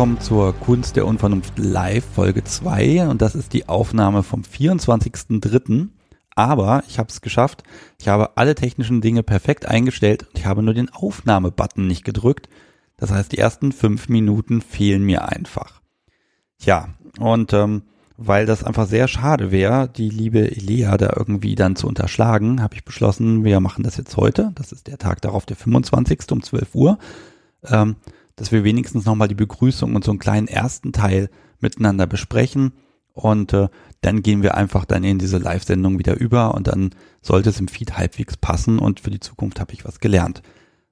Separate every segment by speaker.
Speaker 1: Willkommen zur Kunst der Unvernunft Live Folge 2 und das ist die Aufnahme vom 24.03. Aber ich habe es geschafft. Ich habe alle technischen Dinge perfekt eingestellt und ich habe nur den Aufnahme-Button nicht gedrückt. Das heißt, die ersten fünf Minuten fehlen mir einfach. Ja, und ähm, weil das einfach sehr schade wäre, die liebe Elea da irgendwie dann zu unterschlagen, habe ich beschlossen, wir machen das jetzt heute. Das ist der Tag darauf, der 25. um 12 Uhr. Ähm, dass wir wenigstens nochmal die Begrüßung und so einen kleinen ersten Teil miteinander besprechen. Und äh, dann gehen wir einfach dann in diese Live-Sendung wieder über und dann sollte es im Feed halbwegs passen und für die Zukunft habe ich was gelernt.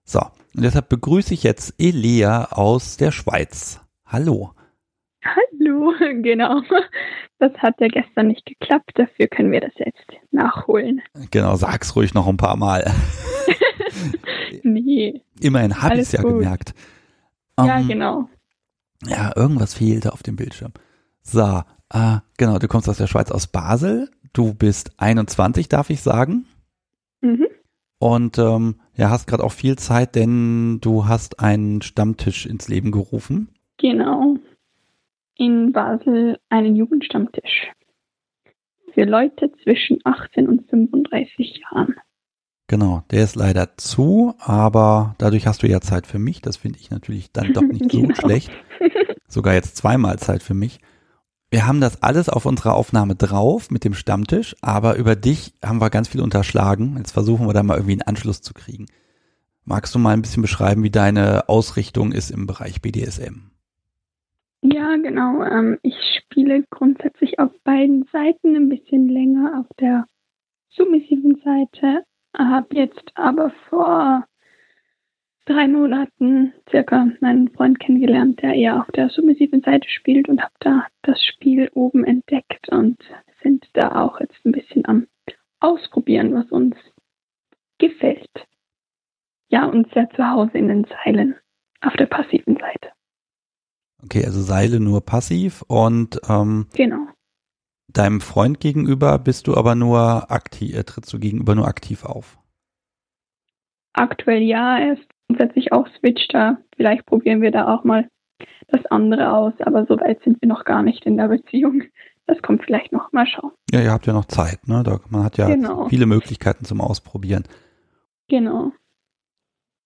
Speaker 1: So, und deshalb begrüße ich jetzt Elea aus der Schweiz. Hallo.
Speaker 2: Hallo, genau. Das hat ja gestern nicht geklappt, dafür können wir das jetzt nachholen.
Speaker 1: Genau, sag's ruhig noch ein paar Mal.
Speaker 2: nee.
Speaker 1: Immerhin habe ich es ja gut. gemerkt.
Speaker 2: Ja, um, genau.
Speaker 1: Ja, irgendwas fehlte auf dem Bildschirm. So, äh, genau, du kommst aus der Schweiz, aus Basel. Du bist 21, darf ich sagen. Mhm. Und ähm, ja, hast gerade auch viel Zeit, denn du hast einen Stammtisch ins Leben gerufen.
Speaker 2: Genau. In Basel einen Jugendstammtisch. Für Leute zwischen 18 und 35 Jahren.
Speaker 1: Genau, der ist leider zu, aber dadurch hast du ja Zeit für mich. Das finde ich natürlich dann doch nicht so genau. schlecht. Sogar jetzt zweimal Zeit für mich. Wir haben das alles auf unserer Aufnahme drauf mit dem Stammtisch, aber über dich haben wir ganz viel unterschlagen. Jetzt versuchen wir da mal irgendwie einen Anschluss zu kriegen. Magst du mal ein bisschen beschreiben, wie deine Ausrichtung ist im Bereich BDSM?
Speaker 2: Ja, genau. Ähm, ich spiele grundsätzlich auf beiden Seiten ein bisschen länger auf der submissiven Seite habe jetzt aber vor drei Monaten circa meinen Freund kennengelernt, der eher auf der submissiven Seite spielt und habe da das Spiel oben entdeckt und sind da auch jetzt ein bisschen am Ausprobieren, was uns gefällt. Ja, und sehr zu Hause in den Seilen auf der passiven Seite.
Speaker 1: Okay, also Seile nur passiv und ähm,
Speaker 2: genau.
Speaker 1: Deinem Freund gegenüber bist du aber nur aktiv, äh, trittst du gegenüber nur aktiv auf?
Speaker 2: Aktuell ja, er ist grundsätzlich auch Switcher. Vielleicht probieren wir da auch mal das andere aus, aber so weit sind wir noch gar nicht in der Beziehung. Das kommt vielleicht noch mal schauen.
Speaker 1: Ja, ihr habt ja noch Zeit, ne? Da, man hat ja genau. viele Möglichkeiten zum Ausprobieren.
Speaker 2: Genau.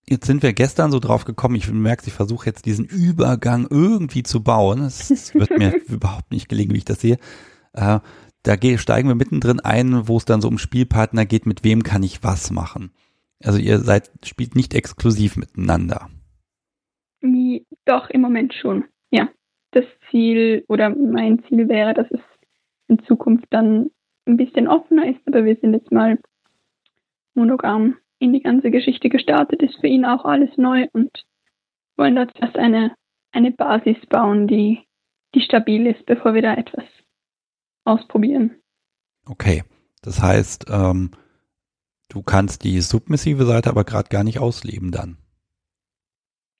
Speaker 1: Jetzt sind wir gestern so drauf gekommen, ich merke, ich versuche jetzt diesen Übergang irgendwie zu bauen. Es wird mir überhaupt nicht gelingen, wie ich das sehe. Äh, da steigen wir mittendrin ein, wo es dann so um Spielpartner geht, mit wem kann ich was machen. Also ihr seid, spielt nicht exklusiv miteinander.
Speaker 2: Doch, im Moment schon. Ja. Das Ziel oder mein Ziel wäre, dass es in Zukunft dann ein bisschen offener ist, aber wir sind jetzt mal monogam in die ganze Geschichte gestartet, ist für ihn auch alles neu und wollen dort erst eine, eine Basis bauen, die, die stabil ist, bevor wir da etwas ausprobieren.
Speaker 1: Okay, das heißt, ähm, du kannst die submissive Seite aber gerade gar nicht ausleben dann.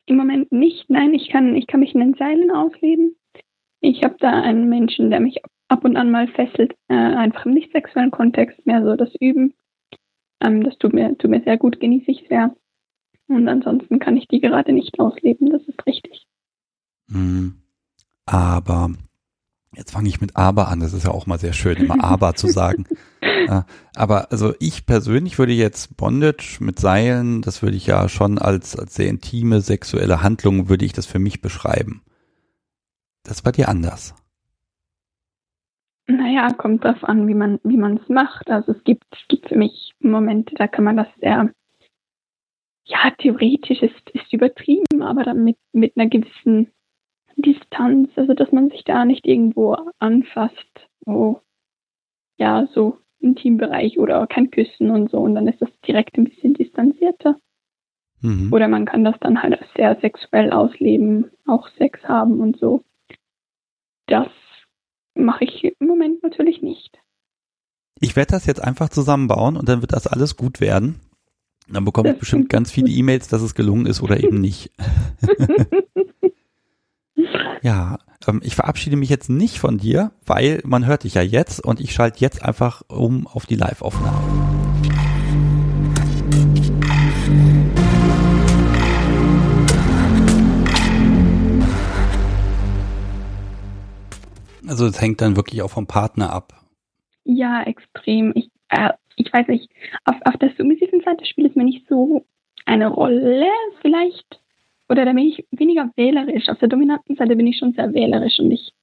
Speaker 2: Im Moment nicht, nein, ich kann, ich kann mich in den Seilen ausleben. Ich habe da einen Menschen, der mich ab und an mal fesselt, äh, einfach im nicht sexuellen Kontext, mehr so das Üben. Ähm, das tut mir, tut mir sehr gut, genieße ich sehr. Und ansonsten kann ich die gerade nicht ausleben, das ist richtig.
Speaker 1: Mhm. Aber Jetzt fange ich mit aber an. Das ist ja auch mal sehr schön, immer aber zu sagen. aber also ich persönlich würde jetzt Bondage mit Seilen, das würde ich ja schon als, als sehr intime sexuelle Handlung, würde ich das für mich beschreiben. Das war dir anders.
Speaker 2: Naja, kommt drauf an, wie man wie man es macht. Also es gibt, es gibt für mich Momente, da kann man das sehr, ja, theoretisch ist, ist übertrieben, aber dann mit, mit einer gewissen Distanz, also dass man sich da nicht irgendwo anfasst, wo ja so Intimbereich oder kein Küssen und so und dann ist das direkt ein bisschen distanzierter. Mhm. Oder man kann das dann halt sehr sexuell ausleben, auch Sex haben und so. Das mache ich im Moment natürlich nicht.
Speaker 1: Ich werde das jetzt einfach zusammenbauen und dann wird das alles gut werden. Dann bekomme ich bestimmt ganz viele E-Mails, dass es gelungen ist oder eben nicht. Ja, ähm, ich verabschiede mich jetzt nicht von dir, weil man hört dich ja jetzt und ich schalte jetzt einfach um auf die Live-Aufnahme. Also es hängt dann wirklich auch vom Partner ab.
Speaker 2: Ja, extrem. Ich, äh, ich weiß nicht, auf, auf der submissiven Seite spielt es mir nicht so eine Rolle. Vielleicht oder da bin ich weniger wählerisch. Auf der dominanten Seite bin ich schon sehr wählerisch und ich,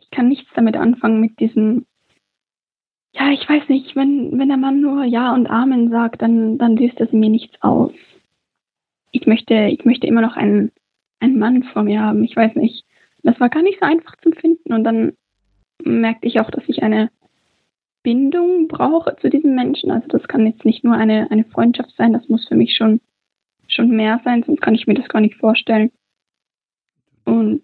Speaker 2: ich kann nichts damit anfangen mit diesem, ja, ich weiß nicht, wenn, wenn der Mann nur Ja und Amen sagt, dann, dann löst das mir nichts aus. Ich möchte, ich möchte immer noch einen, einen Mann vor mir haben. Ich weiß nicht. Das war gar nicht so einfach zu finden. Und dann merkte ich auch, dass ich eine Bindung brauche zu diesem Menschen. Also das kann jetzt nicht nur eine, eine Freundschaft sein, das muss für mich schon, schon mehr sein, sonst kann ich mir das gar nicht vorstellen. Und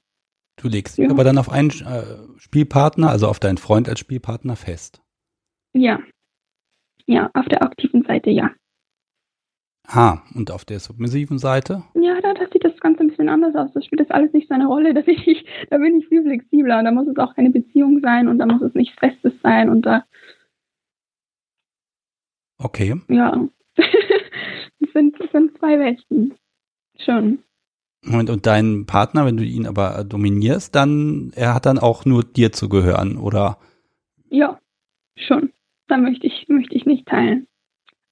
Speaker 1: du legst dich ja. aber dann auf einen äh, Spielpartner, also auf deinen Freund als Spielpartner fest.
Speaker 2: Ja. Ja, auf der aktiven Seite ja.
Speaker 1: Ah, und auf der submissiven Seite?
Speaker 2: Ja, da, da sieht das Ganze ein bisschen anders aus. Da spielt das alles nicht so eine Rolle. Da bin ich, da bin ich viel flexibler. Da muss es auch keine Beziehung sein und da muss es nichts Festes sein und da.
Speaker 1: Okay.
Speaker 2: Ja. das, sind, das sind zwei Welten. Schon.
Speaker 1: Und, und dein Partner, wenn du ihn aber dominierst, dann, er hat dann auch nur dir zu gehören, oder?
Speaker 2: Ja, schon. Da möchte ich, möchte ich nicht teilen.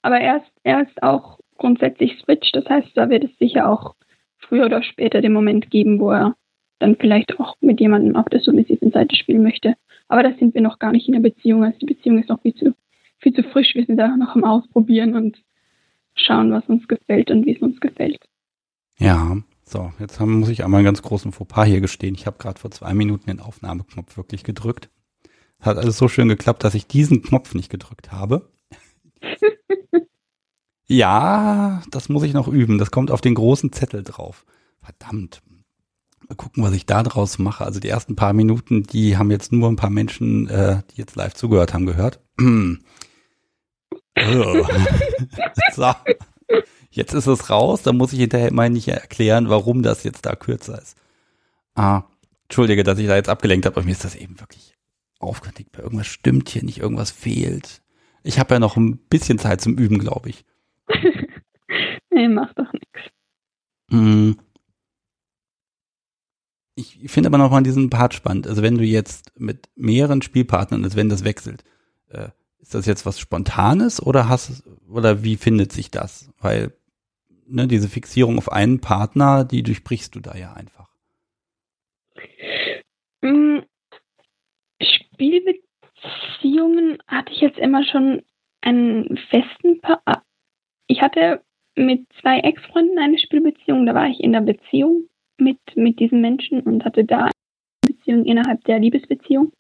Speaker 2: Aber er ist, er ist auch grundsätzlich Switch. Das heißt, da wird es sicher auch früher oder später den Moment geben, wo er dann vielleicht auch mit jemandem auf der submissiven Seite spielen möchte. Aber da sind wir noch gar nicht in der Beziehung. Also die Beziehung ist noch viel zu, viel zu frisch. Wir sind da noch am Ausprobieren und schauen, was uns gefällt und wie es uns gefällt.
Speaker 1: Ja, so, jetzt haben, muss ich einmal einen ganz großen Fauxpas hier gestehen. Ich habe gerade vor zwei Minuten den Aufnahmeknopf wirklich gedrückt. Hat alles so schön geklappt, dass ich diesen Knopf nicht gedrückt habe. Ja, das muss ich noch üben. Das kommt auf den großen Zettel drauf. Verdammt. Mal gucken, was ich da draus mache. Also die ersten paar Minuten, die haben jetzt nur ein paar Menschen, äh, die jetzt live zugehört haben, gehört. so. Jetzt ist es raus, da muss ich hinterher immer nicht erklären, warum das jetzt da kürzer ist. Ah, entschuldige, dass ich da jetzt abgelenkt habe, aber mir ist das eben wirklich aufgeregt. Irgendwas stimmt hier nicht, irgendwas fehlt. Ich habe ja noch ein bisschen Zeit zum Üben, glaube ich.
Speaker 2: nee, macht doch nichts.
Speaker 1: Mm. Ich finde aber noch mal diesen Part spannend. Also wenn du jetzt mit mehreren Spielpartnern, also wenn das wechselt, äh, ist das jetzt was Spontanes oder hast oder wie findet sich das? Weil ne, diese Fixierung auf einen Partner, die durchbrichst du da ja einfach.
Speaker 2: Mm. Spielbeziehungen hatte ich jetzt immer schon einen festen pa ich hatte mit zwei Ex-Freunden eine Spielbeziehung. Da war ich in der Beziehung mit, mit diesen Menschen und hatte da eine Beziehung innerhalb der Liebesbeziehung.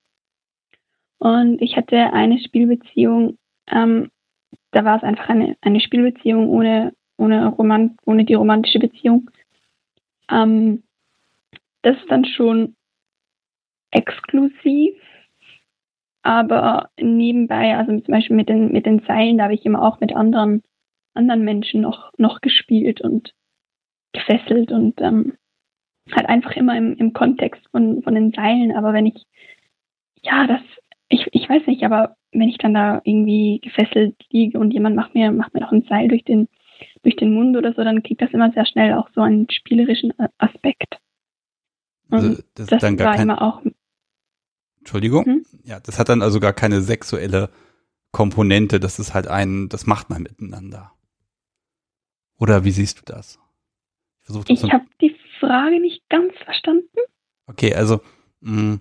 Speaker 2: Und ich hatte eine Spielbeziehung, ähm, da war es einfach eine, eine Spielbeziehung ohne, ohne, Roman ohne die romantische Beziehung. Ähm, das ist dann schon exklusiv, aber nebenbei, also zum Beispiel mit den, mit den Seilen, da habe ich immer auch mit anderen anderen Menschen noch, noch gespielt und gefesselt und ähm, halt einfach immer im, im Kontext von, von den Seilen. Aber wenn ich, ja, das, ich, ich weiß nicht, aber wenn ich dann da irgendwie gefesselt liege und jemand macht mir, macht mir noch ein Seil durch den, durch den Mund oder so, dann kriegt das immer sehr schnell auch so einen spielerischen Aspekt.
Speaker 1: Also das, das dann gar war kein, immer auch. Entschuldigung? Hm? Ja, das hat dann also gar keine sexuelle Komponente, das ist halt ein, das macht man miteinander. Oder wie siehst du das?
Speaker 2: Ich, ich habe die Frage nicht ganz verstanden.
Speaker 1: Okay, also mh, mm,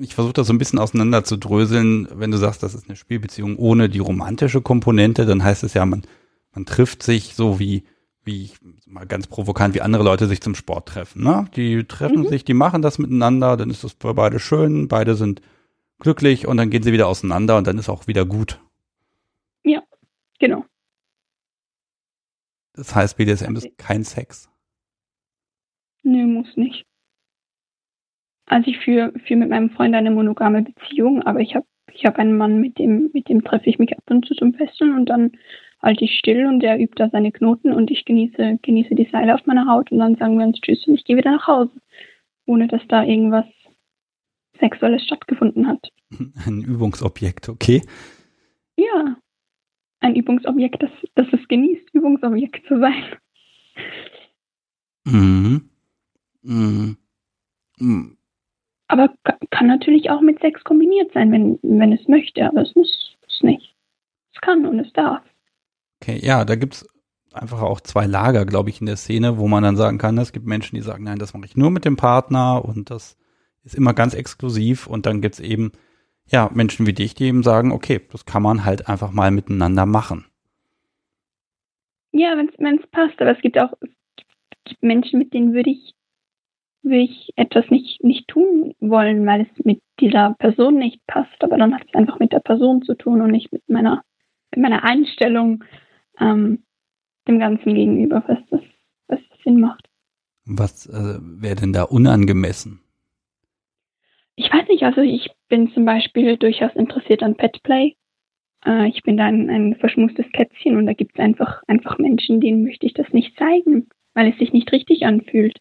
Speaker 1: ich versuche das so ein bisschen auseinander zu dröseln. Wenn du sagst, das ist eine Spielbeziehung ohne die romantische Komponente, dann heißt es ja, man, man trifft sich so wie, wie mal ganz provokant, wie andere Leute sich zum Sport treffen. Ne? Die treffen mhm. sich, die machen das miteinander, dann ist das für beide schön, beide sind glücklich und dann gehen sie wieder auseinander und dann ist auch wieder gut.
Speaker 2: Ja, genau.
Speaker 1: Das heißt, BDSM ist kein Sex.
Speaker 2: Nö, muss nicht. Also ich führe führ mit meinem Freund eine monogame Beziehung, aber ich habe ich hab einen Mann, mit dem, mit dem treffe ich mich ab und zu zum Festeln und dann halte ich still und der übt da seine Knoten und ich genieße, genieße die Seile auf meiner Haut und dann sagen wir uns Tschüss und ich gehe wieder nach Hause. Ohne dass da irgendwas Sexuelles stattgefunden hat.
Speaker 1: Ein Übungsobjekt, okay?
Speaker 2: Ja, ein Übungsobjekt, das, das es genießt, Übungsobjekt zu sein.
Speaker 1: Mhm. Mhm. mhm.
Speaker 2: Aber kann natürlich auch mit Sex kombiniert sein, wenn, wenn es möchte, aber es muss es nicht. Es kann und es darf.
Speaker 1: Okay, ja, da gibt's einfach auch zwei Lager, glaube ich, in der Szene, wo man dann sagen kann, es gibt Menschen, die sagen, nein, das mache ich nur mit dem Partner und das ist immer ganz exklusiv und dann gibt's eben ja Menschen wie dich, die eben sagen, okay, das kann man halt einfach mal miteinander machen.
Speaker 2: Ja, wenn es passt, aber es gibt auch es gibt Menschen, mit denen würde ich würde ich etwas nicht nicht tun wollen, weil es mit dieser Person nicht passt, aber dann hat es einfach mit der Person zu tun und nicht mit meiner mit meiner Einstellung ähm, dem Ganzen gegenüber, was das, was das Sinn macht.
Speaker 1: Was äh, wäre denn da unangemessen?
Speaker 2: Ich weiß nicht, also ich bin zum Beispiel durchaus interessiert an Petplay. Äh, ich bin da ein, ein verschmustes Kätzchen und da gibt es einfach, einfach Menschen, denen möchte ich das nicht zeigen, weil es sich nicht richtig anfühlt.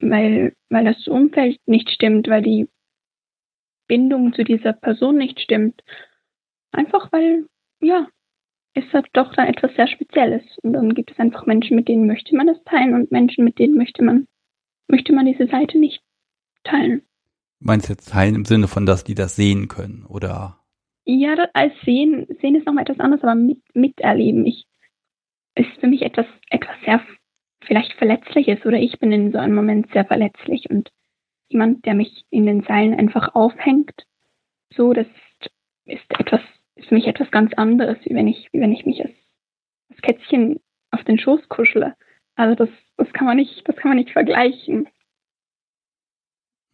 Speaker 2: Weil, weil das Umfeld nicht stimmt, weil die Bindung zu dieser Person nicht stimmt. Einfach weil, ja, ist halt doch dann etwas sehr Spezielles. Und dann gibt es einfach Menschen, mit denen möchte man das teilen und Menschen, mit denen möchte man, möchte man diese Seite nicht teilen.
Speaker 1: Du meinst jetzt teilen im Sinne von, dass die das sehen können, oder?
Speaker 2: Ja, das, als sehen, sehen ist nochmal etwas anderes, aber mit, miterleben. Ich, ist für mich etwas, etwas sehr vielleicht Verletzliches oder ich bin in so einem Moment sehr verletzlich und jemand, der mich in den Seilen einfach aufhängt, so, das ist etwas ist für mich etwas ganz anderes, wie wenn ich, wie wenn ich mich als, als Kätzchen auf den Schoß kuschele. Also das, das kann man nicht, das kann man nicht vergleichen.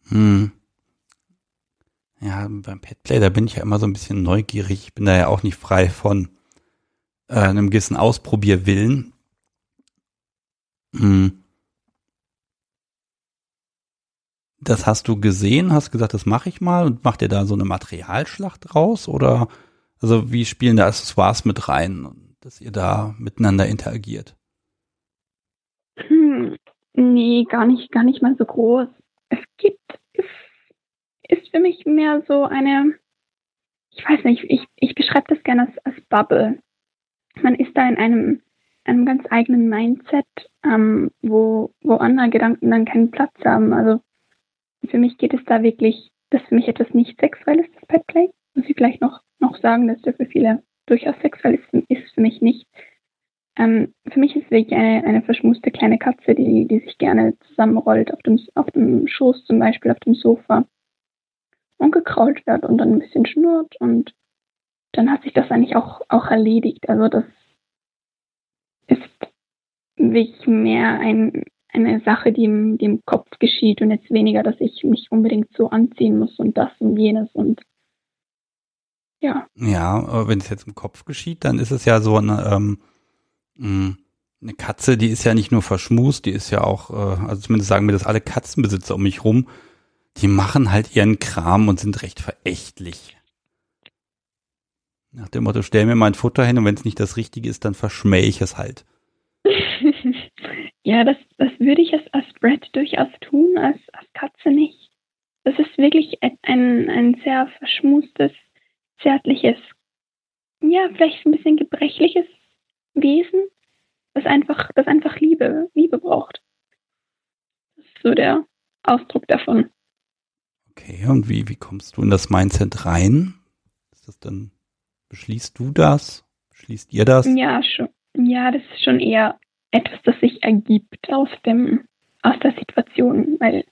Speaker 1: Hm. Ja, beim Petplay, da bin ich ja immer so ein bisschen neugierig. Ich bin da ja auch nicht frei von äh, einem gewissen Ausprobierwillen. Hm. Das hast du gesehen, hast gesagt, das mache ich mal und macht ihr da so eine Materialschlacht draus oder also wie spielen da Accessoires mit rein, dass ihr da miteinander interagiert?
Speaker 2: Hm, nee, gar nicht, gar nicht mal so groß. Es gibt, es ist für mich mehr so eine, ich weiß nicht, ich, ich beschreibe das gerne als, als Bubble. Man ist da in einem, einem ganz eigenen Mindset, ähm, wo, wo andere Gedanken dann keinen Platz haben. Also für mich geht es da wirklich, das ist für mich etwas nicht Sexuelles, das Petplay, muss ich gleich noch noch sagen, dass der für viele durchaus sexuell ist, ist für mich nicht. Ähm, für mich ist wirklich eine, eine verschmuste kleine Katze, die, die sich gerne zusammenrollt auf dem, auf dem Schoß, zum Beispiel auf dem Sofa und gekrault wird und dann ein bisschen schnurrt und dann hat sich das eigentlich auch, auch erledigt. Also das ist wirklich mehr ein, eine Sache, die im, die im Kopf geschieht und jetzt weniger, dass ich mich unbedingt so anziehen muss und das und jenes und ja.
Speaker 1: Ja, wenn es jetzt im Kopf geschieht, dann ist es ja so eine, ähm, mm, eine Katze, die ist ja nicht nur verschmust, die ist ja auch, äh, also zumindest sagen mir das alle Katzenbesitzer um mich rum, die machen halt ihren Kram und sind recht verächtlich. Nach dem Motto, stell mir mein Futter hin und wenn es nicht das Richtige ist, dann verschmähe ich es halt.
Speaker 2: ja, das, das würde ich als, als Brett durchaus tun, als, als Katze nicht. Das ist wirklich ein, ein sehr verschmustes zärtliches, ja, vielleicht ein bisschen gebrechliches Wesen, das einfach, das einfach Liebe, Liebe braucht. Das ist so der Ausdruck davon.
Speaker 1: Okay, und wie, wie kommst du in das Mindset rein? Ist das dann, beschließt du das? Beschließt ihr das?
Speaker 2: Ja, schon. Ja, das ist schon eher etwas, das sich ergibt aus dem, aus der Situation, weil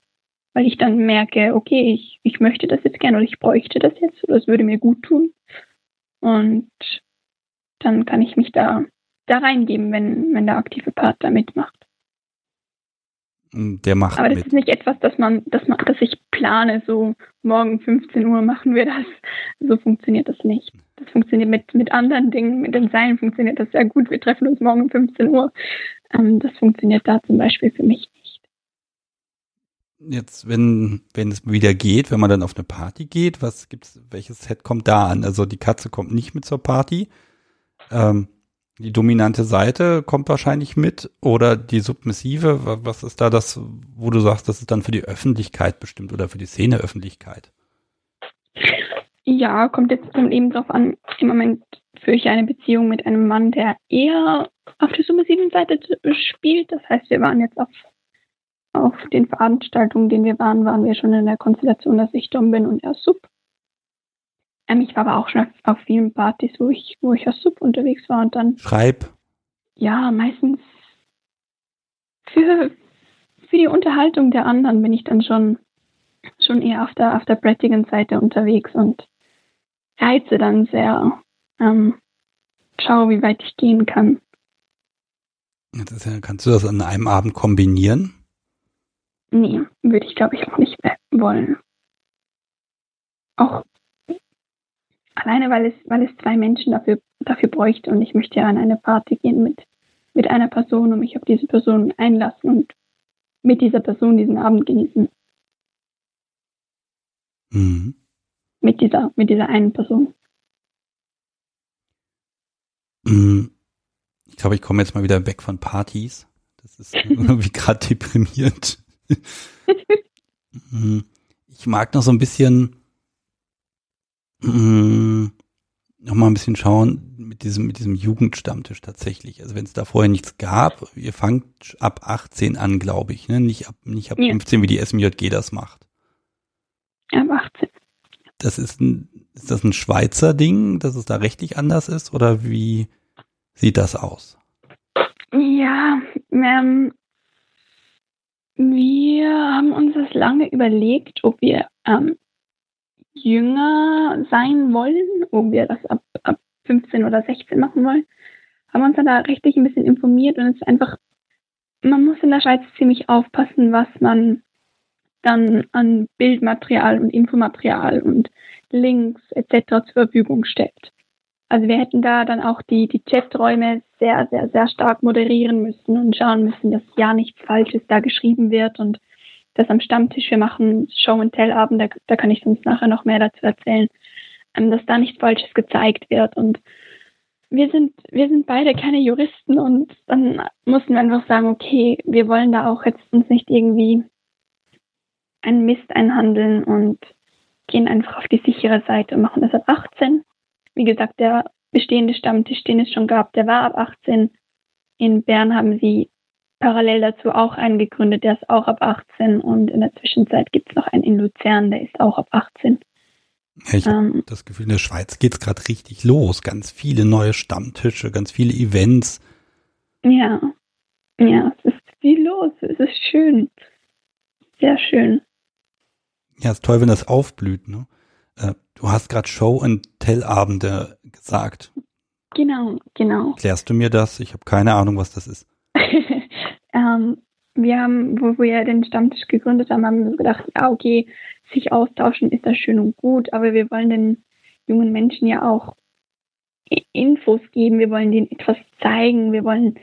Speaker 2: weil ich dann merke, okay, ich, ich möchte das jetzt gerne oder ich bräuchte das jetzt oder es würde mir gut tun. Und dann kann ich mich da, da reingeben, wenn, wenn der aktive Part da mitmacht.
Speaker 1: Der macht
Speaker 2: Aber das
Speaker 1: mit.
Speaker 2: ist nicht etwas, das man, das man, das ich plane, so morgen 15 Uhr machen wir das. So funktioniert das nicht. Das funktioniert mit, mit anderen Dingen, mit den Seilen funktioniert das sehr gut. Wir treffen uns morgen um 15 Uhr. Ähm, das funktioniert da zum Beispiel für mich
Speaker 1: jetzt, wenn, wenn es wieder geht, wenn man dann auf eine Party geht, was gibt's, welches Set kommt da an? Also die Katze kommt nicht mit zur Party. Ähm, die dominante Seite kommt wahrscheinlich mit oder die submissive, was ist da das, wo du sagst, das ist dann für die Öffentlichkeit bestimmt oder für die Szene-Öffentlichkeit?
Speaker 2: Ja, kommt jetzt eben drauf an. Im Moment führe ich eine Beziehung mit einem Mann, der eher auf der submissiven Seite spielt. Das heißt, wir waren jetzt auf auf den Veranstaltungen, denen wir waren, waren wir schon in der Konstellation, dass ich Dom bin und er Sub. Ähm, ich war aber auch schon auf, vielen Partys, wo ich, wo ich als Sub unterwegs war und dann.
Speaker 1: Schreib.
Speaker 2: Ja, meistens für, für die Unterhaltung der anderen bin ich dann schon, schon eher auf der, auf der brettigen Seite unterwegs und reize dann sehr, ähm, schaue, wie weit ich gehen kann.
Speaker 1: Ja, kannst du das an einem Abend kombinieren?
Speaker 2: Nee, würde ich glaube ich auch nicht wollen. Auch alleine, weil es, weil es zwei Menschen dafür, dafür bräuchte und ich möchte ja an eine Party gehen mit, mit einer Person und mich auf diese Person einlassen und mit dieser Person diesen Abend genießen.
Speaker 1: Mhm.
Speaker 2: Mit dieser, mit dieser einen Person.
Speaker 1: Mhm. Ich glaube, ich komme jetzt mal wieder weg von Partys. Das ist irgendwie gerade deprimierend. Mhm. ich mag noch so ein bisschen mm, noch mal ein bisschen schauen mit diesem, mit diesem Jugendstammtisch tatsächlich. Also wenn es da vorher nichts gab, ihr fangt ab 18 an, glaube ich, ne? Nicht ab, nicht ab ja. 15, wie die SMJG das macht.
Speaker 2: Ab 18.
Speaker 1: Das ist ein, ist das ein Schweizer Ding, dass es da rechtlich anders ist oder wie sieht das aus?
Speaker 2: Ja, ähm, wir haben uns das lange überlegt, ob wir ähm, jünger sein wollen, ob wir das ab, ab 15 oder 16 machen wollen. Haben uns dann da rechtlich ein bisschen informiert und es ist einfach, man muss in der Schweiz ziemlich aufpassen, was man dann an Bildmaterial und Infomaterial und Links etc. zur Verfügung stellt. Also wir hätten da dann auch die, die Chaträume sehr, sehr, sehr stark moderieren müssen und schauen müssen, dass ja nichts Falsches da geschrieben wird und das am Stammtisch, wir machen Show and Tell Abend, da, da kann ich sonst nachher noch mehr dazu erzählen, ähm, dass da nichts Falsches gezeigt wird und wir sind, wir sind beide keine Juristen und dann mussten wir einfach sagen, okay, wir wollen da auch jetzt uns nicht irgendwie einen Mist einhandeln und gehen einfach auf die sichere Seite und machen das ab 18. Wie gesagt, der bestehende Stammtisch, den es schon gab, der war ab 18. In Bern haben sie parallel dazu auch einen gegründet, der ist auch ab 18 und in der Zwischenzeit gibt es noch einen in Luzern, der ist auch ab 18.
Speaker 1: Ja, ich ähm, habe das Gefühl, in der Schweiz geht es gerade richtig los. Ganz viele neue Stammtische, ganz viele Events.
Speaker 2: Ja, ja, es ist viel los. Es ist schön. Sehr schön.
Speaker 1: Ja, ist toll, wenn das aufblüht. Ne? Äh, du hast gerade Show- und Tell-Abende gesagt.
Speaker 2: Genau, genau.
Speaker 1: Klärst du mir das? Ich habe keine Ahnung, was das ist.
Speaker 2: Ähm, wir haben, wo wir den Stammtisch gegründet haben, haben wir gedacht, ja, okay, sich austauschen ist das schön und gut, aber wir wollen den jungen Menschen ja auch Infos geben, wir wollen denen etwas zeigen, wir wollen,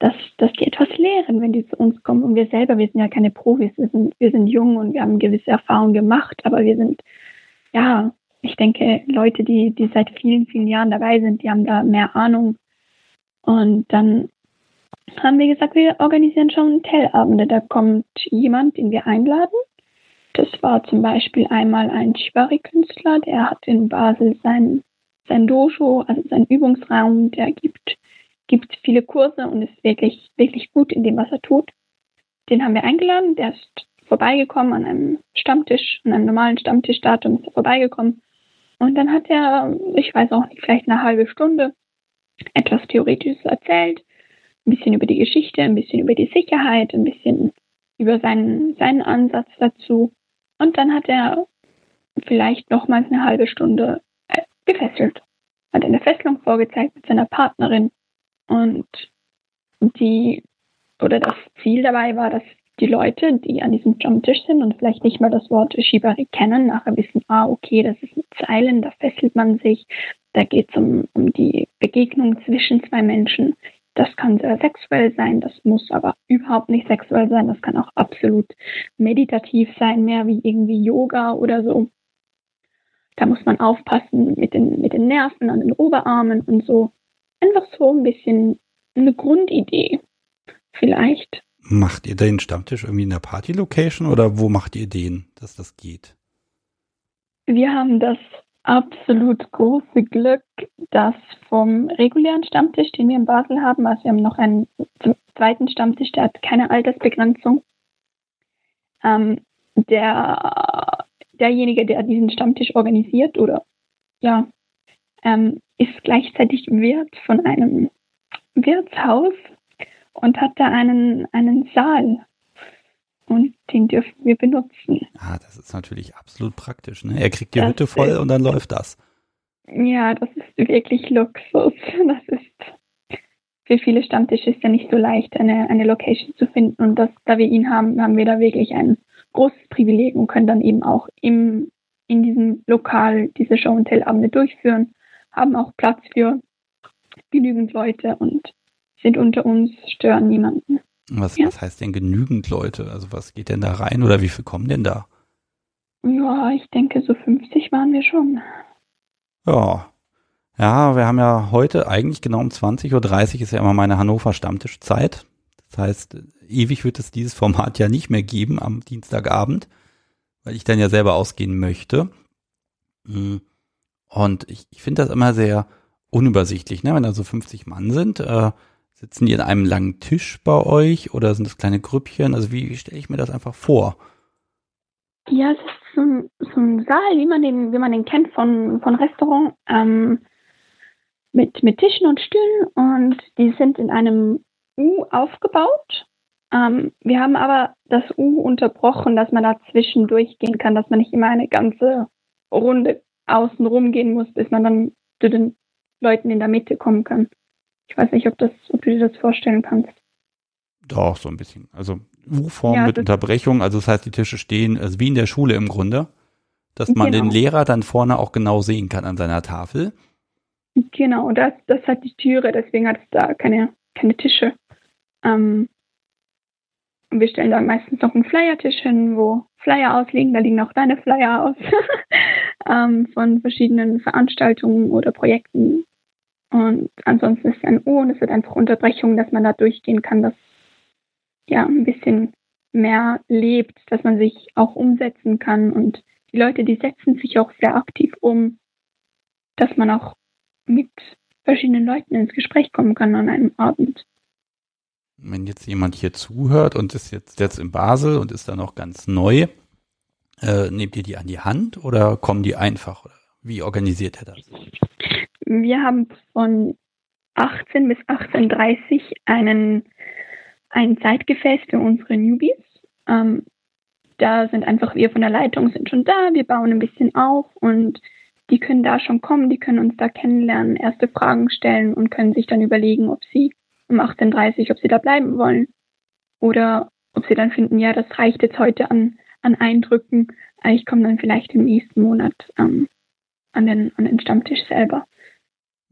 Speaker 2: dass, dass die etwas lehren, wenn die zu uns kommen. Und wir selber, wir sind ja keine Profis, wir sind, wir sind jung und wir haben gewisse Erfahrungen gemacht, aber wir sind, ja, ich denke, Leute, die, die seit vielen, vielen Jahren dabei sind, die haben da mehr Ahnung. Und dann haben wir gesagt, wir organisieren schon Tellabende. Da kommt jemand, den wir einladen. Das war zum Beispiel einmal ein Shibari-Künstler, der hat in Basel sein, sein Dojo, also sein Übungsraum, der gibt, gibt viele Kurse und ist wirklich, wirklich gut in dem, was er tut. Den haben wir eingeladen, der ist vorbeigekommen an einem Stammtisch, an einem normalen Stammtischdatum ist er vorbeigekommen. Und dann hat er, ich weiß auch nicht, vielleicht eine halbe Stunde etwas Theoretisches erzählt, ein bisschen über die Geschichte, ein bisschen über die Sicherheit, ein bisschen über seinen, seinen Ansatz dazu. Und dann hat er vielleicht nochmals eine halbe Stunde äh, gefesselt. Hat eine Fesselung vorgezeigt mit seiner Partnerin. Und die, oder das Ziel dabei war, dass die Leute, die an diesem Stammtisch sind und vielleicht nicht mal das Wort Shibari kennen, nachher wissen, ah, okay, das ist mit Zeilen, da fesselt man sich, da geht es um, um die Begegnung zwischen zwei Menschen. Das kann sehr sexuell sein, das muss aber überhaupt nicht sexuell sein. Das kann auch absolut meditativ sein, mehr wie irgendwie Yoga oder so. Da muss man aufpassen mit den, mit den Nerven an den Oberarmen und so. Einfach so ein bisschen eine Grundidee. Vielleicht.
Speaker 1: Macht ihr den Stammtisch irgendwie in der Party-Location oder wo macht ihr den, dass das geht?
Speaker 2: Wir haben das absolut große Glück, dass vom regulären Stammtisch, den wir in Basel haben, also wir haben noch einen zweiten Stammtisch, der hat keine Altersbegrenzung. ähm, der, derjenige, der diesen Stammtisch organisiert oder ja, ähm, ist gleichzeitig Wirt von einem Wirtshaus und hat da einen, einen Saal. Und den dürfen wir benutzen.
Speaker 1: Ah, das ist natürlich absolut praktisch. Ne? Er kriegt die das Hütte voll ist, und dann läuft das.
Speaker 2: Ja, das ist wirklich Luxus. Das ist für viele Stammtische ist ja nicht so leicht, eine, eine Location zu finden. Und das, da wir ihn haben, haben wir da wirklich ein großes Privileg und können dann eben auch im, in diesem Lokal diese Show- und Tell-Abende durchführen, haben auch Platz für genügend Leute und sind unter uns, stören niemanden.
Speaker 1: Was, ja. was heißt denn genügend Leute? Also was geht denn da rein oder wie viel kommen denn da?
Speaker 2: Ja, ich denke, so 50 waren wir schon.
Speaker 1: Ja. Ja, wir haben ja heute eigentlich genau um 20.30 Uhr ist ja immer meine Hannover Stammtischzeit. Das heißt, ewig wird es dieses Format ja nicht mehr geben am Dienstagabend, weil ich dann ja selber ausgehen möchte. Hm. Und ich, ich finde das immer sehr unübersichtlich, ne? wenn da so 50 Mann sind. Äh, sitzen die an einem langen Tisch bei euch oder sind das kleine Grüppchen? Also wie, wie stelle ich mir das einfach vor?
Speaker 2: Ja, es ist so ein, so ein Saal, wie man den, wie man den kennt von, von Restaurant, ähm, mit, mit Tischen und Stühlen und die sind in einem U aufgebaut. Ähm, wir haben aber das U unterbrochen, dass man da zwischendurch gehen kann, dass man nicht immer eine ganze Runde außen rumgehen muss, bis man dann zu den Leuten in der Mitte kommen kann. Ich weiß nicht, ob, das, ob du dir das vorstellen kannst.
Speaker 1: Doch, so ein bisschen. Also U-Form ja, mit Unterbrechung, also das heißt, die Tische stehen, also wie in der Schule im Grunde, dass man genau. den Lehrer dann vorne auch genau sehen kann an seiner Tafel.
Speaker 2: Genau, das, das hat die Türe, deswegen hat es da keine, keine Tische. Ähm, und wir stellen da meistens noch einen Flyertisch hin, wo Flyer ausliegen, da liegen auch deine Flyer aus ähm, von verschiedenen Veranstaltungen oder Projekten. Und ansonsten ist es ein O und es wird einfach Unterbrechung, dass man da durchgehen kann, dass ja ein bisschen mehr lebt, dass man sich auch umsetzen kann. Und die Leute, die setzen sich auch sehr aktiv um, dass man auch mit verschiedenen Leuten ins Gespräch kommen kann an einem Abend.
Speaker 1: Wenn jetzt jemand hier zuhört und ist jetzt, jetzt in Basel und ist da noch ganz neu, äh, nehmt ihr die an die Hand oder kommen die einfach? Wie organisiert er das?
Speaker 2: Wir haben von 18 bis 18.30 einen ein Zeitgefäß für unsere Newbies. Ähm, da sind einfach wir von der Leitung sind schon da, wir bauen ein bisschen auf und die können da schon kommen, die können uns da kennenlernen, erste Fragen stellen und können sich dann überlegen, ob sie um 18.30 Uhr, ob sie da bleiben wollen oder ob sie dann finden, ja, das reicht jetzt heute an, an Eindrücken, ich komme dann vielleicht im nächsten Monat ähm, an, den, an den Stammtisch selber.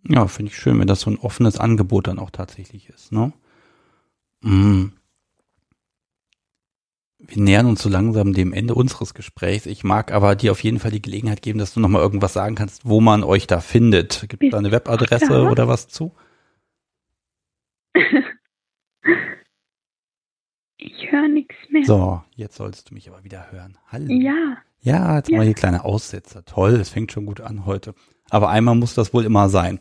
Speaker 1: Ja, finde ich schön, wenn das so ein offenes Angebot dann auch tatsächlich ist, ne? Mm. Wir nähern uns so langsam dem Ende unseres Gesprächs. Ich mag aber dir auf jeden Fall die Gelegenheit geben, dass du nochmal irgendwas sagen kannst, wo man euch da findet. Gibt es da eine Webadresse ja. oder was zu?
Speaker 2: Ich höre nichts mehr.
Speaker 1: So, jetzt sollst du mich aber wieder hören. Hallo.
Speaker 2: Ja.
Speaker 1: Ja, jetzt ja. mal hier kleine Aussetzer. Toll, es fängt schon gut an heute. Aber einmal muss das wohl immer sein.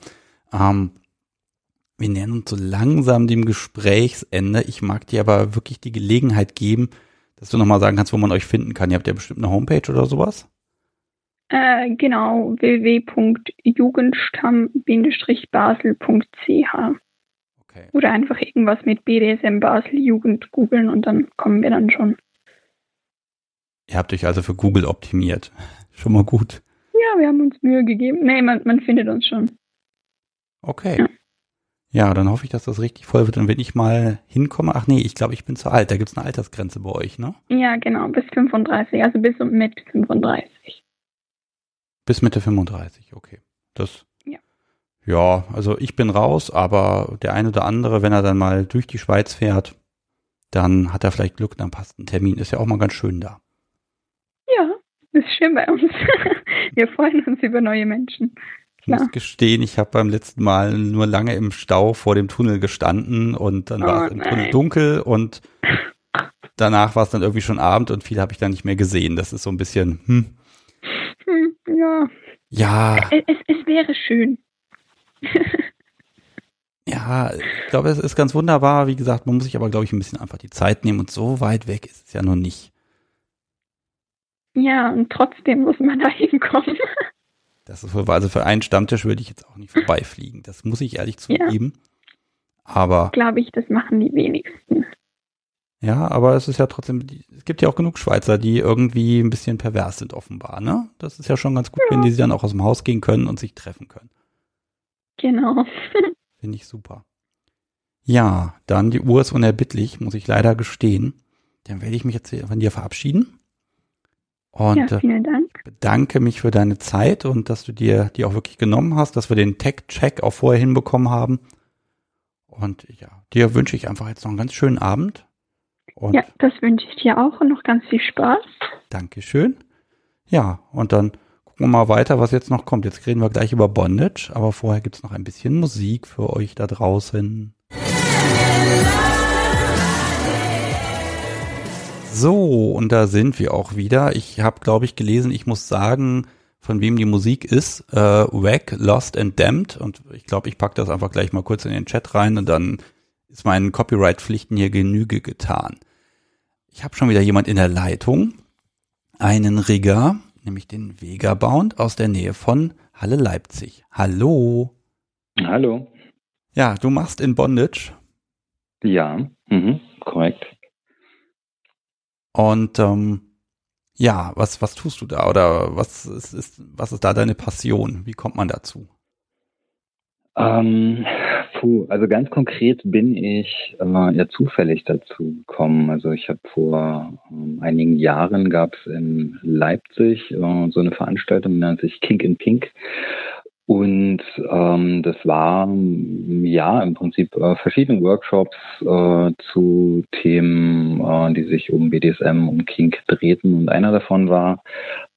Speaker 1: Ähm, wir nähern uns so langsam dem Gesprächsende. Ich mag dir aber wirklich die Gelegenheit geben, dass du nochmal sagen kannst, wo man euch finden kann. Ihr habt ja bestimmt eine Homepage oder sowas?
Speaker 2: Äh, genau, www.jugendstamm-basel.ch. Okay. Oder einfach irgendwas mit BDSM Basel Jugend googeln und dann kommen wir dann schon.
Speaker 1: Ihr habt euch also für Google optimiert. Schon mal gut.
Speaker 2: Ja, wir haben uns Mühe gegeben. Nee, man, man findet uns schon.
Speaker 1: Okay. Ja. Ja, dann hoffe ich, dass das richtig voll wird. Und wenn ich mal hinkomme, ach nee, ich glaube, ich bin zu alt. Da gibt es eine Altersgrenze bei euch, ne?
Speaker 2: Ja, genau, bis 35, also bis und mit 35.
Speaker 1: Bis Mitte 35, okay. Das. Ja. Ja, also ich bin raus, aber der eine oder andere, wenn er dann mal durch die Schweiz fährt, dann hat er vielleicht Glück, dann passt ein Termin. Ist ja auch mal ganz schön da.
Speaker 2: Ja, ist schön bei uns. Wir freuen uns über neue Menschen.
Speaker 1: Ich muss gestehen, ich habe beim letzten Mal nur lange im Stau vor dem Tunnel gestanden und dann oh, war es im nein. Tunnel dunkel und danach war es dann irgendwie schon Abend und viel habe ich dann nicht mehr gesehen. Das ist so ein bisschen, hm.
Speaker 2: hm ja.
Speaker 1: Ja.
Speaker 2: Es, es, es wäre schön.
Speaker 1: ja, ich glaube, es ist ganz wunderbar. Wie gesagt, man muss sich aber, glaube ich, ein bisschen einfach die Zeit nehmen und so weit weg ist es ja noch nicht.
Speaker 2: Ja, und trotzdem muss man da hinkommen.
Speaker 1: Das ist also für einen Stammtisch würde ich jetzt auch nicht vorbeifliegen. Das muss ich ehrlich zugeben. Ja. Aber.
Speaker 2: Glaube ich, das machen die wenigsten.
Speaker 1: Ja, aber es ist ja trotzdem, es gibt ja auch genug Schweizer, die irgendwie ein bisschen pervers sind offenbar, ne? Das ist ja schon ganz gut, ja. wenn die dann auch aus dem Haus gehen können und sich treffen können.
Speaker 2: Genau.
Speaker 1: Finde ich super. Ja, dann die Uhr ist unerbittlich, muss ich leider gestehen. Dann werde ich mich jetzt von dir verabschieden. Und ja,
Speaker 2: äh, vielen Dank.
Speaker 1: bedanke mich für deine Zeit und dass du dir die auch wirklich genommen hast, dass wir den Tech-Check auch vorher hinbekommen haben. Und ja, dir wünsche ich einfach jetzt noch einen ganz schönen Abend.
Speaker 2: Und ja, das wünsche ich dir auch und noch ganz viel Spaß.
Speaker 1: Dankeschön. Ja, und dann gucken wir mal weiter, was jetzt noch kommt. Jetzt reden wir gleich über Bondage, aber vorher gibt es noch ein bisschen Musik für euch da draußen. So, und da sind wir auch wieder. Ich habe, glaube ich, gelesen, ich muss sagen, von wem die Musik ist. Äh, Wack, Lost and Damned. Und ich glaube, ich packe das einfach gleich mal kurz in den Chat rein und dann ist meinen Copyright-Pflichten hier Genüge getan. Ich habe schon wieder jemand in der Leitung. Einen Rigger, nämlich den Vegabound aus der Nähe von Halle Leipzig. Hallo.
Speaker 3: Hallo.
Speaker 1: Ja, du machst in Bondage.
Speaker 3: Ja, mhm, korrekt.
Speaker 1: Und ähm, ja, was, was tust du da oder was ist, ist, was ist da deine Passion? Wie kommt man dazu?
Speaker 3: Ähm, puh, also ganz konkret bin ich äh, ja zufällig dazu gekommen. Also ich habe vor ähm, einigen Jahren gab es in Leipzig äh, so eine Veranstaltung, die nennt sich Kink in Pink. Und ähm, das war ja im Prinzip äh, verschiedene Workshops äh, zu Themen, äh, die sich um BDSM, um Kink drehten. Und einer davon war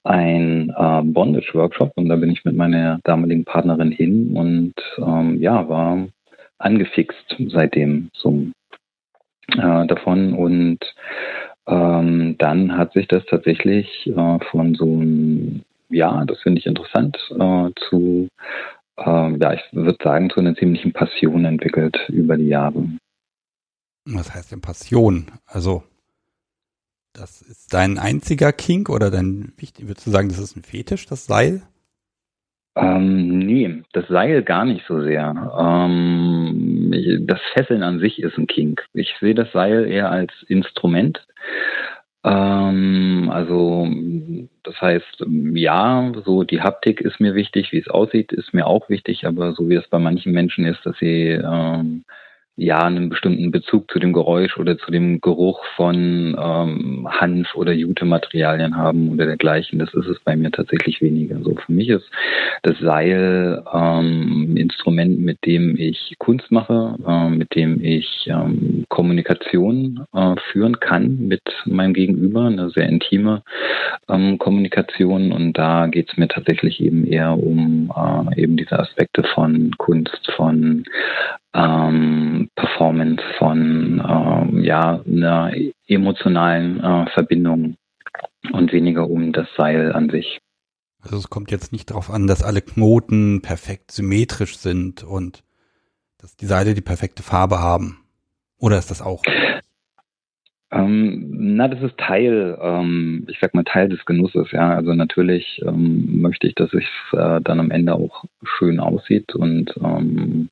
Speaker 3: ein äh, Bondage-Workshop und da bin ich mit meiner damaligen Partnerin hin und ähm, ja, war angefixt seitdem so äh, davon und ähm, dann hat sich das tatsächlich äh, von so einem ja, das finde ich interessant, äh, zu, äh, ja, ich würde sagen, zu einer ziemlichen Passion entwickelt über die Jahre.
Speaker 1: Was heißt denn Passion? Also, das ist dein einziger Kink oder dein, würdest du sagen, das ist ein Fetisch, das Seil?
Speaker 3: Ähm, nee, das Seil gar nicht so sehr. Ähm, das Fesseln an sich ist ein Kink. Ich sehe das Seil eher als Instrument. Ähm, also das heißt, ja, so die Haptik ist mir wichtig, wie es aussieht, ist mir auch wichtig, aber so wie es bei manchen Menschen ist, dass sie ähm, ja einen bestimmten Bezug zu dem Geräusch oder zu dem Geruch von ähm, Hanf oder Jute-Materialien haben oder dergleichen. Das ist es bei mir tatsächlich weniger. So für mich ist das Seil ähm, ein Instrument, mit dem ich Kunst mache, äh, mit dem ich ähm, Kommunikation äh, führen kann mit meinem Gegenüber, eine sehr intime ähm, Kommunikation. Und da geht es mir tatsächlich eben eher um äh, eben diese Aspekte von Kunst, von ähm, Performance, von ähm, ja einer emotionalen äh, Verbindung und weniger um das Seil an sich.
Speaker 1: Also es kommt jetzt nicht darauf an, dass alle Knoten perfekt symmetrisch sind und dass die Seile die perfekte Farbe haben. Oder ist das auch?
Speaker 3: Ähm, na, das ist Teil, ähm, ich sag mal Teil des Genusses. Ja, also natürlich ähm, möchte ich, dass es äh, dann am Ende auch schön aussieht und ähm,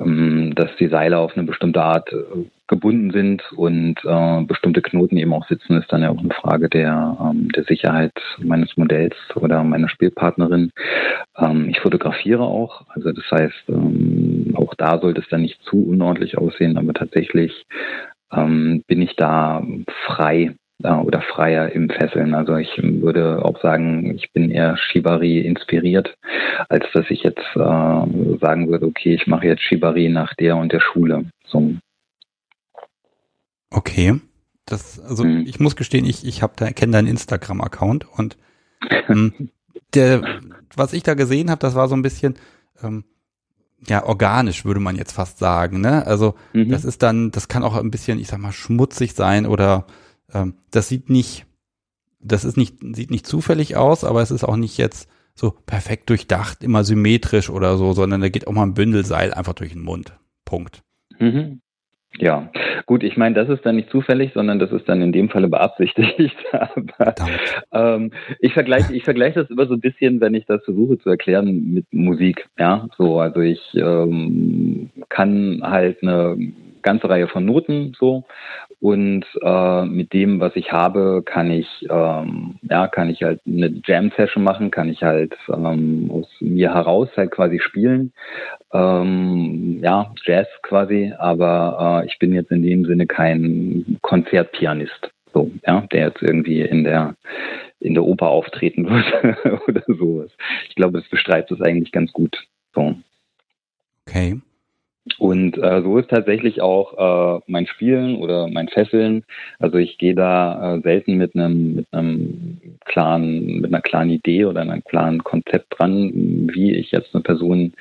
Speaker 3: dass die Seile auf eine bestimmte Art äh, gebunden sind und äh, bestimmte Knoten eben auch sitzen, ist dann ja auch eine Frage der, ähm, der Sicherheit meines Modells oder meiner Spielpartnerin. Ähm, ich fotografiere auch, also das heißt, ähm, auch da sollte es dann nicht zu unordentlich aussehen, aber tatsächlich ähm, bin ich da frei äh, oder freier im Fesseln. Also ich würde auch sagen, ich bin eher Shibari inspiriert, als dass ich jetzt äh, sagen würde, okay, ich mache jetzt Shibari nach der und der Schule. So.
Speaker 1: Okay. Das, also hm. ich muss gestehen, ich, ich habe da kenne deinen Instagram-Account und ähm, der, was ich da gesehen habe, das war so ein bisschen ähm, ja organisch, würde man jetzt fast sagen. Ne? Also mhm. das ist dann, das kann auch ein bisschen, ich sag mal, schmutzig sein oder ähm, das sieht nicht, das ist nicht, sieht nicht zufällig aus, aber es ist auch nicht jetzt so perfekt durchdacht, immer symmetrisch oder so, sondern da geht auch mal ein Bündelseil einfach durch den Mund. Punkt.
Speaker 3: Mhm. Ja, gut, ich meine, das ist dann nicht zufällig, sondern das ist dann in dem Falle beabsichtigt. Aber ähm, ich vergleiche ich vergleich das immer so ein bisschen, wenn ich das versuche zu erklären mit Musik. Ja, so, also ich ähm, kann halt eine ganze Reihe von Noten so und äh, mit dem, was ich habe, kann ich ähm, ja kann ich halt eine Jam Session machen, kann ich halt ähm, aus mir heraus halt quasi spielen, ähm, ja Jazz quasi, aber äh, ich bin jetzt in dem Sinne kein Konzertpianist, so ja, der jetzt irgendwie in der in der Oper auftreten wird oder sowas. Ich glaube, das bestreitet es eigentlich ganz gut. So.
Speaker 1: Okay.
Speaker 3: Und äh, so ist tatsächlich auch äh, mein Spielen oder mein Fesseln. Also ich gehe da äh, selten mit einem mit einem klaren mit einer klaren Idee oder einem klaren Konzept dran, wie ich jetzt eine Person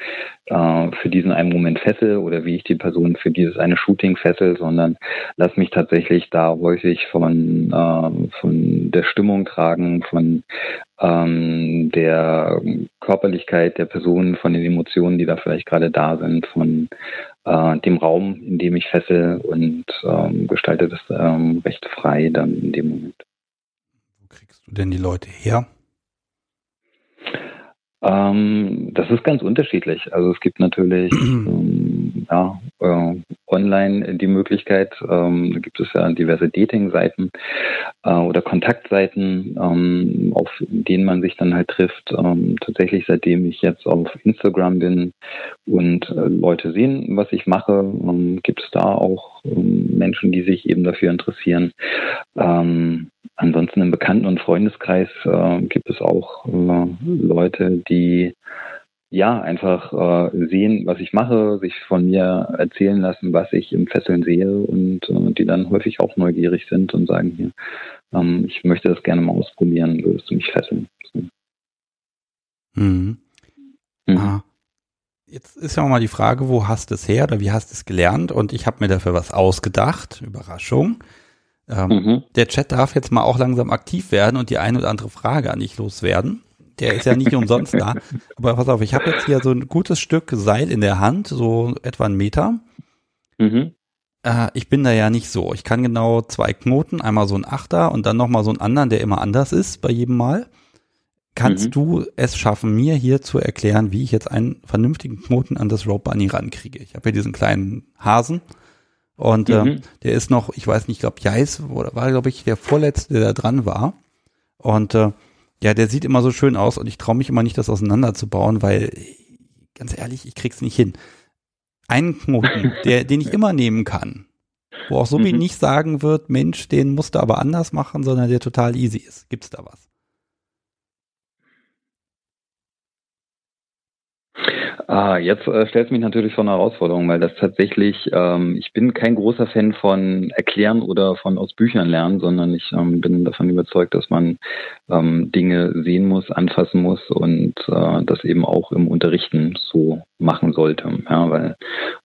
Speaker 3: äh, für diesen einen Moment fessel oder wie ich die Person für dieses eine Shooting fessel, sondern lass mich tatsächlich da häufig von äh, von der Stimmung tragen, von ähm, der Körperlichkeit der Person, von den Emotionen, die da vielleicht gerade da sind, von äh, dem Raum, in dem ich fessel und ähm, gestalte das ähm, recht frei dann in dem Moment.
Speaker 1: Wo kriegst du denn die Leute her?
Speaker 3: Ähm, das ist ganz unterschiedlich. Also es gibt natürlich ähm, ja, äh, online die Möglichkeit, ähm, da gibt es ja diverse Dating-Seiten äh, oder Kontaktseiten, ähm, auf denen man sich dann halt trifft. Ähm, tatsächlich, seitdem ich jetzt auf Instagram bin und äh, Leute sehen, was ich mache, ähm, gibt es da auch Menschen, die sich eben dafür interessieren. Ähm, Ansonsten im Bekannten- und Freundeskreis äh, gibt es auch äh, Leute, die ja einfach äh, sehen, was ich mache, sich von mir erzählen lassen, was ich im Fesseln sehe und äh, die dann häufig auch neugierig sind und sagen hier, ähm, ich möchte das gerne mal ausprobieren, würdest du mich fesseln? So.
Speaker 1: Mhm. Mhm. Ah. Jetzt ist ja auch mal die Frage, wo hast du es her oder wie hast du es gelernt? Und ich habe mir dafür was ausgedacht. Überraschung. Ähm, mhm. Der Chat darf jetzt mal auch langsam aktiv werden und die eine oder andere Frage an dich loswerden. Der ist ja nicht umsonst da. Aber pass auf, ich habe jetzt hier so ein gutes Stück Seil in der Hand, so etwa einen Meter. Mhm. Äh, ich bin da ja nicht so. Ich kann genau zwei Knoten, einmal so ein Achter und dann nochmal so einen anderen, der immer anders ist bei jedem Mal. Kannst mhm. du es schaffen, mir hier zu erklären, wie ich jetzt einen vernünftigen Knoten an das Rope Bunny rankriege? Ich habe hier diesen kleinen Hasen und äh, mhm. äh, der ist noch, ich weiß nicht, ich glaube, Jais war, glaube ich, der vorletzte, der da dran war. Und äh, ja, der sieht immer so schön aus und ich traue mich immer nicht, das auseinanderzubauen, weil, ganz ehrlich, ich krieg's nicht hin. Einen Knoten, der, den ich immer nehmen kann, wo auch so wie mhm. nicht sagen wird, Mensch, den musst du aber anders machen, sondern der total easy ist. Gibt's da was?
Speaker 3: Ah, jetzt äh, stellt mich natürlich vor eine Herausforderung, weil das tatsächlich, ähm, ich bin kein großer Fan von Erklären oder von aus Büchern lernen, sondern ich ähm, bin davon überzeugt, dass man ähm, Dinge sehen muss, anfassen muss und äh, das eben auch im Unterrichten so machen sollte. Ja, weil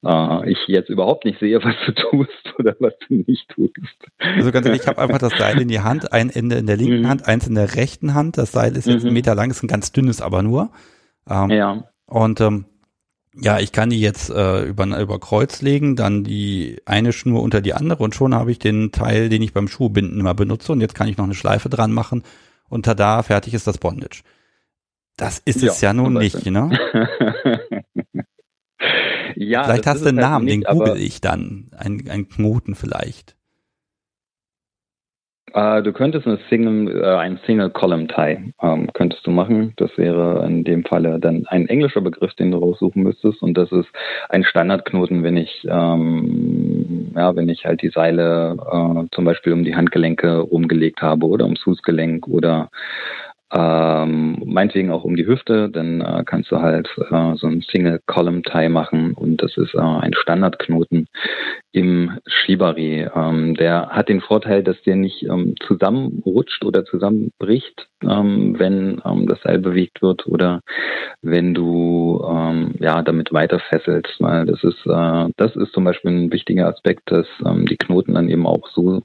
Speaker 3: äh, ich jetzt überhaupt nicht sehe, was du tust oder was du nicht tust.
Speaker 1: Also ganz ehrlich, ich habe einfach das Seil in die Hand, ein Ende in der linken mhm. Hand, eins in der rechten Hand. Das Seil ist jetzt mhm. einen Meter lang, ist ein ganz dünnes aber nur. Ähm, ja. Und ähm, ja, ich kann die jetzt äh, über, über Kreuz legen, dann die eine Schnur unter die andere und schon habe ich den Teil, den ich beim Schuhbinden immer benutze und jetzt kann ich noch eine Schleife dran machen und tada, fertig ist das Bondage. Das ist ja, es ja nun nicht, ne? ja, vielleicht hast du einen halt Namen, nicht, den google ich dann. Ein, ein Knoten vielleicht.
Speaker 3: Äh, du könntest eine Single, äh, ein Single Column Tie ähm, könntest du machen. Das wäre in dem Falle dann ein englischer Begriff, den du raussuchen müsstest. Und das ist ein Standardknoten, wenn ich ähm, ja, wenn ich halt die Seile äh, zum Beispiel um die Handgelenke rumgelegt habe oder ums Fußgelenk oder ähm, meinetwegen auch um die Hüfte, dann äh, kannst du halt äh, so ein Single Column Tie machen und das ist äh, ein Standardknoten im Shibari. Ähm, der hat den Vorteil, dass der nicht ähm, zusammenrutscht oder zusammenbricht, ähm, wenn ähm, das Seil bewegt wird oder wenn du ähm, ja damit weiter fesselst, weil das ist äh, das ist zum Beispiel ein wichtiger Aspekt, dass die Knoten dann eben auch so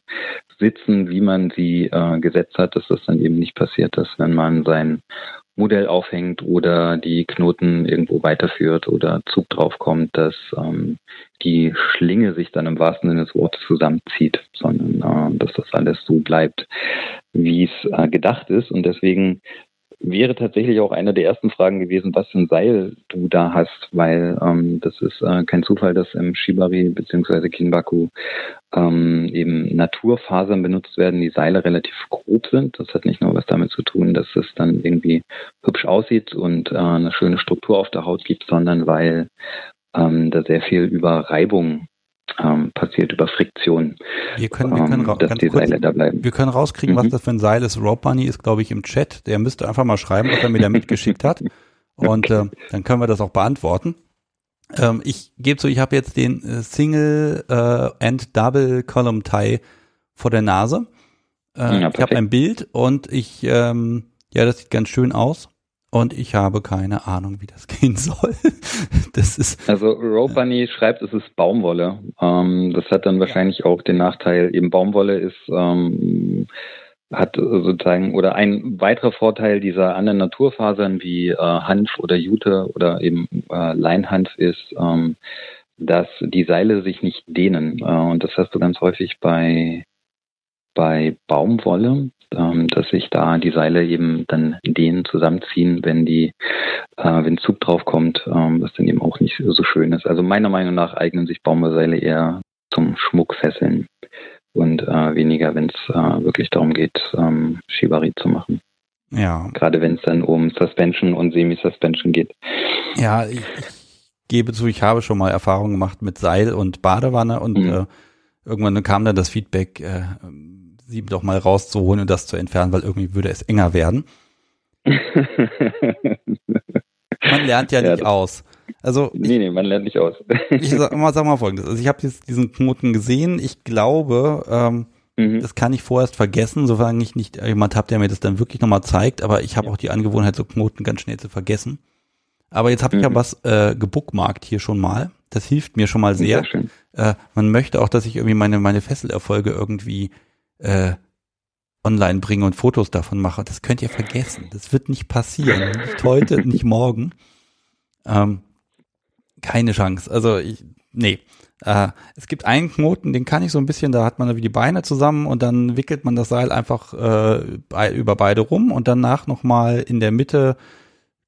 Speaker 3: sitzen, wie man sie äh, gesetzt hat, dass das dann eben nicht passiert ist, wenn man sein Modell aufhängt oder die Knoten irgendwo weiterführt oder Zug draufkommt, dass ähm, die Schlinge sich dann im wahrsten Sinne des Wortes zusammenzieht, sondern äh, dass das alles so bleibt, wie es äh, gedacht ist. Und deswegen wäre tatsächlich auch eine der ersten Fragen gewesen, was für ein Seil du da hast, weil ähm, das ist äh, kein Zufall, dass im Shibari bzw. Kinbaku ähm, eben Naturfasern benutzt werden, die Seile relativ grob sind. Das hat nicht nur was damit zu tun, dass es dann irgendwie hübsch aussieht und äh, eine schöne Struktur auf der Haut gibt, sondern weil ähm, da sehr viel über Reibung ähm, passiert über Friktion.
Speaker 1: Wir können, wir können,
Speaker 3: ähm, dass die
Speaker 1: kurz,
Speaker 3: Seile da bleiben.
Speaker 1: Wir können rauskriegen, mhm. was das für ein Seil ist. Rob Bunny ist, glaube ich, im Chat. Der müsste einfach mal schreiben, was er mir da mitgeschickt hat. Und okay. äh, dann können wir das auch beantworten. Ähm, ich gebe zu, ich habe jetzt den äh, Single äh, and Double Column Tie vor der Nase. Äh, ja, ich habe ein Bild und ich, ähm, ja, das sieht ganz schön aus und ich habe keine Ahnung, wie das gehen soll. das ist
Speaker 3: also Rope Bunny schreibt, es ist Baumwolle. Ähm, das hat dann wahrscheinlich auch den Nachteil, eben Baumwolle ist ähm, hat sozusagen oder ein weiterer Vorteil dieser anderen Naturfasern wie äh, Hanf oder Jute oder eben äh, Leinhanf ist, ähm, dass die Seile sich nicht dehnen. Äh, und das hast du ganz häufig bei bei Baumwolle ähm, dass sich da die Seile eben dann dehnen, zusammenziehen, wenn die, äh, wenn Zug draufkommt, ähm, was dann eben auch nicht so schön ist. Also meiner Meinung nach eignen sich Baumwollseile eher zum Schmuckfesseln und äh, weniger, wenn es äh, wirklich darum geht, ähm, Shibari zu machen.
Speaker 1: Ja.
Speaker 3: Gerade wenn es dann um Suspension und Semi-Suspension geht.
Speaker 1: Ja, ich, gebe zu, ich habe schon mal Erfahrungen gemacht mit Seil und Badewanne und mhm. äh, irgendwann kam dann das Feedback, äh, sie doch mal rauszuholen und das zu entfernen, weil irgendwie würde es enger werden. man lernt ja nicht ja, aus. Also
Speaker 3: nee, nee, man lernt nicht aus.
Speaker 1: ich sag mal, sag mal folgendes. Also ich habe diesen Knoten gesehen. Ich glaube, ähm, mhm. das kann ich vorerst vergessen, sofern ich nicht jemand habe, der mir das dann wirklich nochmal zeigt. Aber ich habe ja. auch die Angewohnheit, so Knoten ganz schnell zu vergessen. Aber jetzt habe ich mhm. ja was äh, gebookmarkt hier schon mal. Das hilft mir schon mal sehr. sehr äh, man möchte auch, dass ich irgendwie meine meine Fesselerfolge irgendwie äh, online bringe und Fotos davon mache, das könnt ihr vergessen. Das wird nicht passieren. Nicht heute, nicht morgen. Ähm, keine Chance. Also ich, nee. Äh, es gibt einen Knoten, den kann ich so ein bisschen, da hat man wie die Beine zusammen und dann wickelt man das Seil einfach äh, über beide rum und danach nochmal in der Mitte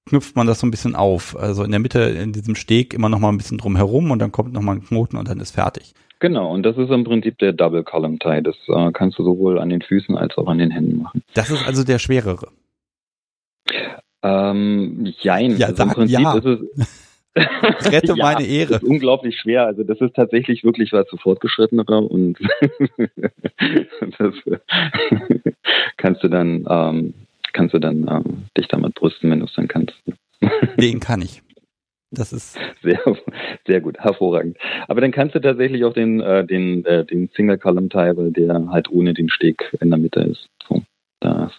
Speaker 1: knüpft man das so ein bisschen auf. Also in der Mitte, in diesem Steg immer nochmal ein bisschen drum herum und dann kommt nochmal ein Knoten und dann ist fertig.
Speaker 3: Genau, und das ist im Prinzip der Double Column Tie. Das äh, kannst du sowohl an den Füßen als auch an den Händen machen.
Speaker 1: Das ist also der schwerere.
Speaker 3: Ähm, jein.
Speaker 1: Ja, also im Prinzip ja. ist es. Rette ja, meine Ehre.
Speaker 3: Das ist unglaublich schwer. Also das ist tatsächlich wirklich was für Fortgeschrittenere und das kannst du dann ähm, kannst du dann ähm, dich damit brüsten, wenn du es dann kannst.
Speaker 1: Den kann ich. Das ist
Speaker 3: sehr, sehr gut, hervorragend. Aber dann kannst du tatsächlich auch den, äh, den, äh, den Single Column weil der halt ohne den Steg in der Mitte ist. So, das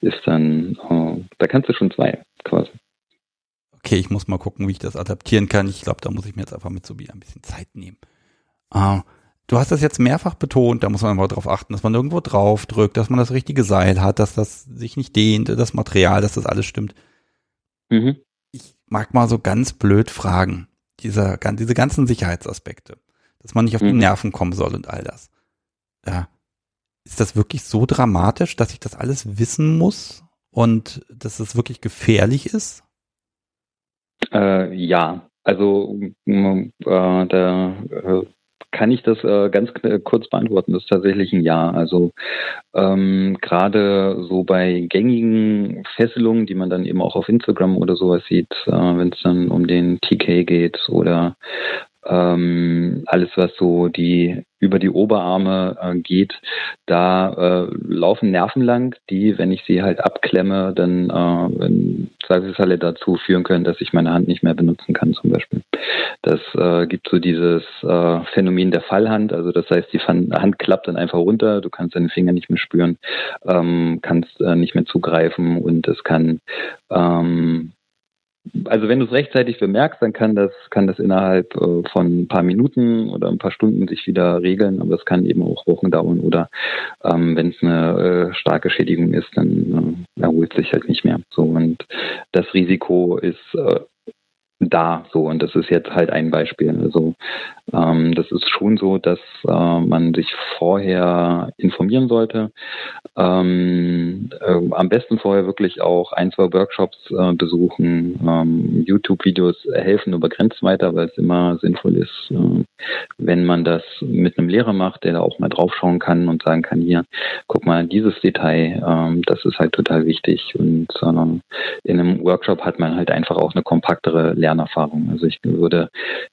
Speaker 3: ist dann, äh, da kannst du schon zwei quasi.
Speaker 1: Okay, ich muss mal gucken, wie ich das adaptieren kann. Ich glaube, da muss ich mir jetzt einfach mit so wie ein bisschen Zeit nehmen. Äh, du hast das jetzt mehrfach betont, da muss man einfach darauf achten, dass man irgendwo drauf drückt, dass man das richtige Seil hat, dass das sich nicht dehnt, das Material, dass das alles stimmt. Mhm mag mal so ganz blöd fragen, diese, diese ganzen Sicherheitsaspekte, dass man nicht auf die mhm. Nerven kommen soll und all das. Ja. Ist das wirklich so dramatisch, dass ich das alles wissen muss und dass es wirklich gefährlich ist?
Speaker 3: Äh, ja, also äh, da äh, kann ich das äh, ganz kurz beantworten. Das ist tatsächlich ein Ja. Also ähm, gerade so bei gängigen Fesselungen, die man dann eben auch auf Instagram oder sowas sieht, äh, wenn es dann um den TK geht oder ähm, alles, was so die über die Oberarme äh, geht, da äh, laufen Nerven lang, die, wenn ich sie halt abklemme, dann äh, in Zweifelsfalle dazu führen können, dass ich meine Hand nicht mehr benutzen kann, zum Beispiel. Das äh, gibt so dieses äh, Phänomen der Fallhand, also das heißt, die Hand klappt dann einfach runter, du kannst deine Finger nicht mehr spüren, ähm, kannst äh, nicht mehr zugreifen und es kann ähm, also wenn du es rechtzeitig bemerkst, dann kann das, kann das innerhalb äh, von ein paar Minuten oder ein paar Stunden sich wieder regeln, aber es kann eben auch Wochen dauern oder ähm, wenn es eine äh, starke Schädigung ist, dann äh, erholt sich halt nicht mehr. So und das Risiko ist äh, da so und das ist jetzt halt ein Beispiel. Also ähm, das ist schon so, dass äh, man sich vorher informieren sollte. Ähm, äh, am besten vorher wirklich auch ein, zwei Workshops äh, besuchen. Ähm, YouTube-Videos helfen nur begrenzt weiter, weil es immer sinnvoll ist, äh, wenn man das mit einem Lehrer macht, der da auch mal draufschauen kann und sagen kann, hier, guck mal, dieses Detail, ähm, das ist halt total wichtig. Und ähm, in einem Workshop hat man halt einfach auch eine kompaktere Lernerfahrung. Also ich würde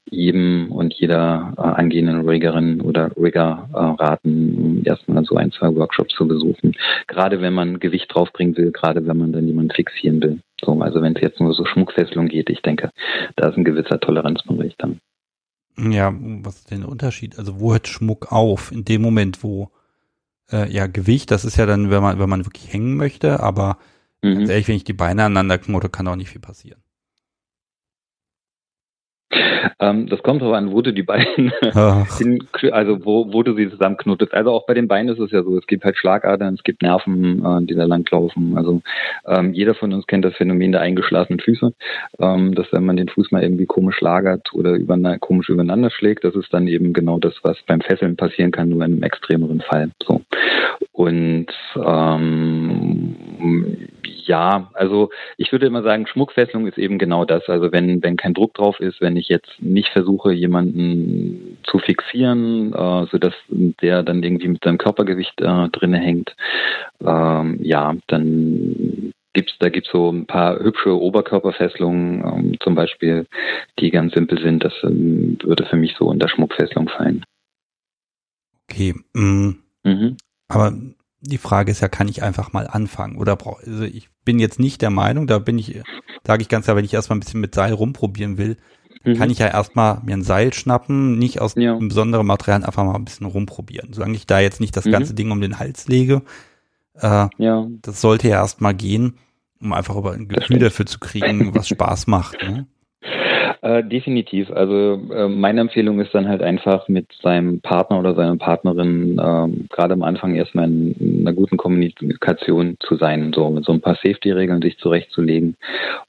Speaker 3: jedem und jeder äh, angehenden Riggerin oder Rigger äh, raten, erstmal so ein, zwei Workshops zu besuchen. Gerade wenn man Gewicht draufbringen will, gerade wenn man dann jemanden fixieren will. So, also wenn es jetzt nur so Schmuckfesselung geht, ich denke, da ist ein gewisser Toleranzbereich dann.
Speaker 1: Ja, was ist denn der Unterschied? Also wo hört Schmuck auf? In dem Moment, wo äh, ja Gewicht, das ist ja dann, wenn man, wenn man wirklich hängen möchte, aber mhm. ganz ehrlich, wenn ich die Beine aneinander knote, kann auch nicht viel passieren.
Speaker 3: Ähm, das kommt aber an, wo du die Beine, hin, also wo, wo du sie zusammenknotest. Also auch bei den Beinen ist es ja so, es gibt halt Schlagadern, es gibt Nerven, äh, die da langlaufen. Also ähm, jeder von uns kennt das Phänomen der eingeschlafenen Füße, ähm, dass wenn man den Fuß mal irgendwie komisch lagert oder über, komisch übereinander schlägt, das ist dann eben genau das, was beim Fesseln passieren kann, nur in einem extremeren Fall. So. Und ähm, ja, also ich würde immer sagen, Schmuckfesselung ist eben genau das. Also wenn, wenn kein Druck drauf ist, wenn ich jetzt nicht versuche, jemanden zu fixieren, äh, sodass der dann irgendwie mit seinem Körpergewicht äh, drinne hängt, ähm, ja, dann gibt's, da gibt's so ein paar hübsche Oberkörperfesselungen, ähm, zum Beispiel, die ganz simpel sind. Das ähm, würde für mich so unter Schmuckfesselung fallen.
Speaker 1: Okay. Mm. Mhm. Aber die Frage ist ja, kann ich einfach mal anfangen? Oder brauche also ich bin jetzt nicht der Meinung, da bin ich, sage ich ganz klar, wenn ich erstmal ein bisschen mit Seil rumprobieren will, mhm. kann ich ja erstmal mir ein Seil schnappen, nicht aus ja. einem besonderen Material, einfach mal ein bisschen rumprobieren. Solange ich da jetzt nicht das mhm. ganze Ding um den Hals lege, äh, ja. das sollte ja erstmal gehen, um einfach über ein Gefühl dafür zu kriegen, was Spaß macht. Ne?
Speaker 3: Äh, definitiv. Also äh, meine Empfehlung ist dann halt einfach mit seinem Partner oder seiner Partnerin äh, gerade am Anfang erstmal in einer guten Kommunikation zu sein, so mit so ein paar Safety-Regeln sich zurechtzulegen.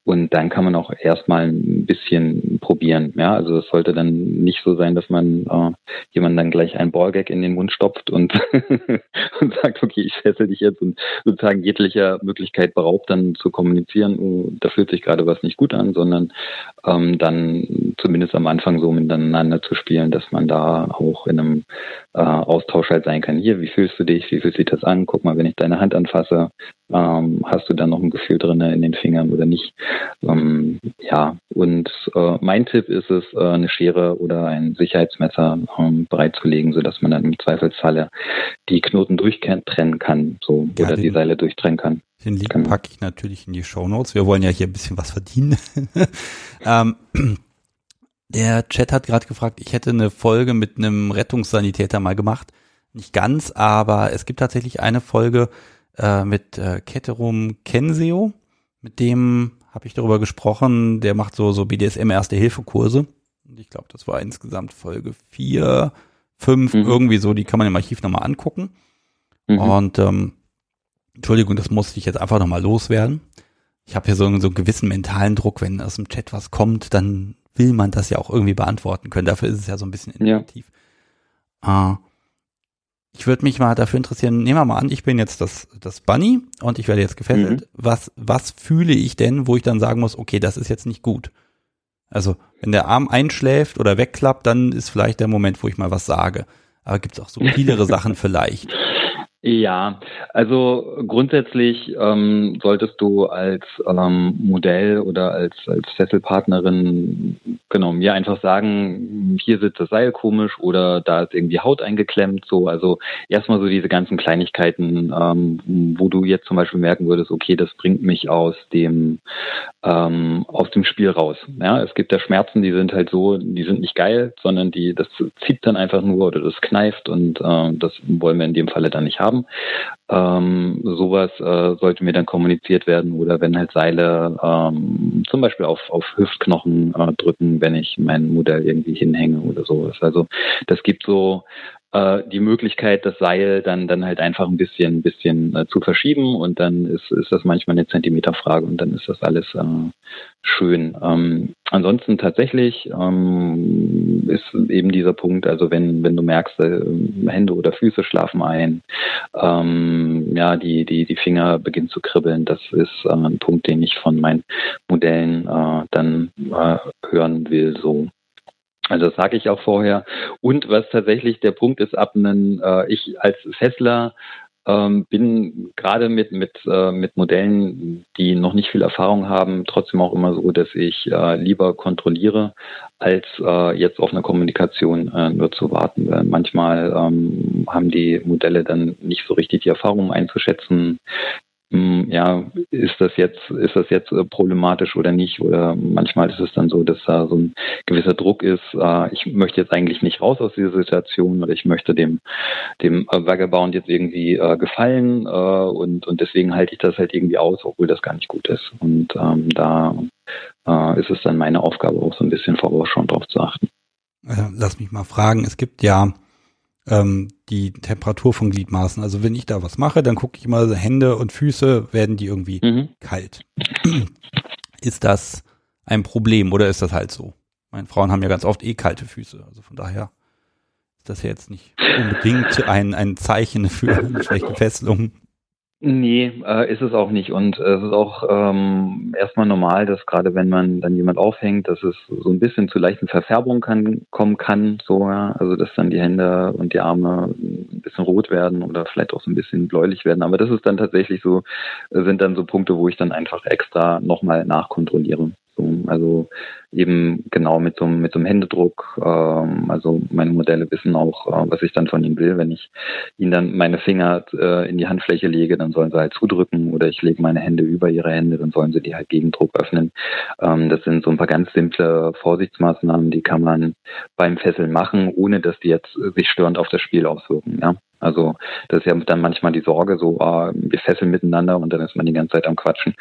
Speaker 3: Und dann kann man auch erstmal ein bisschen probieren. Ja, also es sollte dann nicht so sein, dass man äh, jemand dann gleich ein Ballgag in den Mund stopft und, und sagt, okay, ich fessel dich jetzt und sozusagen jeglicher Möglichkeit beraubt, dann zu kommunizieren, oh, da fühlt sich gerade was nicht gut an, sondern ähm, dann zumindest am Anfang so miteinander zu spielen, dass man da auch in einem äh, Austausch halt sein kann. Hier, wie fühlst du dich? Wie fühlt sich das an? Guck mal, wenn ich deine Hand anfasse, ähm, hast du dann noch ein Gefühl drin in den Fingern oder nicht? Ähm, ja, und äh, mein Tipp ist es, äh, eine Schere oder ein Sicherheitsmesser ähm, bereitzulegen, sodass man dann im Zweifelsfalle die Knoten durchtrennen kann, so ja, oder die Seile durchtrennen kann.
Speaker 1: Den Link genau. packe ich natürlich in die Show Notes. Wir wollen ja hier ein bisschen was verdienen. ähm, der Chat hat gerade gefragt, ich hätte eine Folge mit einem Rettungssanitäter mal gemacht. Nicht ganz, aber es gibt tatsächlich eine Folge äh, mit äh, Ketterum Kenseo. Mit dem habe ich darüber gesprochen. Der macht so, so BDSM Erste-Hilfe-Kurse. Und ich glaube, das war insgesamt Folge vier, fünf, mhm. irgendwie so. Die kann man im Archiv nochmal angucken. Mhm. Und ähm, Entschuldigung, das musste ich jetzt einfach nochmal loswerden. Ich habe hier so, so einen gewissen mentalen Druck, wenn aus dem Chat was kommt, dann will man das ja auch irgendwie beantworten können. Dafür ist es ja so ein bisschen intuitiv. Ja. Äh, ich würde mich mal dafür interessieren, nehmen wir mal an, ich bin jetzt das, das Bunny und ich werde jetzt gefesselt. Mhm. Was, was fühle ich denn, wo ich dann sagen muss, okay, das ist jetzt nicht gut? Also, wenn der Arm einschläft oder wegklappt, dann ist vielleicht der Moment, wo ich mal was sage. Aber gibt es auch subtilere Sachen vielleicht?
Speaker 3: Ja, also grundsätzlich ähm, solltest du als ähm, Modell oder als, als Fesselpartnerin genau mir einfach sagen, hier sitzt das Seil komisch oder da ist irgendwie Haut eingeklemmt. So, also erstmal so diese ganzen Kleinigkeiten, ähm, wo du jetzt zum Beispiel merken würdest, okay, das bringt mich aus dem ähm, aus dem Spiel raus. Ja, es gibt ja Schmerzen, die sind halt so, die sind nicht geil, sondern die das zieht dann einfach nur oder das kneift und äh, das wollen wir in dem Falle dann nicht haben haben. Ähm, sowas äh, sollte mir dann kommuniziert werden oder wenn halt Seile ähm, zum Beispiel auf, auf Hüftknochen äh, drücken, wenn ich mein Modell irgendwie hinhänge oder sowas. Also das gibt so äh, die Möglichkeit, das Seil dann dann halt einfach ein bisschen, bisschen äh, zu verschieben und dann ist, ist das manchmal eine Zentimeterfrage und dann ist das alles äh, schön. Ähm, ansonsten tatsächlich ähm, ist eben dieser Punkt, also wenn, wenn du merkst, äh, Hände oder Füße schlafen ein, ähm, ja, die, die, die Finger beginnen zu kribbeln, das ist äh, ein Punkt, den ich von meinen Modellen äh, dann äh, hören will, so. Also das sage ich auch vorher. Und was tatsächlich der Punkt ist, ab einem, äh, ich als Fessler ähm, bin gerade mit, mit, äh, mit Modellen, die noch nicht viel Erfahrung haben, trotzdem auch immer so, dass ich äh, lieber kontrolliere, als äh, jetzt auf eine Kommunikation äh, nur zu warten. Weil manchmal ähm, haben die Modelle dann nicht so richtig die Erfahrung einzuschätzen, ja, ist das jetzt, ist das jetzt äh, problematisch oder nicht? Oder manchmal ist es dann so, dass da so ein gewisser Druck ist, äh, ich möchte jetzt eigentlich nicht raus aus dieser Situation oder ich möchte dem, dem Vagabond jetzt irgendwie äh, gefallen und, und deswegen halte ich das halt irgendwie aus, obwohl das gar nicht gut ist. Und ähm, da ist es dann meine Aufgabe, auch so ein bisschen vorausschauend drauf zu achten.
Speaker 1: Lass mich mal fragen, es gibt ja ähm, die Temperatur von Gliedmaßen. Also wenn ich da was mache, dann gucke ich mal, Hände und Füße, werden die irgendwie mhm. kalt. Ist das ein Problem oder ist das halt so? Meine Frauen haben ja ganz oft eh kalte Füße. Also von daher ist das ja jetzt nicht unbedingt ein, ein Zeichen für eine schlechte Fesselung.
Speaker 3: Nee, äh, ist es auch nicht. Und äh, es ist auch ähm, erstmal normal, dass gerade wenn man dann jemand aufhängt, dass es so ein bisschen zu leichten Verfärbungen kann, kommen kann. So, ja. Also dass dann die Hände und die Arme ein bisschen rot werden oder vielleicht auch so ein bisschen bläulich werden. Aber das ist dann tatsächlich so, sind dann so Punkte, wo ich dann einfach extra nochmal nachkontrolliere. So, also eben genau mit so, mit so einem Händedruck. Ähm, also meine Modelle wissen auch, äh, was ich dann von ihnen will. Wenn ich ihnen dann meine Finger äh, in die Handfläche lege, dann sollen sie halt zudrücken oder ich lege meine Hände über ihre Hände, dann sollen sie die halt Gegendruck öffnen. Ähm, das sind so ein paar ganz simple Vorsichtsmaßnahmen, die kann man beim Fesseln machen, ohne dass die jetzt sich störend auf das Spiel auswirken. Ja? Also das ist ja dann manchmal die Sorge, so ah, wir fesseln miteinander und dann ist man die ganze Zeit am Quatschen.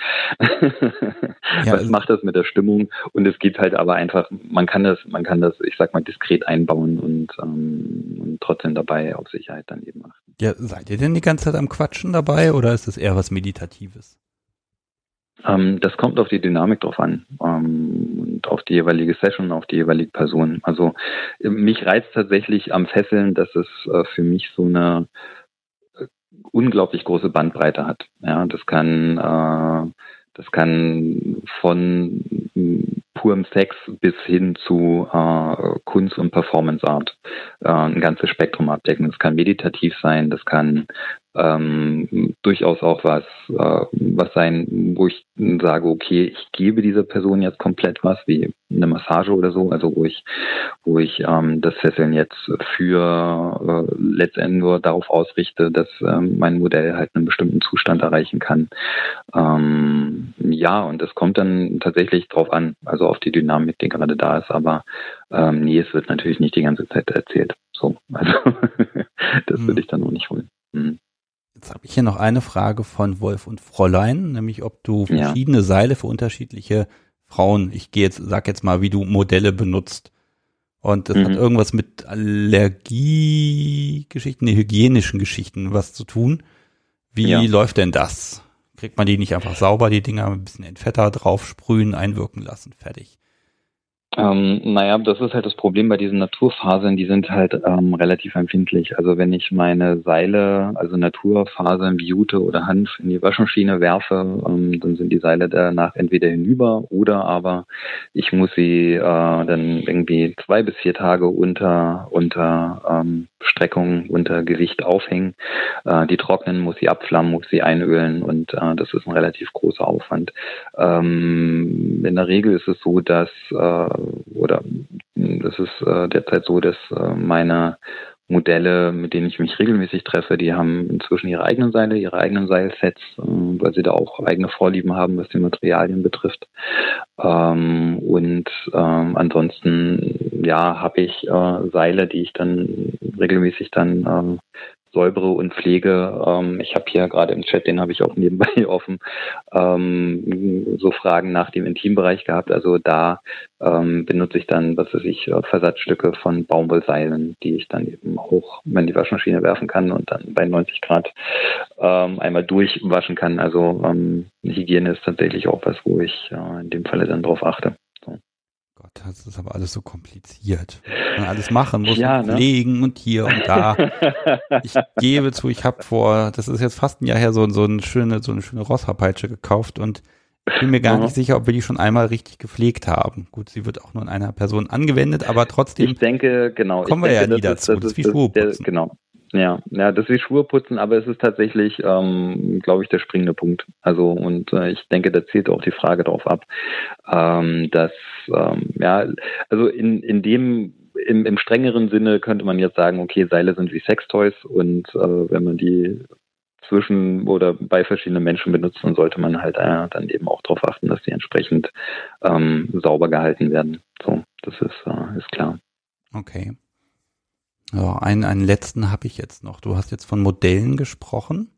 Speaker 3: ja, Was macht das mit der Stimmung? Und es geht halt aber einfach, man kann das, man kann das, ich sag mal, diskret einbauen und, ähm, und trotzdem dabei auf Sicherheit dann eben achten.
Speaker 1: Ja, seid ihr denn die ganze Zeit am Quatschen dabei oder ist es eher was Meditatives?
Speaker 3: Ähm, das kommt auf die Dynamik drauf an ähm, und auf die jeweilige Session, auf die jeweilige Person. Also mich reizt tatsächlich am Fesseln, dass es äh, für mich so eine äh, unglaublich große Bandbreite hat. Ja, das kann äh, das kann von purem Sex bis hin zu äh, Kunst und Performance Art äh, ein ganzes Spektrum abdecken. Das kann meditativ sein, das kann ähm, durchaus auch was, äh, was sein, wo ich sage, okay, ich gebe dieser Person jetzt komplett was, wie eine Massage oder so, also wo ich, wo ich ähm, das Fesseln jetzt für äh, letztendlich nur darauf ausrichte, dass ähm, mein Modell halt einen bestimmten Zustand erreichen kann. Ähm, ja, und das kommt dann tatsächlich drauf an, also auf die Dynamik, die gerade da ist, aber ähm, nee, es wird natürlich nicht die ganze Zeit erzählt. So, also das würde hm. ich dann auch nicht wollen. Mhm.
Speaker 1: Jetzt habe ich hier noch eine Frage von Wolf und Fräulein, nämlich ob du verschiedene ja. Seile für unterschiedliche Frauen, ich gehe jetzt, sag jetzt mal, wie du Modelle benutzt. Und das mhm. hat irgendwas mit Allergiegeschichten, nee, hygienischen Geschichten was zu tun. Wie ja. läuft denn das? Kriegt man die nicht einfach sauber, die Dinger ein bisschen in Fetter drauf sprühen, einwirken lassen, fertig?
Speaker 3: Ähm, naja, das ist halt das Problem bei diesen Naturfasern, die sind halt ähm, relativ empfindlich. Also wenn ich meine Seile, also Naturfasern wie Jute oder Hanf in die Waschmaschine werfe, ähm, dann sind die Seile danach entweder hinüber oder aber ich muss sie äh, dann irgendwie zwei bis vier Tage unter, unter ähm, Streckung, unter Gewicht aufhängen. Äh, die trocknen, muss sie abflammen, muss sie einölen und äh, das ist ein relativ großer Aufwand. Ähm, in der Regel ist es so, dass äh, oder das ist äh, derzeit so, dass äh, meine Modelle, mit denen ich mich regelmäßig treffe, die haben inzwischen ihre eigenen Seile, ihre eigenen Seilsets, äh, weil sie da auch eigene Vorlieben haben, was die Materialien betrifft. Ähm, und ähm, ansonsten, ja, habe ich äh, Seile, die ich dann regelmäßig dann äh, säubere und pflege. Ähm, ich habe hier gerade im Chat, den habe ich auch nebenbei offen, ähm, so Fragen nach dem Intimbereich gehabt. Also da ähm, benutze ich dann, was weiß ich, Versatzstücke von Baumwollseilen, die ich dann eben hoch in die Waschmaschine werfen kann und dann bei 90 Grad ähm, einmal durchwaschen kann. Also ähm, Hygiene ist tatsächlich auch was, wo ich äh, in dem Falle dann drauf achte.
Speaker 1: Gott, das ist aber alles so kompliziert. Man alles machen muss,
Speaker 3: Ja,
Speaker 1: und
Speaker 3: ne?
Speaker 1: pflegen und hier und da. Ich gebe zu, ich habe vor, das ist jetzt fast ein Jahr her, so, so eine schöne, so eine schöne Rosshaarpeitsche gekauft und ich bin mir gar
Speaker 3: Mhm.
Speaker 1: nicht sicher, ob wir die schon einmal richtig gepflegt haben. Gut, sie wird auch nur in einer Person angewendet, aber trotzdem,
Speaker 3: Ich denke, genau.
Speaker 1: Kommen wir
Speaker 3: denke,
Speaker 1: ja nie dazu. Das ist wie Schuhe putzen.
Speaker 3: Genau. Ja, ja, das ist wie Schuhe putzen, aber es ist tatsächlich, ähm, glaube ich, der springende Punkt. Also und äh, ich denke, da zielt auch die Frage darauf ab, ähm, dass ähm, ja, also in in dem im, im strengeren Sinne könnte man jetzt sagen, okay, Seile sind wie Sextoys und äh, wenn man die zwischen oder bei verschiedenen Menschen benutzt, dann sollte man halt äh, dann eben auch darauf achten, dass die entsprechend ähm, sauber gehalten werden. So, das ist, äh, ist klar.
Speaker 1: okay. Ja, einen, einen letzten habe ich jetzt noch. Du hast jetzt von Modellen gesprochen.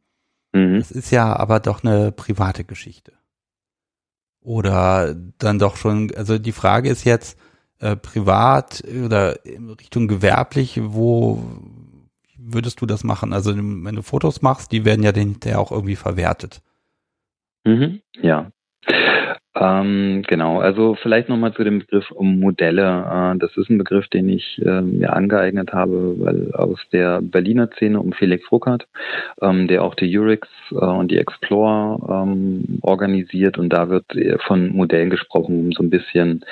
Speaker 3: Mhm.
Speaker 1: Das ist ja aber doch eine private Geschichte. Oder dann doch schon, also die Frage ist jetzt, äh, privat oder in Richtung gewerblich, wo würdest du das machen? Also wenn du Fotos machst, die werden ja dann hinterher auch irgendwie verwertet.
Speaker 3: Mhm. Ja. Ähm, genau, also vielleicht nochmal zu dem Begriff um Modelle. Äh, das ist ein Begriff, den ich äh, mir angeeignet habe, weil aus der Berliner Szene um Felix Ruckert, ähm, der auch die Urix äh, und die Explore ähm, organisiert und da wird äh, von Modellen gesprochen, um so ein bisschen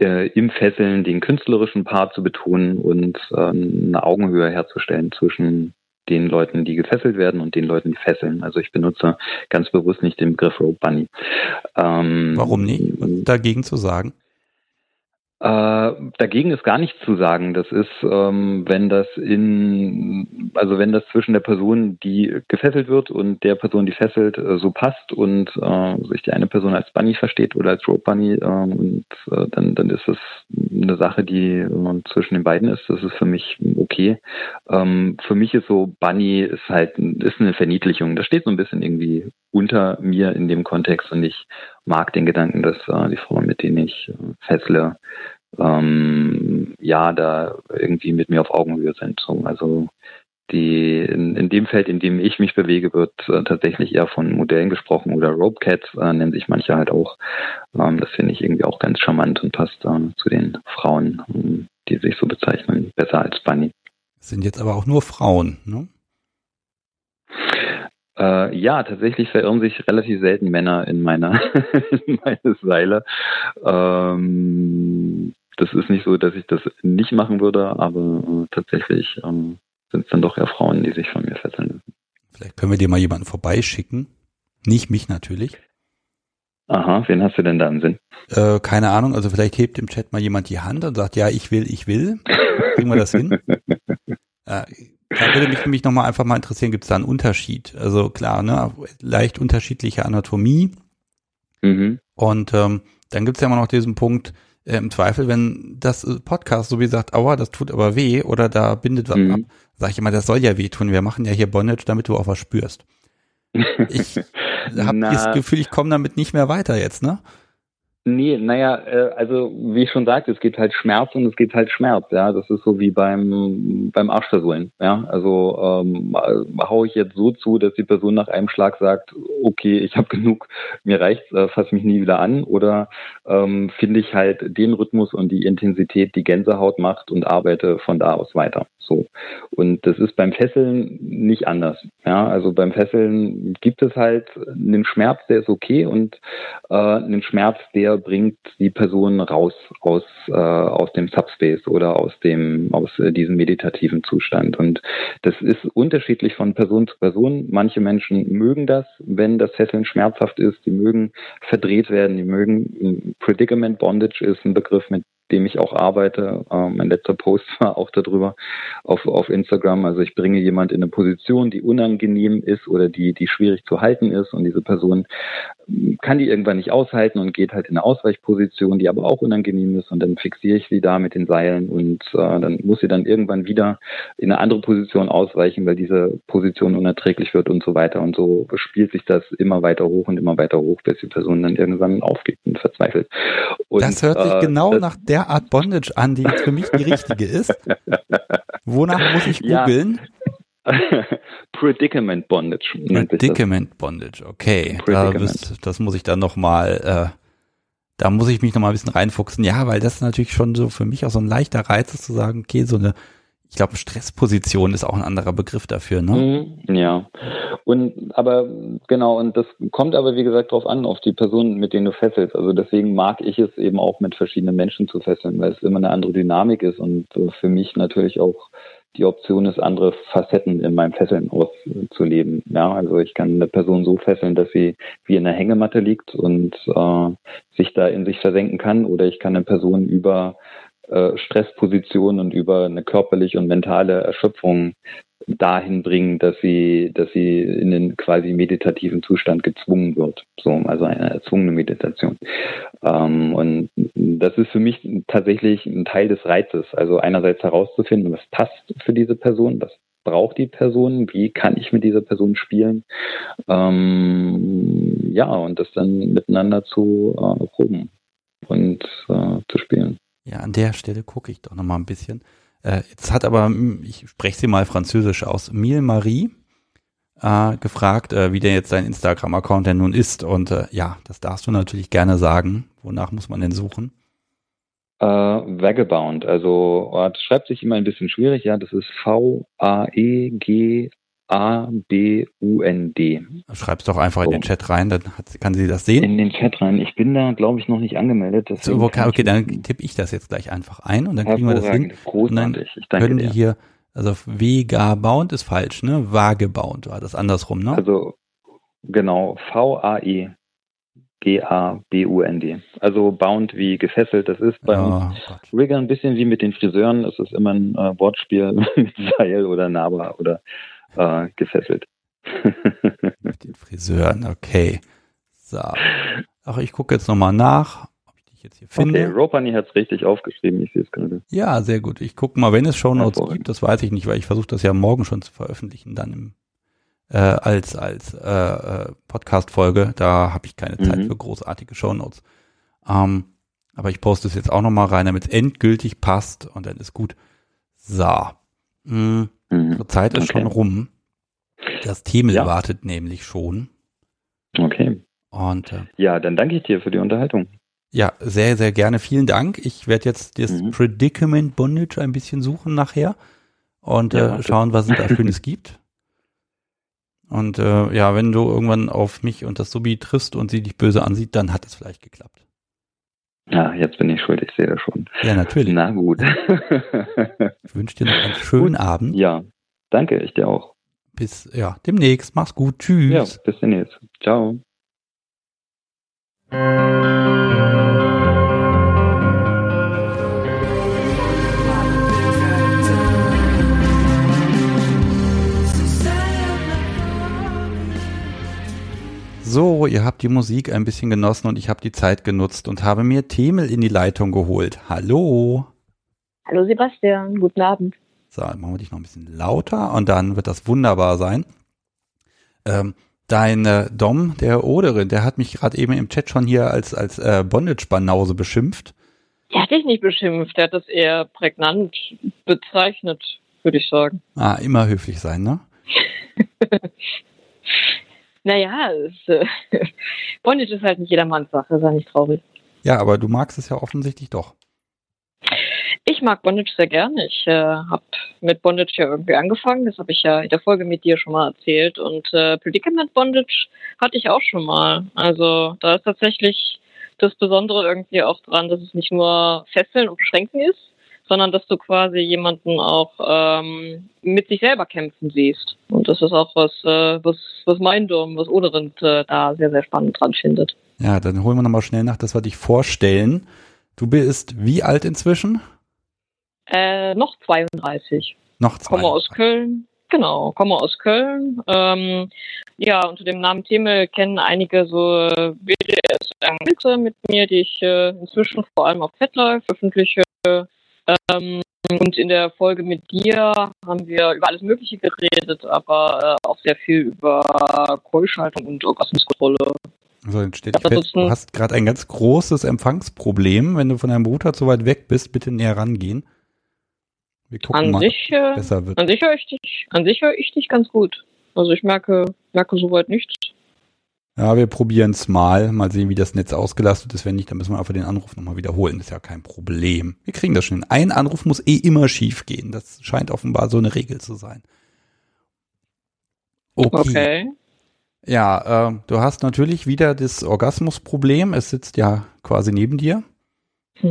Speaker 3: äh, im Fesseln den künstlerischen Part zu betonen und äh, eine Augenhöhe herzustellen zwischen den Leuten, die gefesselt werden und den Leuten, die fesseln. Also ich benutze ganz bewusst nicht den Begriff Rope Bunny. Ähm,
Speaker 1: Warum nicht? Was dagegen zu sagen?
Speaker 3: Äh, dagegen ist gar nichts zu sagen. Das ist, ähm, wenn das in, also wenn das zwischen der Person, die gefesselt wird und der Person, die fesselt, äh, so passt und äh, sich die eine Person als Bunny versteht oder als Rope Bunny, äh, und äh, dann, dann ist das eine Sache, die äh, zwischen den beiden ist. Das ist für mich okay. Ähm, für mich ist so Bunny ist halt ist eine Verniedlichung. Das steht so ein bisschen irgendwie unter mir in dem Kontext und ich mag den Gedanken, dass äh, die Frauen, mit denen ich äh, fessle, ähm, ja, da irgendwie mit mir auf Augenhöhe sind. So, also die in, in dem Feld, in dem ich mich bewege, wird äh, tatsächlich eher von Modellen gesprochen oder Rope Cats äh, nennen sich manche halt auch. Ähm, das finde ich irgendwie auch ganz charmant und passt äh, zu den Frauen, ähm, die sich so bezeichnen, besser als Bunny.
Speaker 1: Sind jetzt aber auch nur Frauen, ne?
Speaker 3: Äh, ja, tatsächlich verirren sich relativ selten Männer in meiner in meine Seile. Ähm, das ist nicht so, dass ich das nicht machen würde, aber äh, tatsächlich ähm, sind es dann doch eher Frauen, die sich von mir fesseln lassen.
Speaker 1: Vielleicht können wir dir mal jemanden vorbeischicken. Nicht mich natürlich.
Speaker 3: Aha, wen hast du denn da im Sinn?
Speaker 1: Äh, keine Ahnung, also vielleicht hebt im Chat mal jemand die Hand und sagt, ja, ich will, ich will. Kriegen wir das hin? Äh, da würde mich nämlich nochmal einfach mal interessieren, gibt es da einen Unterschied? Also klar, ne, leicht unterschiedliche Anatomie.
Speaker 3: Mhm.
Speaker 1: Und ähm, dann gibt es ja immer noch diesen Punkt, äh, im Zweifel, wenn das äh, Podcast so wie sagt, aua, das tut aber weh oder da bindet was
Speaker 3: Mhm.
Speaker 1: ab, sage ich immer, das soll ja wehtun. Wir machen ja hier Bondage, damit du auch was spürst. Ich habe das Gefühl, ich komme damit nicht mehr weiter jetzt, ne?
Speaker 3: Nee, naja, äh, also wie ich schon sagte, es gibt halt Schmerz und es gibt halt Schmerz, ja. Das ist so wie beim beim Arschversohlen, ja. Also ähm, äh, hau ich jetzt so zu, dass die Person nach einem Schlag sagt, okay, ich habe genug, mir reicht's, äh, fass mich nie wieder an, oder ähm, finde ich halt den Rhythmus und die Intensität, die Gänsehaut macht und arbeite von da aus weiter. So. Und das ist beim Fesseln nicht anders. Ja, also beim Fesseln gibt es halt einen Schmerz, der ist okay und äh, einen Schmerz, der bringt die Person raus aus äh, aus dem Subspace oder aus dem aus äh, diesem meditativen Zustand. Und das ist unterschiedlich von Person zu Person. Manche Menschen mögen das, wenn das Fesseln schmerzhaft ist. Die mögen verdreht werden. Die mögen Predicament Bondage ist ein Begriff, mit dem ich auch arbeite. Ähm, mein letzter Post war auch darüber auf, auf Instagram. Also ich bringe jemand in eine Position, die unangenehm ist oder die, die schwierig zu halten ist und diese Person kann die irgendwann nicht aushalten und geht halt in eine Ausweichposition, die aber auch unangenehm ist und dann fixiere ich sie da mit den Seilen und äh, dann muss sie dann irgendwann wieder in eine andere Position ausweichen, weil diese Position unerträglich wird und so weiter und so spielt sich das immer weiter hoch und immer weiter hoch, bis die Person dann irgendwann aufgibt und verzweifelt. Und,
Speaker 1: das hört sich äh, genau nach der Art Bondage an, die für mich die richtige ist. Wonach muss ich googeln? Ja.
Speaker 3: Predicament Bondage.
Speaker 1: Predicament Bondage, okay. Predicament. Da das muss ich dann nochmal, äh, da muss ich mich nochmal ein bisschen reinfuchsen. Ja, weil das natürlich schon so für mich auch so ein leichter Reiz ist zu sagen, okay, so eine, ich glaube, Stressposition ist auch ein anderer Begriff dafür, ne?
Speaker 3: Mhm, ja. Und aber genau, und das kommt aber wie gesagt darauf an, auf die Personen, mit denen du fesselst. Also deswegen mag ich es eben auch mit verschiedenen Menschen zu fesseln, weil es immer eine andere Dynamik ist und für mich natürlich auch die Option ist, andere Facetten in meinem Fesseln auszuleben. Ja, also ich kann eine Person so fesseln, dass sie wie in einer Hängematte liegt und äh, sich da in sich versenken kann, oder ich kann eine Person über äh, Stresspositionen und über eine körperliche und mentale Erschöpfung dahin bringen, dass sie, dass sie in den quasi meditativen Zustand gezwungen wird. So, also eine erzwungene Meditation. Ähm, und das ist für mich tatsächlich ein Teil des Reizes. Also einerseits herauszufinden, was passt für diese Person, was braucht die Person, wie kann ich mit dieser Person spielen. Ähm, ja, und das dann miteinander zu äh, proben und äh, zu spielen.
Speaker 1: Ja, an der Stelle gucke ich doch nochmal ein bisschen. Äh, jetzt hat aber, hm, ich spreche sie mal französisch aus, Mille Marie äh, gefragt, äh, wie denn jetzt dein Instagram-Account denn nun ist. Und äh, ja, das darfst du natürlich gerne sagen. Wonach muss man denn suchen?
Speaker 3: Äh, Vagabond, also das schreibt sich immer ein bisschen schwierig, ja, das ist V-A-E-G A-B-U-N-D.
Speaker 1: Schreib's doch einfach in den Chat rein, dann hat, kann sie das sehen.
Speaker 3: In den Chat rein. Ich bin da, glaube ich, noch nicht angemeldet.
Speaker 1: So, okay, okay, dann tippe ich das jetzt gleich einfach ein und dann kriegen wir das hin.
Speaker 3: Großartig.
Speaker 1: Ich danke können wir hier, also Vega-Bound ist falsch, ne? Vagebound war das andersrum, ne?
Speaker 3: Also, genau, V-A-E. G-A-B-U-N-D. Also bound wie gefesselt. Das ist bei oh, uns Gott. Rigger ein bisschen wie mit den Friseuren. Es ist immer ein äh, Wortspiel mit Seil oder Naba oder äh, gefesselt.
Speaker 1: Mit den Friseuren, okay. So. Ach, ich gucke jetzt nochmal nach, ob ich dich jetzt hier finde.
Speaker 3: Okay, Ropani hat es richtig aufgeschrieben, ich sehe es gerade.
Speaker 1: Ja, sehr gut. Ich gucke mal, wenn es Shownotes gibt, das weiß ich nicht, weil ich versuche das ja morgen schon zu veröffentlichen, dann im äh, als als äh, äh Podcast-Folge. Da habe ich keine mhm. Zeit für großartige Shownotes. Ähm, aber ich poste es jetzt auch nochmal rein, damit es endgültig passt und dann ist gut. So. Hm. Mhm. Zur Zeit ist okay. schon rum. Das Themel ja. wartet nämlich schon.
Speaker 3: Okay.
Speaker 1: Und äh,
Speaker 3: ja, dann danke ich dir für die Unterhaltung.
Speaker 1: Ja, sehr, sehr gerne. Vielen Dank. Ich werde jetzt das mhm. Predicament Bondage ein bisschen suchen nachher und ja, äh, schauen, was es da Schönes gibt. Und äh, ja, wenn du irgendwann auf mich und das Subi triffst und sie dich böse ansieht, dann hat es vielleicht geklappt.
Speaker 3: Ja, jetzt bin ich schuld, ich sehe das schon.
Speaker 1: Ja, natürlich.
Speaker 3: Na gut.
Speaker 1: ich wünsche dir noch einen schönen gut. Abend.
Speaker 3: Ja, danke, ich dir auch.
Speaker 1: Bis ja, demnächst. Mach's gut. Tschüss. Ja,
Speaker 3: bis demnächst. Ciao.
Speaker 1: So, ihr habt die Musik ein bisschen genossen und ich habe die Zeit genutzt und habe mir Themel in die Leitung geholt. Hallo.
Speaker 4: Hallo Sebastian, guten Abend.
Speaker 1: So, machen wir dich noch ein bisschen lauter und dann wird das wunderbar sein. Ähm, dein äh, Dom, der Oderin, der hat mich gerade eben im Chat schon hier als, als äh, Bondage-Banause beschimpft.
Speaker 4: Der hat dich nicht beschimpft, der hat das eher prägnant bezeichnet, würde ich sagen.
Speaker 1: Ah, immer höflich sein, ne?
Speaker 4: Naja, es, äh, Bondage ist halt nicht jedermanns Sache, sei nicht traurig.
Speaker 1: Ja, aber du magst es ja offensichtlich doch.
Speaker 4: Ich mag Bondage sehr gerne. Ich äh, habe mit Bondage ja irgendwie angefangen. Das habe ich ja in der Folge mit dir schon mal erzählt. Und äh, Predicament Bondage hatte ich auch schon mal. Also da ist tatsächlich das Besondere irgendwie auch dran, dass es nicht nur Fesseln und Beschränken ist, sondern dass du quasi jemanden auch ähm, mit sich selber kämpfen siehst. Und das ist auch was, äh, was, was mein Dom, was Oderind äh, da sehr, sehr spannend dran findet.
Speaker 1: Ja, dann holen wir nochmal schnell nach, dass wir dich vorstellen. Du bist wie alt inzwischen?
Speaker 4: Äh, noch 32.
Speaker 1: Noch 32.
Speaker 4: Komme aus Köln, Genau, komme aus Köln. Ähm, ja, unter dem Namen Theme kennen einige so BDS-Anwälte mit mir, die ich äh, inzwischen vor allem auf FetLife veröffentliche. Ähm, und in der Folge mit dir haben wir über alles Mögliche geredet, aber äh, auch sehr viel über Keuschaltung und Orgasmuskontrolle.
Speaker 1: Also dann steht fest, du hast gerade ein ganz großes Empfangsproblem. Wenn du von deinem Router zu weit weg bist, bitte näher rangehen.
Speaker 4: Wir gucken an mal, sich, äh, besser wird. An sich höre ich dich, an sich höre ich dich ganz gut. Also ich merke, merke soweit nichts.
Speaker 1: Ja, wir probieren es mal. Mal sehen, wie das Netz ausgelastet ist. Wenn nicht, dann müssen wir einfach den Anruf nochmal wiederholen. Ist ja kein Problem. Wir kriegen das schon. Ein Anruf muss eh immer schief gehen. Das scheint offenbar so eine Regel zu sein. Okay. okay. Ja, äh, du hast natürlich wieder das Orgasmusproblem. Es sitzt ja quasi neben dir.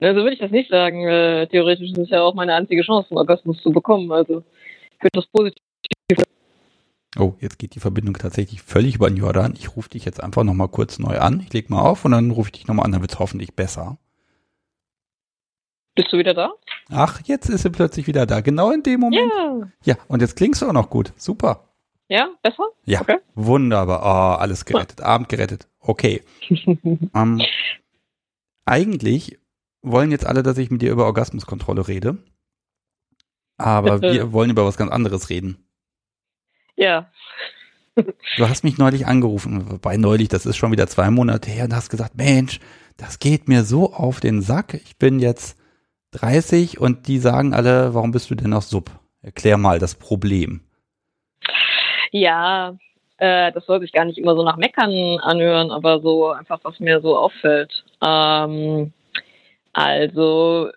Speaker 4: Na, so würde ich das nicht sagen. Äh, theoretisch ist es ja auch meine einzige Chance, einen Orgasmus zu bekommen. Also ich finde das positiv.
Speaker 1: Oh, jetzt geht die Verbindung tatsächlich völlig über den Jordan. Ich rufe dich jetzt einfach nochmal kurz neu an. Ich leg mal auf und dann rufe ich dich nochmal an, dann wird es hoffentlich besser.
Speaker 4: Bist du wieder da?
Speaker 1: Ach, jetzt ist sie plötzlich wieder da. Genau in dem Moment. Ja. Ja, und jetzt klingst du auch noch gut. Super.
Speaker 4: Ja, besser?
Speaker 1: Ja, okay. wunderbar. Oh, alles gerettet. Ja. Abend gerettet. Okay. ähm, eigentlich wollen jetzt alle, dass ich mit dir über Orgasmuskontrolle rede. Aber wir wollen über was ganz anderes reden.
Speaker 4: Ja.
Speaker 1: Du hast mich neulich angerufen, wobei neulich, das ist schon wieder zwei Monate her, und hast gesagt, Mensch, das geht mir so auf den Sack. Ich bin jetzt 30 und die sagen alle, warum bist du denn noch Sub? Erklär mal das Problem.
Speaker 4: Ja, äh, das soll sich gar nicht immer so nach Meckern anhören, aber so einfach, was mir so auffällt. Ähm, also,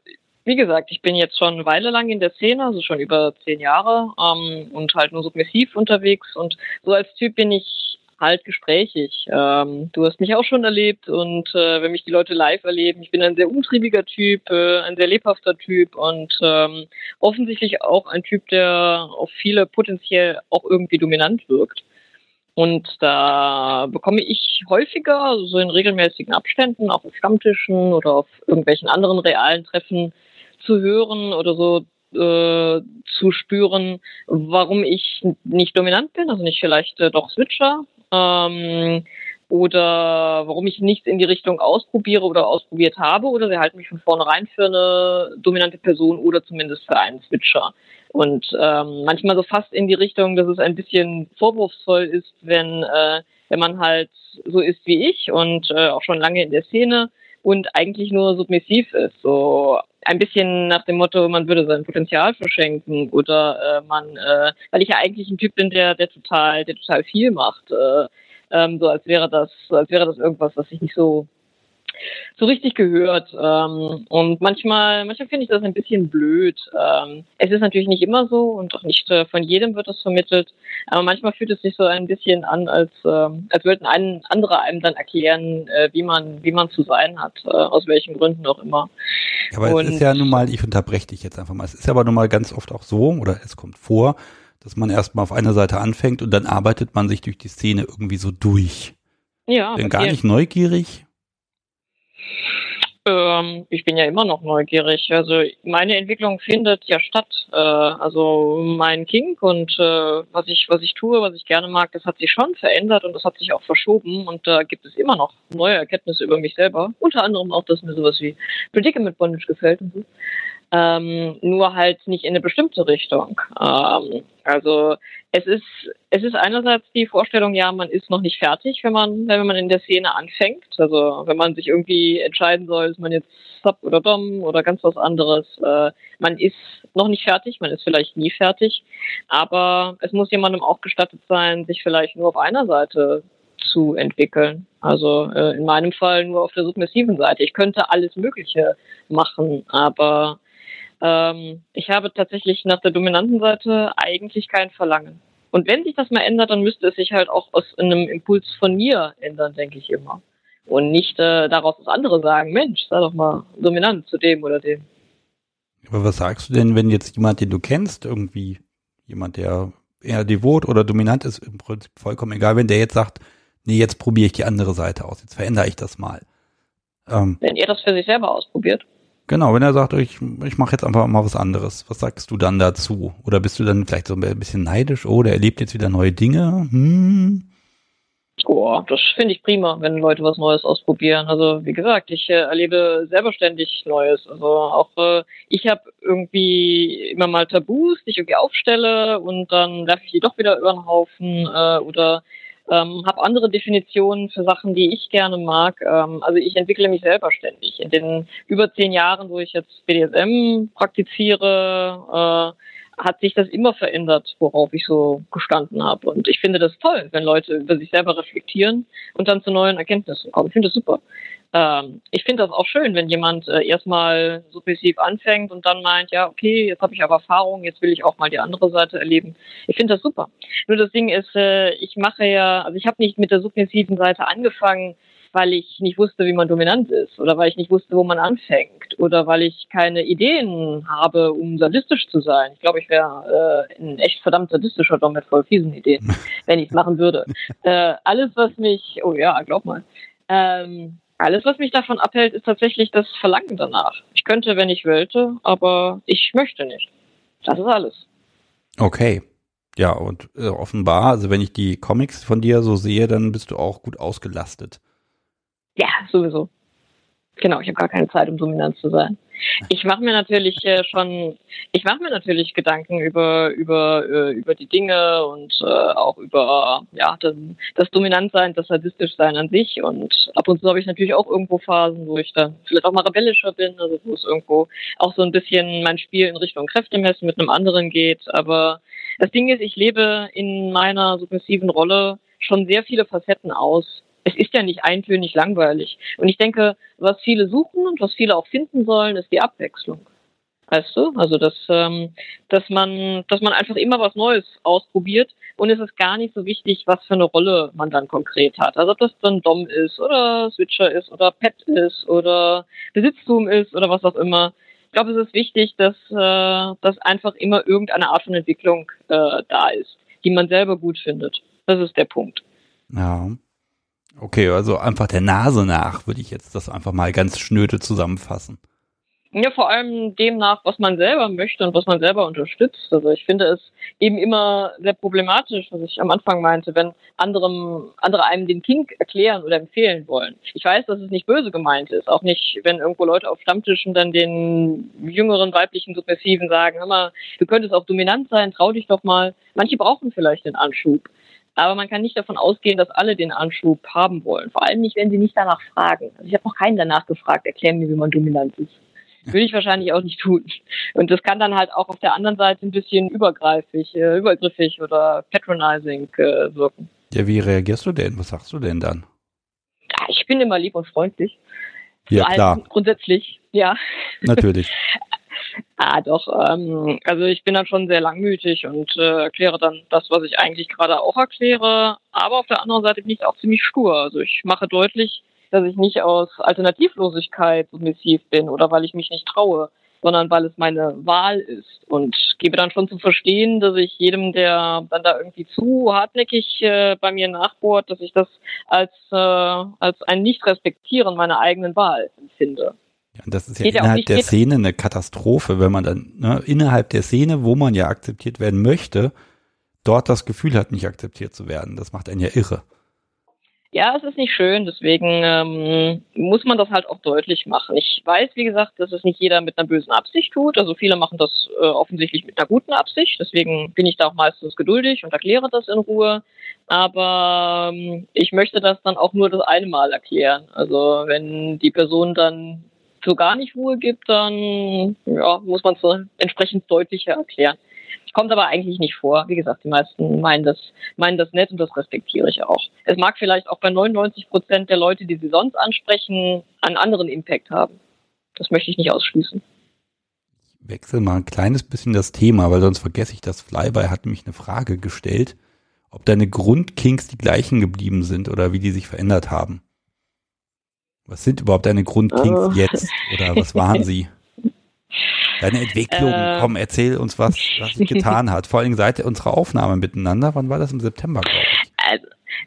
Speaker 4: wie gesagt, ich bin jetzt schon eine Weile lang in der Szene, also schon über zehn Jahre ähm, und halt nur submissiv unterwegs und so als Typ bin ich halt gesprächig. Ähm, du hast mich auch schon erlebt und äh, wenn mich die Leute live erleben, ich bin ein sehr umtriebiger Typ, äh, ein sehr lebhafter Typ und ähm, offensichtlich auch ein Typ, der auf viele potenziell auch irgendwie dominant wirkt. Und da bekomme ich häufiger, so in regelmäßigen Abständen, auch auf Stammtischen oder auf irgendwelchen anderen realen Treffen zu hören oder so äh, zu spüren, warum ich nicht dominant bin, also nicht vielleicht äh, doch Switcher. Ähm, oder warum ich nichts in die Richtung ausprobiere oder ausprobiert habe oder sie halten mich von vornherein für eine dominante Person oder zumindest für einen Switcher. Und ähm, manchmal so fast in die Richtung, dass es ein bisschen vorwurfsvoll ist, wenn, äh, wenn man halt so ist wie ich und äh, auch schon lange in der Szene und eigentlich nur submissiv ist. So ein bisschen nach dem Motto, man würde sein Potenzial verschenken oder äh, man, äh, weil ich ja eigentlich ein Typ bin, der, der total, der total viel macht. Äh, ähm, so als wäre das, als wäre das irgendwas, was ich nicht so so richtig gehört. Ähm, und manchmal, manchmal finde ich das ein bisschen blöd. Ähm, es ist natürlich nicht immer so und auch nicht äh, von jedem wird das vermittelt. Aber manchmal fühlt es sich so ein bisschen an, als, ähm, als würden ein, andere einem dann erklären, äh, wie man, wie man zu sein hat, äh, aus welchen Gründen auch immer.
Speaker 1: Aber und, es ist ja nun mal, ich unterbreche dich jetzt einfach mal, es ist ja aber nun mal ganz oft auch so, oder es kommt vor, dass man erstmal auf einer Seite anfängt und dann arbeitet man sich durch die Szene irgendwie so durch. Ja. Bin gar nicht neugierig.
Speaker 4: Ähm, ich bin ja immer noch neugierig. Also meine Entwicklung findet ja statt. Äh, also mein King und äh, was ich was ich tue, was ich gerne mag, das hat sich schon verändert und das hat sich auch verschoben und da gibt es immer noch neue Erkenntnisse über mich selber. Unter anderem auch, dass mir sowas wie Predicament Bondage gefällt und so ähm, nur halt nicht in eine bestimmte Richtung. Ähm, also es ist es ist einerseits die Vorstellung, ja, man ist noch nicht fertig, wenn man wenn man in der Szene anfängt. Also wenn man sich irgendwie entscheiden soll, ist man jetzt Sub oder Dom oder ganz was anderes. Äh, man ist noch nicht fertig, man ist vielleicht nie fertig, aber es muss jemandem auch gestattet sein, sich vielleicht nur auf einer Seite zu entwickeln. Also äh, in meinem Fall nur auf der submissiven Seite. Ich könnte alles Mögliche machen, aber ähm, ich habe tatsächlich nach der dominanten Seite eigentlich kein Verlangen. Und wenn sich das mal ändert, dann müsste es sich halt auch aus einem Impuls von mir ändern, denke ich immer. Und nicht äh, daraus, dass andere sagen, Mensch, sei doch mal dominant zu dem oder dem.
Speaker 1: Aber was sagst du denn, wenn jetzt jemand, den du kennst, irgendwie jemand, der eher devot oder dominant ist, im Prinzip vollkommen egal, wenn der jetzt sagt, nee, jetzt probiere ich die andere Seite aus, jetzt verändere ich das mal.
Speaker 4: Ähm, wenn ihr das für sich selber ausprobiert.
Speaker 1: Genau, wenn er sagt, ich, ich mache jetzt einfach mal was anderes, was sagst du dann dazu? Oder bist du dann vielleicht so ein bisschen neidisch? Oh, der erlebt jetzt wieder neue Dinge? Hm.
Speaker 4: Oh, das finde ich prima, wenn Leute was Neues ausprobieren. Also wie gesagt, ich äh, erlebe selber ständig Neues. Also auch äh, ich habe irgendwie immer mal Tabus, die ich irgendwie aufstelle und dann werfe ich die doch wieder über den Haufen äh, oder ähm, habe andere Definitionen für Sachen, die ich gerne mag. Ähm, also ich entwickle mich selber ständig. In den über zehn Jahren, wo ich jetzt BDSM praktiziere, äh, hat sich das immer verändert, worauf ich so gestanden habe. Und ich finde das toll, wenn Leute über sich selber reflektieren und dann zu neuen Erkenntnissen kommen. Ich finde das super. Ähm, ich finde das auch schön, wenn jemand äh, erstmal submissiv anfängt und dann meint, ja, okay, jetzt habe ich aber Erfahrung, jetzt will ich auch mal die andere Seite erleben. Ich finde das super. Nur das Ding ist, äh, ich mache ja, also ich habe nicht mit der submissiven Seite angefangen, weil ich nicht wusste, wie man dominant ist oder weil ich nicht wusste, wo man anfängt oder weil ich keine Ideen habe, um sadistisch zu sein. Ich glaube, ich wäre äh, ein echt verdammt sadistischer Dom mit voll fiesen Ideen, wenn ich es machen würde. Äh, alles, was mich, oh ja, glaub mal, ähm, alles, was mich davon abhält, ist tatsächlich das Verlangen danach. Ich könnte, wenn ich wollte, aber ich möchte nicht. Das ist alles.
Speaker 1: Okay. Ja, und äh, offenbar, also wenn ich die Comics von dir so sehe, dann bist du auch gut ausgelastet.
Speaker 4: Ja, sowieso. Genau, ich habe gar keine Zeit, um dominant zu sein. Ich mache mir natürlich äh, schon, ich mache mir natürlich Gedanken über über äh, über die Dinge und äh, auch über ja das, das Dominantsein, das Sadistischsein an sich. Und ab und zu habe ich natürlich auch irgendwo Phasen, wo ich dann vielleicht auch mal rebellischer bin, also wo es irgendwo auch so ein bisschen mein Spiel in Richtung Kräftemessen mit einem anderen geht. Aber das Ding ist, ich lebe in meiner submissiven Rolle schon sehr viele Facetten aus es ist ja nicht eintönig langweilig. Und ich denke, was viele suchen und was viele auch finden sollen, ist die Abwechslung. Weißt du? Also dass, ähm, dass man, dass man einfach immer was Neues ausprobiert und es ist gar nicht so wichtig, was für eine Rolle man dann konkret hat. Also ob das dann Dom ist oder Switcher ist oder Pet ist oder Besitztum ist oder was auch immer. Ich glaube, es ist wichtig, dass, äh, dass einfach immer irgendeine Art von Entwicklung äh, da ist, die man selber gut findet. Das ist der Punkt.
Speaker 1: Ja. Okay, also einfach der Nase nach würde ich jetzt das einfach mal ganz schnöde zusammenfassen.
Speaker 4: Ja, vor allem dem nach, was man selber möchte und was man selber unterstützt. Also ich finde es eben immer sehr problematisch, was ich am Anfang meinte, wenn anderem, andere einem den Kink erklären oder empfehlen wollen. Ich weiß, dass es nicht böse gemeint ist, auch nicht, wenn irgendwo Leute auf Stammtischen dann den jüngeren weiblichen Submissiven sagen, hör mal, du könntest auch dominant sein, trau dich doch mal. Manche brauchen vielleicht den Anschub. Aber man kann nicht davon ausgehen, dass alle den Anschub haben wollen. Vor allem nicht, wenn sie nicht danach fragen. Also ich habe noch keinen danach gefragt, erklär mir, wie man dominant ist. Würde ich wahrscheinlich auch nicht tun. Und das kann dann halt auch auf der anderen Seite ein bisschen übergreifig, äh, übergriffig oder patronizing äh, wirken.
Speaker 1: Ja, wie reagierst du denn? Was sagst du denn dann?
Speaker 4: Ja, ich bin immer lieb und freundlich.
Speaker 1: Ja, klar.
Speaker 4: Grundsätzlich, ja.
Speaker 1: Natürlich.
Speaker 4: Ah, doch. Ähm, also ich bin dann schon sehr langmütig und äh, erkläre dann das, was ich eigentlich gerade auch erkläre. Aber auf der anderen Seite bin ich auch ziemlich stur. Also ich mache deutlich, dass ich nicht aus Alternativlosigkeit submissiv bin oder weil ich mich nicht traue, sondern weil es meine Wahl ist. Und gebe dann schon zu verstehen, dass ich jedem, der dann da irgendwie zu hartnäckig äh, bei mir nachbohrt, dass ich das als, äh, als ein Nicht-Respektieren meiner eigenen Wahl empfinde.
Speaker 1: Ja, das ist ja geht innerhalb der Szene eine Katastrophe, wenn man dann ne, innerhalb der Szene, wo man ja akzeptiert werden möchte, dort das Gefühl hat, nicht akzeptiert zu werden. Das macht einen ja irre.
Speaker 4: Ja, es ist nicht schön, deswegen ähm, muss man das halt auch deutlich machen. Ich weiß, wie gesagt, dass es nicht jeder mit einer bösen Absicht tut. Also viele machen das äh, offensichtlich mit einer guten Absicht. Deswegen bin ich da auch meistens geduldig und erkläre das in Ruhe. Aber ähm, ich möchte das dann auch nur das eine Mal erklären. Also wenn die Person dann so gar nicht Ruhe gibt, dann ja, muss man es entsprechend deutlicher erklären. Kommt aber eigentlich nicht vor. Wie gesagt, die meisten meinen das, meinen das nett und das respektiere ich auch. Es mag vielleicht auch bei 99 Prozent der Leute, die sie sonst ansprechen, einen anderen Impact haben. Das möchte ich nicht ausschließen.
Speaker 1: Ich wechsle mal ein kleines bisschen das Thema, weil sonst vergesse ich das. Flyby hat nämlich eine Frage gestellt, ob deine Grundkinks die gleichen geblieben sind oder wie die sich verändert haben. Was sind überhaupt deine Grundkings oh. jetzt? Oder was waren sie? Deine Entwicklung, äh, komm, erzähl uns was, was sich getan hat. Vor allem seit unserer Aufnahme miteinander. Wann war das? Im September, glaube ich.
Speaker 4: Also,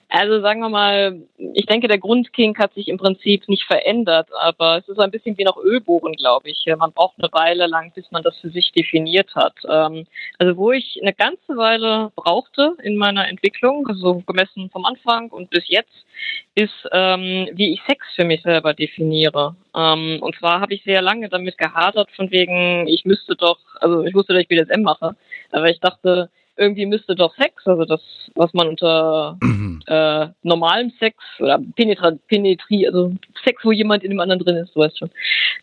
Speaker 4: Also sagen wir mal, ich denke, der Grundkink hat sich im Prinzip nicht verändert, aber es ist ein bisschen wie nach Ölbohren, glaube ich. Man braucht eine Weile lang, bis man das für sich definiert hat. Ähm, also wo ich eine ganze Weile brauchte in meiner Entwicklung, also gemessen vom Anfang und bis jetzt, ist, ähm, wie ich Sex für mich selber definiere. Ähm, und zwar habe ich sehr lange damit gehadert, von wegen, ich müsste doch, also ich wusste, dass ich BDSM mache, aber ich dachte, irgendwie müsste doch Sex, also das, was man unter äh, normalem Sex oder penetra penetri, also Sex, wo jemand in dem anderen drin ist, du weißt schon,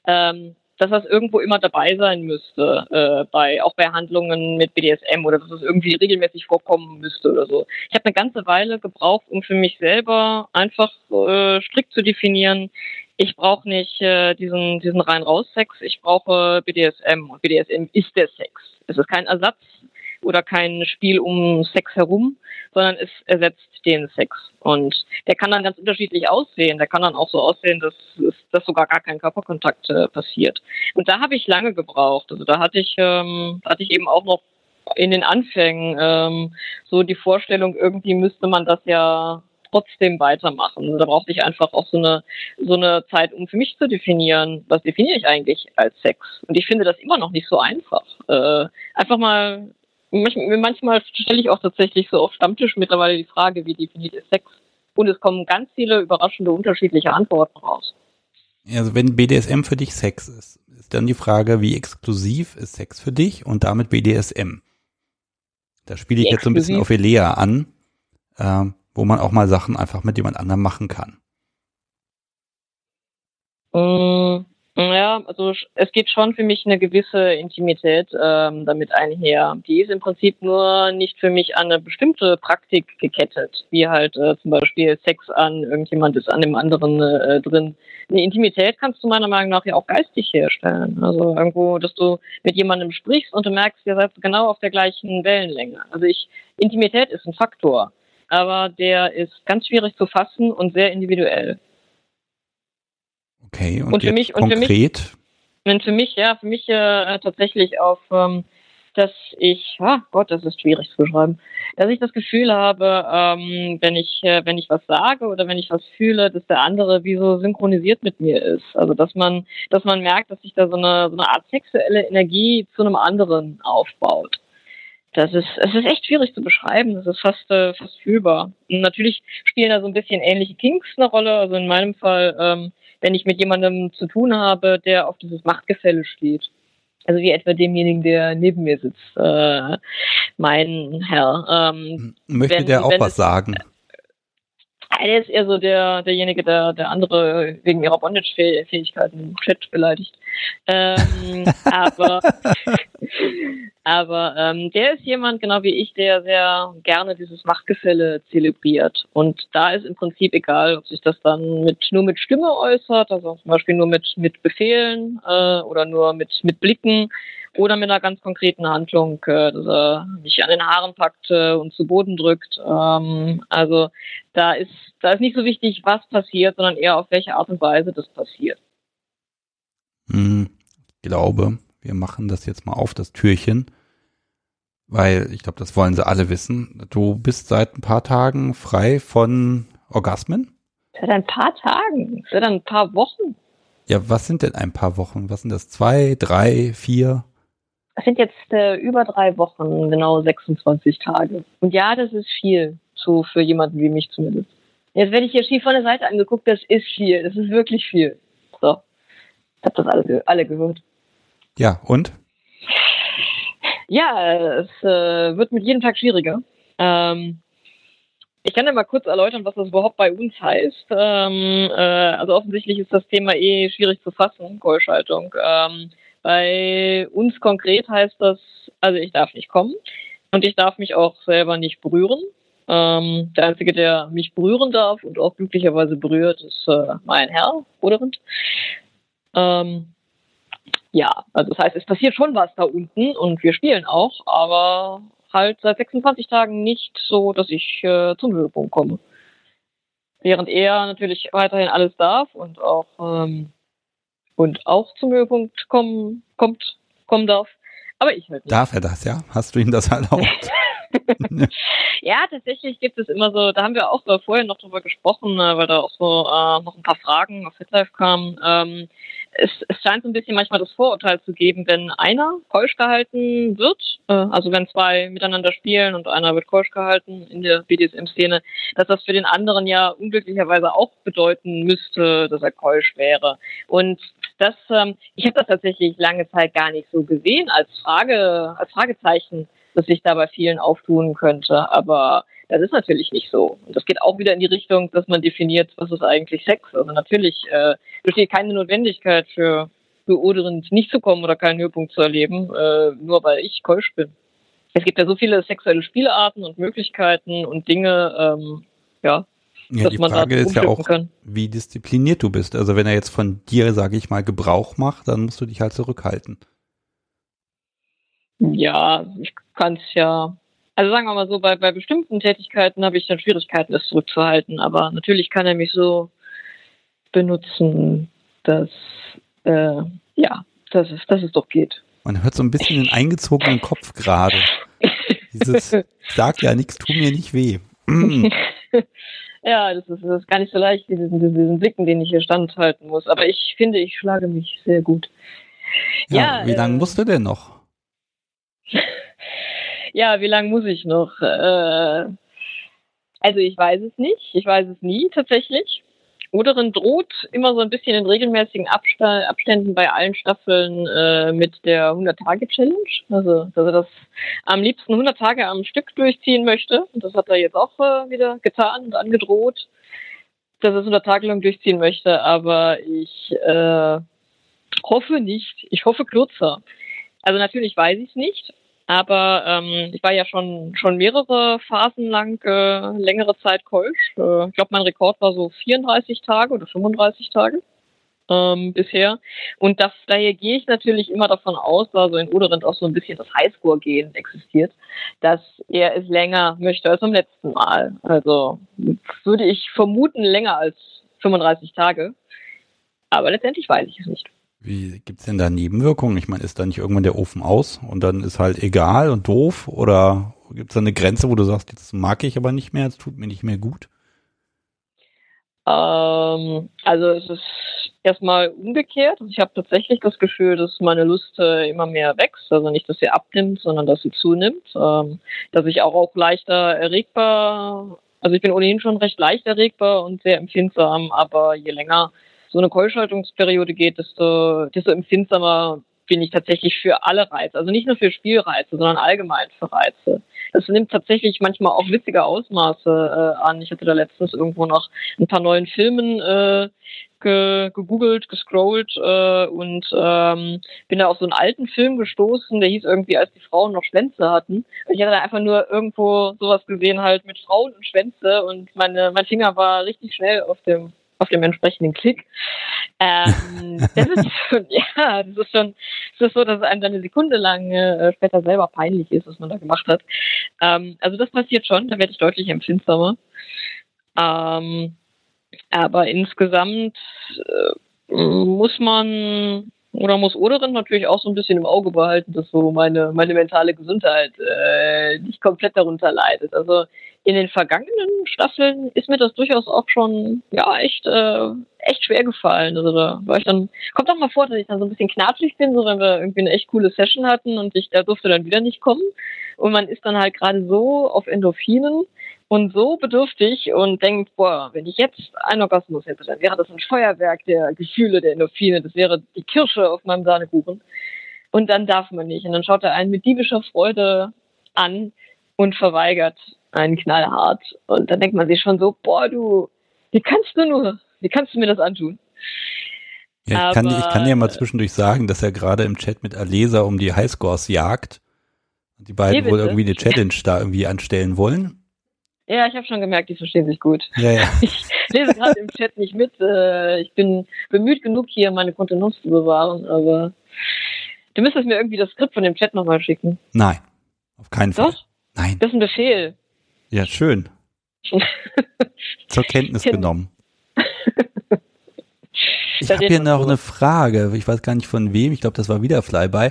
Speaker 4: ähm, dass das irgendwo immer dabei sein müsste, äh, bei auch bei Handlungen mit BDSM oder dass es das irgendwie regelmäßig vorkommen müsste oder so. Ich habe eine ganze Weile gebraucht, um für mich selber einfach äh, strikt zu definieren, ich brauche nicht äh, diesen, diesen rein-raus-Sex, ich brauche BDSM und BDSM ist der Sex. Es ist kein Ersatz oder kein Spiel um Sex herum, sondern es ersetzt den Sex. Und der kann dann ganz unterschiedlich aussehen. Der kann dann auch so aussehen, dass, dass sogar gar kein Körperkontakt äh, passiert. Und da habe ich lange gebraucht. Also da hatte ich, ähm, hatte ich eben auch noch in den Anfängen ähm, so die Vorstellung, irgendwie müsste man das ja trotzdem weitermachen. Da brauchte ich einfach auch so eine, so eine Zeit, um für mich zu definieren, was definiere ich eigentlich als Sex. Und ich finde das immer noch nicht so einfach. Äh, einfach mal manchmal stelle ich auch tatsächlich so auf Stammtisch mittlerweile die Frage, wie definiert ist Sex? Und es kommen ganz viele überraschende unterschiedliche Antworten raus.
Speaker 1: Also wenn BDSM für dich Sex ist, ist dann die Frage, wie exklusiv ist Sex für dich und damit BDSM? Da spiele ich jetzt so ein bisschen auf Elea an, äh, wo man auch mal Sachen einfach mit jemand anderem machen kann.
Speaker 4: Mm, ja, also es geht schon für mich eine gewisse Intimität ähm, damit einher. Die ist im Prinzip nur nicht für mich an eine bestimmte Praktik gekettet, wie halt äh, zum Beispiel Sex an, irgendjemand ist an dem anderen äh, drin. Eine Intimität kannst du meiner Meinung nach ja auch geistig herstellen. Also irgendwo, dass du mit jemandem sprichst und du merkst, ihr seid genau auf der gleichen Wellenlänge. Also ich, Intimität ist ein Faktor, aber der ist ganz schwierig zu fassen und sehr individuell.
Speaker 1: Okay, und, und für mich, konkret? Und für mich,
Speaker 4: und für mich, ja, für mich äh, tatsächlich auf, ähm, dass ich, ah Gott, das ist schwierig zu beschreiben, dass ich das Gefühl habe, ähm, wenn ich, äh, wenn ich was sage oder wenn ich was fühle, dass der andere wie so synchronisiert mit mir ist. Also dass man, dass man merkt, dass sich da so eine, so eine Art sexuelle Energie zu einem anderen aufbaut. Das ist, es ist echt schwierig zu beschreiben. Das ist fast, äh, fast fühlbar. Und natürlich spielen da so ein bisschen ähnliche Kinks eine Rolle. Also in meinem Fall ähm, wenn ich mit jemandem zu tun habe, der auf dieses Machtgefälle steht. Also wie etwa demjenigen, der neben mir sitzt, äh, mein Herr.
Speaker 1: Ähm, Möchte wenn, der auch was sagen?
Speaker 4: Der ist eher so der, derjenige, der, der andere wegen ihrer Bondage-Fähigkeiten im Chat beleidigt. Ähm, aber aber ähm, der ist jemand, genau wie ich, der sehr gerne dieses Machtgefälle zelebriert. Und da ist im Prinzip egal, ob sich das dann mit nur mit Stimme äußert, also zum Beispiel nur mit, mit Befehlen äh, oder nur mit, mit Blicken oder mit einer ganz konkreten Handlung, äh, dass er mich an den Haaren packt äh, und zu Boden drückt. Ähm, also da ist, da ist nicht so wichtig, was passiert, sondern eher auf welche Art und Weise das passiert.
Speaker 1: Hm, glaube, wir machen das jetzt mal auf, das Türchen, weil ich glaube, das wollen sie alle wissen. Du bist seit ein paar Tagen frei von Orgasmen?
Speaker 4: Seit ein paar Tagen, seit ein paar Wochen.
Speaker 1: Ja, was sind denn ein paar Wochen? Was sind das? Zwei, drei, vier?
Speaker 4: Das sind jetzt äh, über drei Wochen, genau 26 Tage. Und ja, das ist viel, so für jemanden wie mich zumindest. Jetzt werde ich hier schief von der Seite angeguckt, das ist viel, das ist wirklich viel. So, ich habe das alle, alle gehört.
Speaker 1: Ja, und?
Speaker 4: Ja, es äh, wird mit jedem Tag schwieriger. Ähm, ich kann ja mal kurz erläutern, was das überhaupt bei uns heißt. Ähm, äh, also offensichtlich ist das Thema eh schwierig zu fassen, Keuschaltung. Ähm, bei uns konkret heißt das, also ich darf nicht kommen und ich darf mich auch selber nicht berühren. Ähm, der Einzige, der mich berühren darf und auch glücklicherweise berührt, ist äh, mein Herr, Bruderend. Ähm, ja, also das heißt, es passiert schon was da unten und wir spielen auch, aber halt seit 26 Tagen nicht so, dass ich äh, zum Höhepunkt komme. Während er natürlich weiterhin alles darf und auch ähm, und auch zum Höhepunkt kommen kommt kommen darf, aber ich halt
Speaker 1: nicht. Darf er das, ja? Hast du ihm das erlaubt?
Speaker 4: ja, tatsächlich gibt es immer so, da haben wir auch vorher noch drüber gesprochen, äh, weil da auch so äh, noch ein paar Fragen auf FitLife kamen. Ähm, es, es scheint so ein bisschen manchmal das Vorurteil zu geben, wenn einer keusch gehalten wird, äh, also wenn zwei miteinander spielen und einer wird keusch gehalten in der BDSM-Szene, dass das für den anderen ja unglücklicherweise auch bedeuten müsste, dass er keusch wäre. Und das, ähm, ich habe das tatsächlich lange Zeit gar nicht so gesehen als Frage, als Fragezeichen das sich da bei vielen auftun könnte. Aber das ist natürlich nicht so. Und das geht auch wieder in die Richtung, dass man definiert, was ist eigentlich Sex. Also natürlich äh, besteht keine Notwendigkeit für beodernd nicht zu kommen oder keinen Höhepunkt zu erleben, äh, nur weil ich keusch bin. Es gibt ja so viele sexuelle Spielarten und Möglichkeiten und Dinge, ähm, ja,
Speaker 1: ja, die Frage ist ja auch, kann. wie diszipliniert du bist. Also wenn er jetzt von dir, sage ich mal, Gebrauch macht, dann musst du dich halt zurückhalten.
Speaker 4: Ja, ich kann es ja. Also sagen wir mal so, bei, bei bestimmten Tätigkeiten habe ich dann Schwierigkeiten, das zurückzuhalten. Aber natürlich kann er mich so benutzen, dass äh, ja, dass es, dass es doch geht.
Speaker 1: Man hört so ein bisschen den eingezogenen Kopf gerade. Dieses sag ja nichts, tu mir nicht weh.
Speaker 4: ja, das ist, das ist gar nicht so leicht, diesen, diesen Blicken, den ich hier standhalten muss. Aber ich finde, ich schlage mich sehr gut.
Speaker 1: Ja, ja wie lange äh, musst du denn noch?
Speaker 4: ja, wie lange muss ich noch? Äh, also ich weiß es nicht. Ich weiß es nie tatsächlich. Oderin droht immer so ein bisschen in regelmäßigen Abständen bei allen Staffeln äh, mit der 100-Tage-Challenge. Also, dass er das am liebsten 100 Tage am Stück durchziehen möchte. Und das hat er jetzt auch äh, wieder getan und angedroht, dass er es 100 Tage lang durchziehen möchte. Aber ich äh, hoffe nicht. Ich hoffe kürzer. Also natürlich weiß ich es nicht. Aber ähm, ich war ja schon schon mehrere Phasen lang äh, längere Zeit keusch. Äh, ich glaube, mein Rekord war so 34 Tage oder 35 Tage ähm, bisher. Und das, daher gehe ich natürlich immer davon aus, also in Oderend auch so ein bisschen das Highscore-Gehen existiert, dass er es länger möchte als beim letzten Mal. Also würde ich vermuten länger als 35 Tage. Aber letztendlich weiß ich es nicht.
Speaker 1: Wie gibt's denn da Nebenwirkungen? Ich meine, ist da nicht irgendwann der Ofen aus und dann ist halt egal und doof? Oder gibt's da eine Grenze, wo du sagst, jetzt mag ich aber nicht mehr, es tut mir nicht mehr gut?
Speaker 4: Ähm, also es ist erstmal umgekehrt. Ich habe tatsächlich das Gefühl, dass meine Lust äh, immer mehr wächst. Also nicht, dass sie abnimmt, sondern dass sie zunimmt. Ähm, dass ich auch, auch leichter erregbar, also ich bin ohnehin schon recht leicht erregbar und sehr empfindsam, aber je länger so eine Keuschhaltungsperiode geht, desto, desto empfindsamer bin ich tatsächlich für alle Reize. Also nicht nur für Spielreize, sondern allgemein für Reize. Das nimmt tatsächlich manchmal auch witzige Ausmaße äh, an. Ich hatte da letztens irgendwo noch ein paar neuen Filmen äh, ge gegoogelt, gescrollt äh, und ähm, bin da auf so einen alten Film gestoßen, der hieß irgendwie, als die Frauen noch Schwänze hatten. Ich hatte da einfach nur irgendwo sowas gesehen, halt mit Frauen und Schwänze und meine, mein Finger war richtig schnell auf dem auf dem entsprechenden Klick. Ähm, das ist schon, ja, das ist schon, das ist so, dass es einem dann eine Sekunde lang äh, später selber peinlich ist, was man da gemacht hat. Ähm, also das passiert schon, da werde ich deutlich empfindsamer. Ähm, aber insgesamt äh, muss man oder muss Oderin natürlich auch so ein bisschen im Auge behalten, dass so meine, meine mentale Gesundheit äh, nicht komplett darunter leidet. Also in den vergangenen Staffeln ist mir das durchaus auch schon ja echt äh, echt schwer gefallen. Also da war ich dann kommt auch mal vor, dass ich dann so ein bisschen knatschig bin, so wenn wir irgendwie eine echt coole Session hatten und ich da durfte dann wieder nicht kommen und man ist dann halt gerade so auf Endorphinen und so bedürftig und denkt, boah, wenn ich jetzt einen Orgasmus hätte, dann wäre das ein Feuerwerk der Gefühle, der Endorphine, das wäre die Kirsche auf meinem Sahnekuchen. Und dann darf man nicht. Und dann schaut er einen mit diebischer Freude an und verweigert einen knallhart. Und dann denkt man sich schon so, boah, du, wie kannst du nur, wie kannst du mir das antun?
Speaker 1: Ja, ich, kann, ich kann dir mal zwischendurch sagen, dass er gerade im Chat mit Alesa um die Highscores jagt. Und die beiden wohl irgendwie eine Challenge da irgendwie anstellen wollen.
Speaker 4: Ja, ich habe schon gemerkt, die verstehen sich gut.
Speaker 1: Ja, ja.
Speaker 4: Ich lese gerade im Chat nicht mit. Äh, ich bin bemüht genug, hier meine Kontenance zu bewahren, aber du müsstest mir irgendwie das Skript von dem Chat nochmal schicken.
Speaker 1: Nein, auf keinen Fall. Doch? Nein.
Speaker 4: Das ist ein Befehl.
Speaker 1: Ja, schön. Zur Kenntnis genommen. Ich habe hier noch eine Frage. Ich weiß gar nicht von wem. Ich glaube, das war wieder Flyby.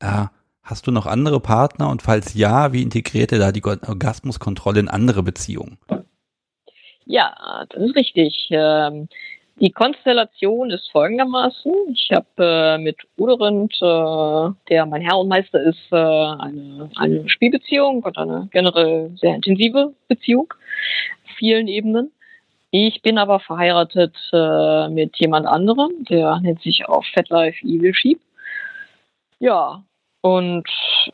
Speaker 1: Äh, Hast du noch andere Partner und falls ja, wie integriert ihr da die Orgasmuskontrolle in andere Beziehungen?
Speaker 4: Ja, das ist richtig. Ähm, die Konstellation ist folgendermaßen. Ich habe äh, mit Uderind, äh, der mein Herr und Meister ist, äh, eine, eine Spielbeziehung und eine generell sehr intensive Beziehung auf vielen Ebenen. Ich bin aber verheiratet äh, mit jemand anderem, der nennt sich auch Fatlife Evil Sheep. Ja, und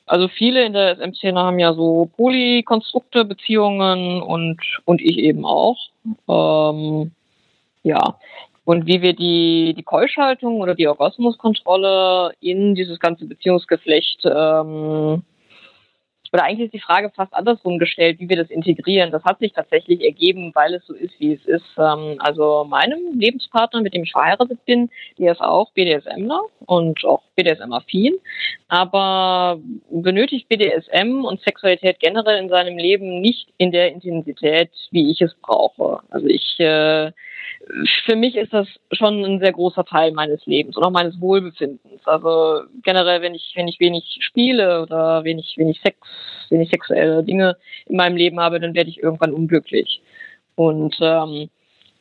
Speaker 4: also viele in der SM-Szene haben ja so Polykonstrukte, Beziehungen und, und ich eben auch. Ähm, ja. Und wie wir die, die Keuschhaltung oder die Orgasmuskontrolle in dieses ganze Beziehungsgeflecht ähm, oder eigentlich ist die Frage fast andersrum gestellt, wie wir das integrieren. Das hat sich tatsächlich ergeben, weil es so ist, wie es ist. Ähm, also meinem Lebenspartner, mit dem ich verheiratet bin, der ist auch BDSMler und auch BDSM-affin, aber benötigt BDSM und Sexualität generell in seinem Leben nicht in der Intensität, wie ich es brauche. Also ich äh, für mich ist das schon ein sehr großer Teil meines Lebens und auch meines Wohlbefindens. Also generell, wenn ich, wenn ich wenig spiele oder wenig, wenig Sex, wenig sexuelle Dinge in meinem Leben habe, dann werde ich irgendwann unglücklich. Und ähm,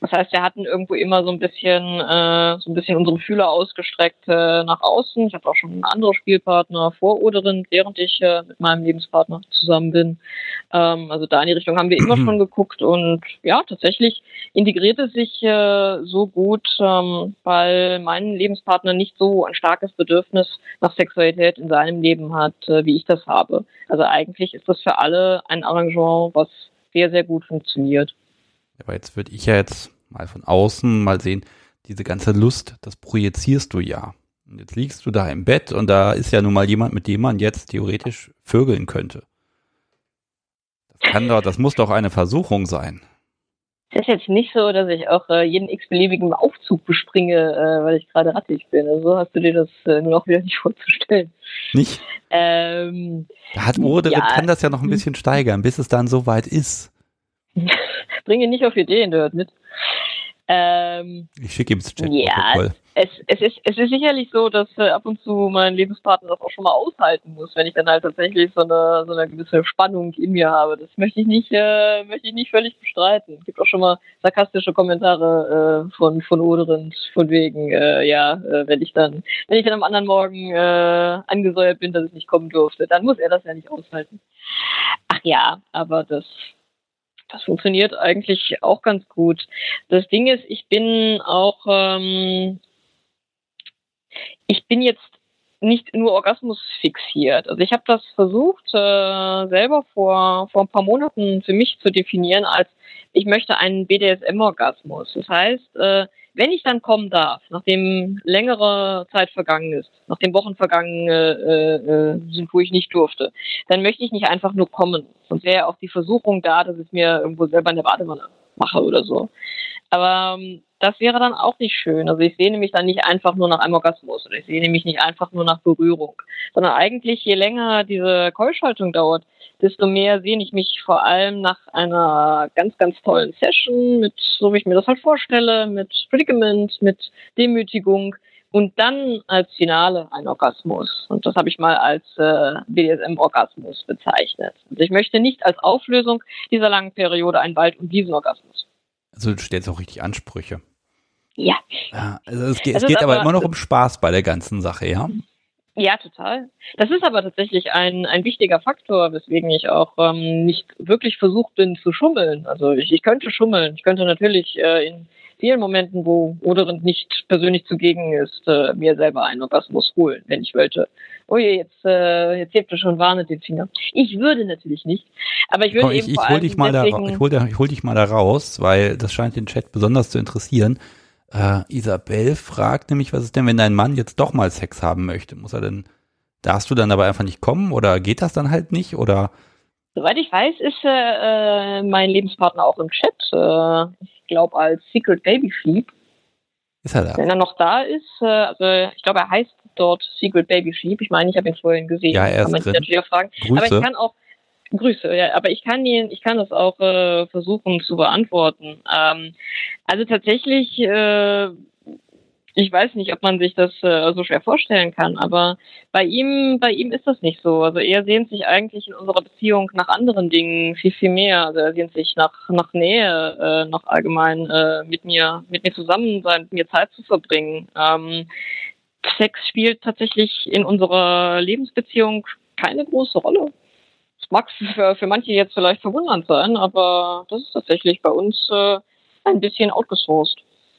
Speaker 4: das heißt, wir hatten irgendwo immer so ein bisschen, äh, so ein bisschen unsere Fühler ausgestreckt äh, nach außen. Ich hatte auch schon andere Spielpartner vor Oderin, während ich äh, mit meinem Lebenspartner zusammen bin. Ähm, also da in die Richtung haben wir immer schon geguckt und ja, tatsächlich integriert es sich äh, so gut, ähm, weil mein Lebenspartner nicht so ein starkes Bedürfnis nach Sexualität in seinem Leben hat, äh, wie ich das habe. Also eigentlich ist das für alle ein Arrangement, was sehr, sehr gut funktioniert.
Speaker 1: Aber jetzt würde ich ja jetzt mal von außen mal sehen, diese ganze Lust, das projizierst du ja. Und jetzt liegst du da im Bett und da ist ja nun mal jemand, mit dem man jetzt theoretisch vögeln könnte. Das kann doch, das muss doch eine Versuchung sein.
Speaker 4: Es ist jetzt nicht so, dass ich auch äh, jeden x-beliebigen Aufzug bespringe, äh, weil ich gerade rattig bin. Also so hast du dir das äh, nur noch wieder nicht vorzustellen.
Speaker 1: Nicht? Ähm, da hat Ode ja, kann das ja noch ein bisschen steigern, bis es dann so weit ist.
Speaker 4: Bringe nicht auf Ideen, der hört mit.
Speaker 1: Ähm, ich schicke ihm das Chat.
Speaker 4: Ja, es, es, ist, es ist sicherlich so, dass äh, ab und zu mein Lebenspartner das auch schon mal aushalten muss, wenn ich dann halt tatsächlich so eine, so eine gewisse Spannung in mir habe. Das möchte ich nicht, äh, möchte ich nicht völlig bestreiten. Es gibt auch schon mal sarkastische Kommentare äh, von, von Oderind, von wegen, äh, ja, äh, wenn ich dann, wenn ich dann am anderen Morgen äh, angesäuert bin, dass es nicht kommen durfte, dann muss er das ja nicht aushalten. Ach ja, aber das das funktioniert eigentlich auch ganz gut. Das Ding ist, ich bin auch, ähm, ich bin jetzt nicht nur Orgasmus fixiert. Also ich habe das versucht, äh, selber vor, vor ein paar Monaten für mich zu definieren als, ich möchte einen BDSM-Orgasmus. Das heißt, äh, wenn ich dann kommen darf, nachdem längere Zeit vergangen ist, nachdem Wochen vergangen äh, äh, sind, wo ich nicht durfte, dann möchte ich nicht einfach nur kommen. Sonst wäre auch die Versuchung da, dass ich mir irgendwo selber in der Badewanne mache oder so. Aber ähm, das wäre dann auch nicht schön. Also ich sehne mich dann nicht einfach nur nach einem Orgasmus oder ich sehne mich nicht einfach nur nach Berührung, sondern eigentlich je länger diese Keuschhaltung dauert, desto mehr sehne ich mich vor allem nach einer ganz, ganz tollen Session mit, so wie ich mir das halt vorstelle, mit Predicament, mit Demütigung und dann als Finale ein Orgasmus. Und das habe ich mal als äh, BDSM-Orgasmus bezeichnet. Also ich möchte nicht als Auflösung dieser langen Periode einen Wald- und Wiesenorgasmus.
Speaker 1: Also du stellst auch richtig Ansprüche.
Speaker 4: Ja.
Speaker 1: ja also es geht, es geht aber, aber immer noch um Spaß bei der ganzen Sache, ja?
Speaker 4: Ja, total. Das ist aber tatsächlich ein, ein wichtiger Faktor, weswegen ich auch ähm, nicht wirklich versucht bin zu schummeln. Also ich, ich könnte schummeln. Ich könnte natürlich äh, in vielen Momenten, wo Oderend nicht persönlich zugegen ist, äh, mir selber einen Orgasmus holen, wenn ich wollte. Oh je, jetzt, äh, jetzt hebt er schon warnend den Finger. Ich würde natürlich nicht, aber ich würde Komm,
Speaker 1: eben ich, ich hol dich mal da, ich hol, ich hol dich mal da raus, weil das scheint den Chat besonders zu interessieren. Äh, Isabel fragt nämlich, was ist denn, wenn dein Mann jetzt doch mal Sex haben möchte? Muss er denn, darfst du dann aber einfach nicht kommen oder geht das dann halt nicht oder?
Speaker 4: Soweit ich weiß, ist äh, mein Lebenspartner auch im Chat. Äh, ich glaube als Secret Baby Sheep.
Speaker 1: Ist er da?
Speaker 4: Wenn er noch da ist, äh, also ich glaube, er heißt dort Secret Baby Sheep. Ich meine, ich habe ihn vorhin gesehen.
Speaker 1: Ja, er ist kann man drin.
Speaker 4: natürlich auch fragen. Grüße. Aber ich kann auch, Grüße, ja, aber ich kann ihn, ich kann das auch äh, versuchen zu beantworten. Ähm, also tatsächlich, äh, ich weiß nicht, ob man sich das äh, so schwer vorstellen kann, aber bei ihm, bei ihm ist das nicht so. Also er sehnt sich eigentlich in unserer Beziehung nach anderen Dingen viel, viel mehr. Also er sehnt sich nach, nach Nähe, äh, nach allgemein äh, mit mir, mit mir zusammen sein, mit mir Zeit zu verbringen. Ähm, Sex spielt tatsächlich in unserer Lebensbeziehung keine große Rolle. Das mag für, für manche jetzt vielleicht verwundernd sein, aber das ist tatsächlich bei uns äh, ein bisschen outgesourced.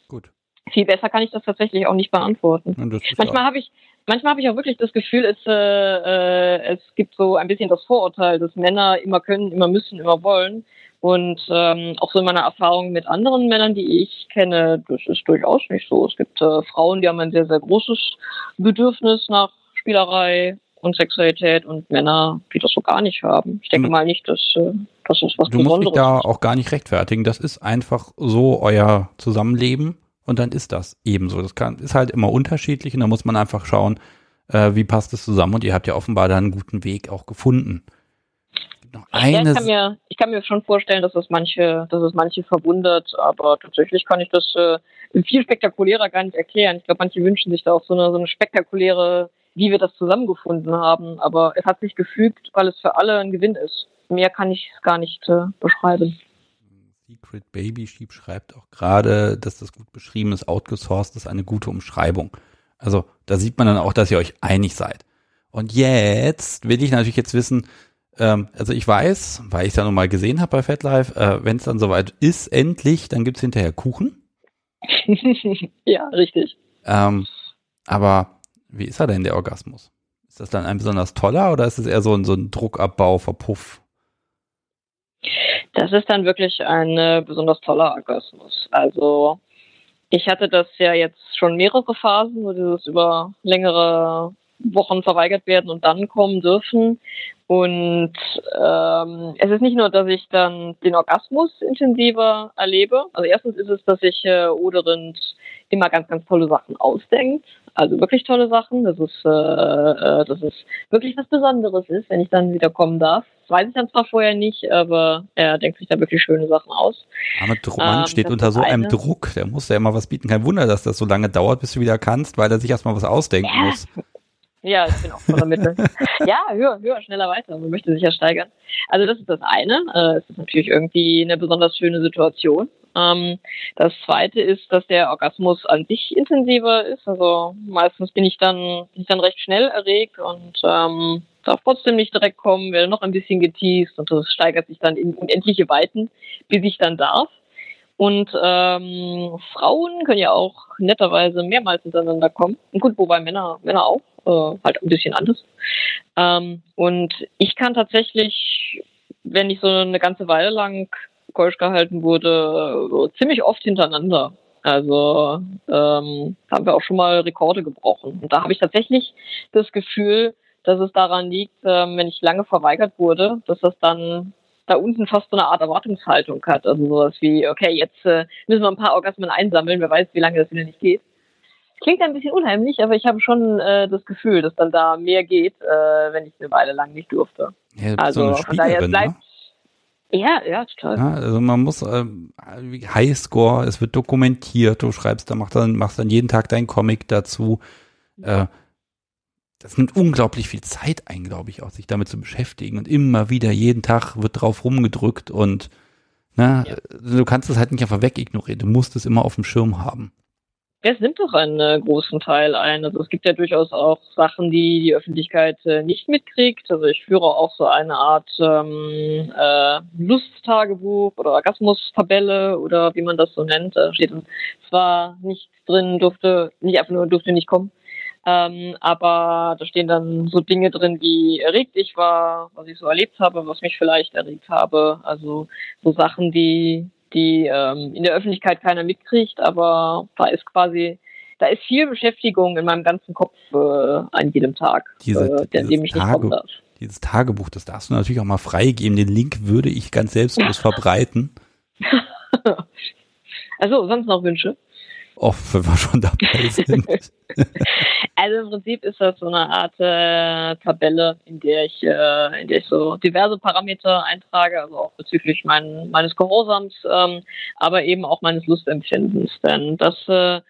Speaker 1: Gut.
Speaker 4: Viel besser kann ich das tatsächlich auch nicht beantworten. Manchmal habe ich, manchmal habe ich auch wirklich das Gefühl, es, äh, äh, es gibt so ein bisschen das Vorurteil, dass Männer immer können, immer müssen, immer wollen. Und ähm, auch so in meiner Erfahrung mit anderen Männern, die ich kenne, das ist durchaus nicht so. Es gibt äh, Frauen, die haben ein sehr, sehr großes Bedürfnis nach Spielerei und Sexualität und Männer, die das so gar nicht haben. Ich denke mal nicht, dass äh, das ist was
Speaker 1: du Besonderes. Du musst dich da auch gar nicht rechtfertigen. Das ist einfach so euer Zusammenleben und dann ist das ebenso. Das kann, ist halt immer unterschiedlich und da muss man einfach schauen, äh, wie passt es zusammen und ihr habt ja offenbar da einen guten Weg auch gefunden.
Speaker 4: Ja, ich, kann mir, ich kann mir schon vorstellen, dass es manche, dass es manche verwundert, aber tatsächlich kann ich das äh, viel spektakulärer gar nicht erklären. Ich glaube, manche wünschen sich da auch so eine, so eine spektakuläre, wie wir das zusammengefunden haben, aber es hat sich gefügt, weil es für alle ein Gewinn ist. Mehr kann ich gar nicht äh, beschreiben.
Speaker 1: Secret Baby Sheep schreibt auch gerade, dass das gut beschrieben ist, outgesourced ist eine gute Umschreibung. Also da sieht man dann auch, dass ihr euch einig seid. Und jetzt will ich natürlich jetzt wissen, ähm, also ich weiß, weil ich es ja nochmal gesehen habe bei FatLife, äh, wenn es dann soweit ist, endlich, dann gibt's hinterher Kuchen.
Speaker 4: ja, richtig.
Speaker 1: Ähm, aber wie ist er denn, der Orgasmus? Ist das dann ein besonders toller oder ist es eher so ein, so ein Druckabbau, Verpuff?
Speaker 4: Das ist dann wirklich ein äh, besonders toller Orgasmus. Also ich hatte das ja jetzt schon mehrere Phasen, wo dieses über längere Wochen verweigert werden und dann kommen dürfen. Und ähm, es ist nicht nur, dass ich dann den Orgasmus intensiver erlebe. Also erstens ist es, dass sich äh, Oderind immer ganz, ganz tolle Sachen ausdenkt. Also wirklich tolle Sachen. Das ist, äh, äh, dass es wirklich was Besonderes ist, wenn ich dann wieder kommen darf. Das weiß ich dann zwar vorher nicht, aber er denkt sich da wirklich schöne Sachen aus.
Speaker 1: Aber Roman ähm, steht unter so einem Druck. Der muss ja immer was bieten. Kein Wunder, dass das so lange dauert, bis du wieder kannst, weil er sich erstmal was ausdenken ja. muss.
Speaker 4: Ja, ich bin auch voller Mittel. ja, höher, höher, schneller weiter. Man möchte sich ja steigern. Also das ist das eine. Äh, es ist natürlich irgendwie eine besonders schöne Situation. Ähm, das zweite ist, dass der Orgasmus an sich intensiver ist. Also meistens bin ich dann, bin ich dann recht schnell erregt und ähm, darf trotzdem nicht direkt kommen, werde noch ein bisschen geteased und das steigert sich dann in unendliche Weiten, bis ich dann darf. Und ähm, Frauen können ja auch netterweise mehrmals hintereinander kommen. Und gut, wobei Männer, Männer auch, äh, halt ein bisschen anders. Ähm, und ich kann tatsächlich, wenn ich so eine ganze Weile lang keusch gehalten wurde, äh, ziemlich oft hintereinander. Also ähm, haben wir auch schon mal Rekorde gebrochen. Und da habe ich tatsächlich das Gefühl, dass es daran liegt, ähm, wenn ich lange verweigert wurde, dass das dann da unten fast so eine Art Erwartungshaltung hat. Also sowas wie, okay, jetzt äh, müssen wir ein paar Orgasmen einsammeln, wer weiß, wie lange das wieder nicht geht. Klingt ein bisschen unheimlich, aber ich habe schon äh, das Gefühl, dass dann da mehr geht, äh, wenn ich eine Weile lang nicht durfte.
Speaker 1: Ja, also so von daher bleibt. Ne?
Speaker 4: Ja, ja, total. Ja,
Speaker 1: also man muss äh, Highscore, es wird dokumentiert, du schreibst, da machst dann, machst dann jeden Tag deinen Comic dazu. Äh, das nimmt unglaublich viel Zeit ein, glaube ich, auch sich damit zu beschäftigen. Und immer wieder, jeden Tag wird drauf rumgedrückt und na, ja. du kannst es halt nicht einfach wegignorieren. Du musst es immer auf dem Schirm haben.
Speaker 4: Es nimmt doch einen äh, großen Teil ein. Also es gibt ja durchaus auch Sachen, die die Öffentlichkeit äh, nicht mitkriegt. Also ich führe auch so eine Art ähm, äh, Lusttagebuch oder Orgasmus-Tabelle oder wie man das so nennt. Da steht zwar nichts drin, durfte nicht einfach nur durfte nicht kommen, ähm, aber da stehen dann so Dinge drin, wie erregt ich war, was ich so erlebt habe, was mich vielleicht erregt habe. Also so Sachen, die, die ähm, in der Öffentlichkeit keiner mitkriegt, aber da ist quasi, da ist viel Beschäftigung in meinem ganzen Kopf äh, an jedem Tag,
Speaker 1: Diese, äh, an dem ich nicht kommen darf. Dieses Tagebuch, das darfst du natürlich auch mal freigeben. Den Link würde ich ganz selbstlos verbreiten.
Speaker 4: also, sonst noch Wünsche?
Speaker 1: Oft, wenn wir schon dabei sind.
Speaker 4: also im Prinzip ist das so eine Art äh, Tabelle, in der ich, äh, in der ich so diverse Parameter eintrage, also auch bezüglich mein, meines Gehorsams, ähm, aber eben auch meines Lustempfindens. Denn das, äh,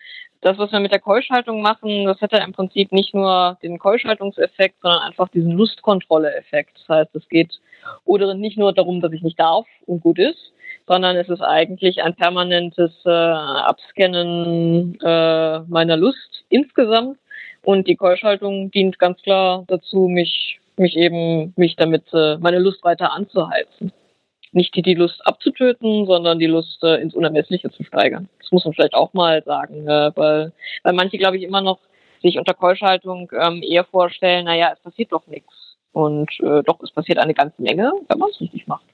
Speaker 4: das, was wir mit der Keuschhaltung machen, das hätte im Prinzip nicht nur den Keuschhaltungseffekt, sondern einfach diesen Lustkontrolle-Effekt. Das heißt, es geht oder nicht nur darum, dass ich nicht darf und gut ist, sondern es ist eigentlich ein permanentes äh, Abscannen äh, meiner Lust insgesamt. Und die Keuschhaltung dient ganz klar dazu, mich, mich eben, mich damit, äh, meine Lust weiter anzuheizen nicht die, die Lust abzutöten, sondern die Lust äh, ins Unermessliche zu steigern. Das muss man vielleicht auch mal sagen, äh, weil, weil manche, glaube ich, immer noch sich unter Keuschhaltung ähm, eher vorstellen, naja, es passiert doch nichts. Und äh, doch, es passiert eine ganze Menge, wenn man es richtig macht.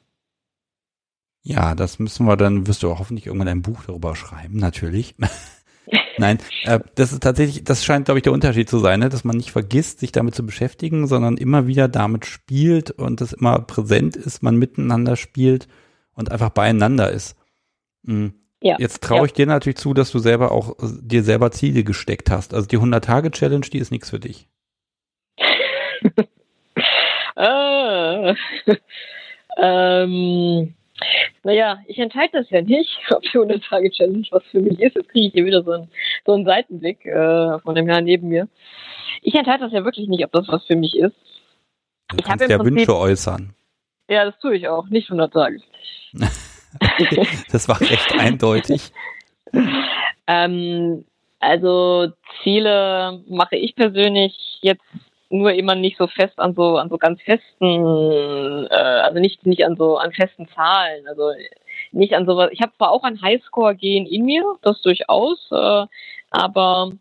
Speaker 1: Ja, das müssen wir dann, wirst du hoffentlich irgendwann ein Buch darüber schreiben, natürlich. Nein, äh, das ist tatsächlich, das scheint, glaube ich, der Unterschied zu sein, ne? dass man nicht vergisst, sich damit zu beschäftigen, sondern immer wieder damit spielt und das immer präsent ist, man miteinander spielt und einfach beieinander ist. Mhm. Ja, Jetzt traue ich dir natürlich zu, dass du selber auch dir selber Ziele gesteckt hast. Also die 100-Tage-Challenge, die ist nichts für dich.
Speaker 4: ah. ähm, naja, ich entscheide das ja nicht, ob die 100-Tage-Challenge was für mich ist. Jetzt kriege ich hier wieder so einen, so einen Seitenblick äh, von dem Herrn neben mir. Ich entscheide das ja wirklich nicht, ob das was für mich ist.
Speaker 1: Du ich kannst ja Prinzip, Wünsche äußern.
Speaker 4: Ja, das tue ich auch. Nicht 100 Tage.
Speaker 1: das war recht eindeutig.
Speaker 4: ähm, also Ziele mache ich persönlich jetzt nur immer nicht so fest an so an so ganz festen, äh, also nicht nicht an so an festen Zahlen, also nicht an sowas. Ich habe zwar auch ein Highscore-Gehen in mir, das durchaus, äh, aber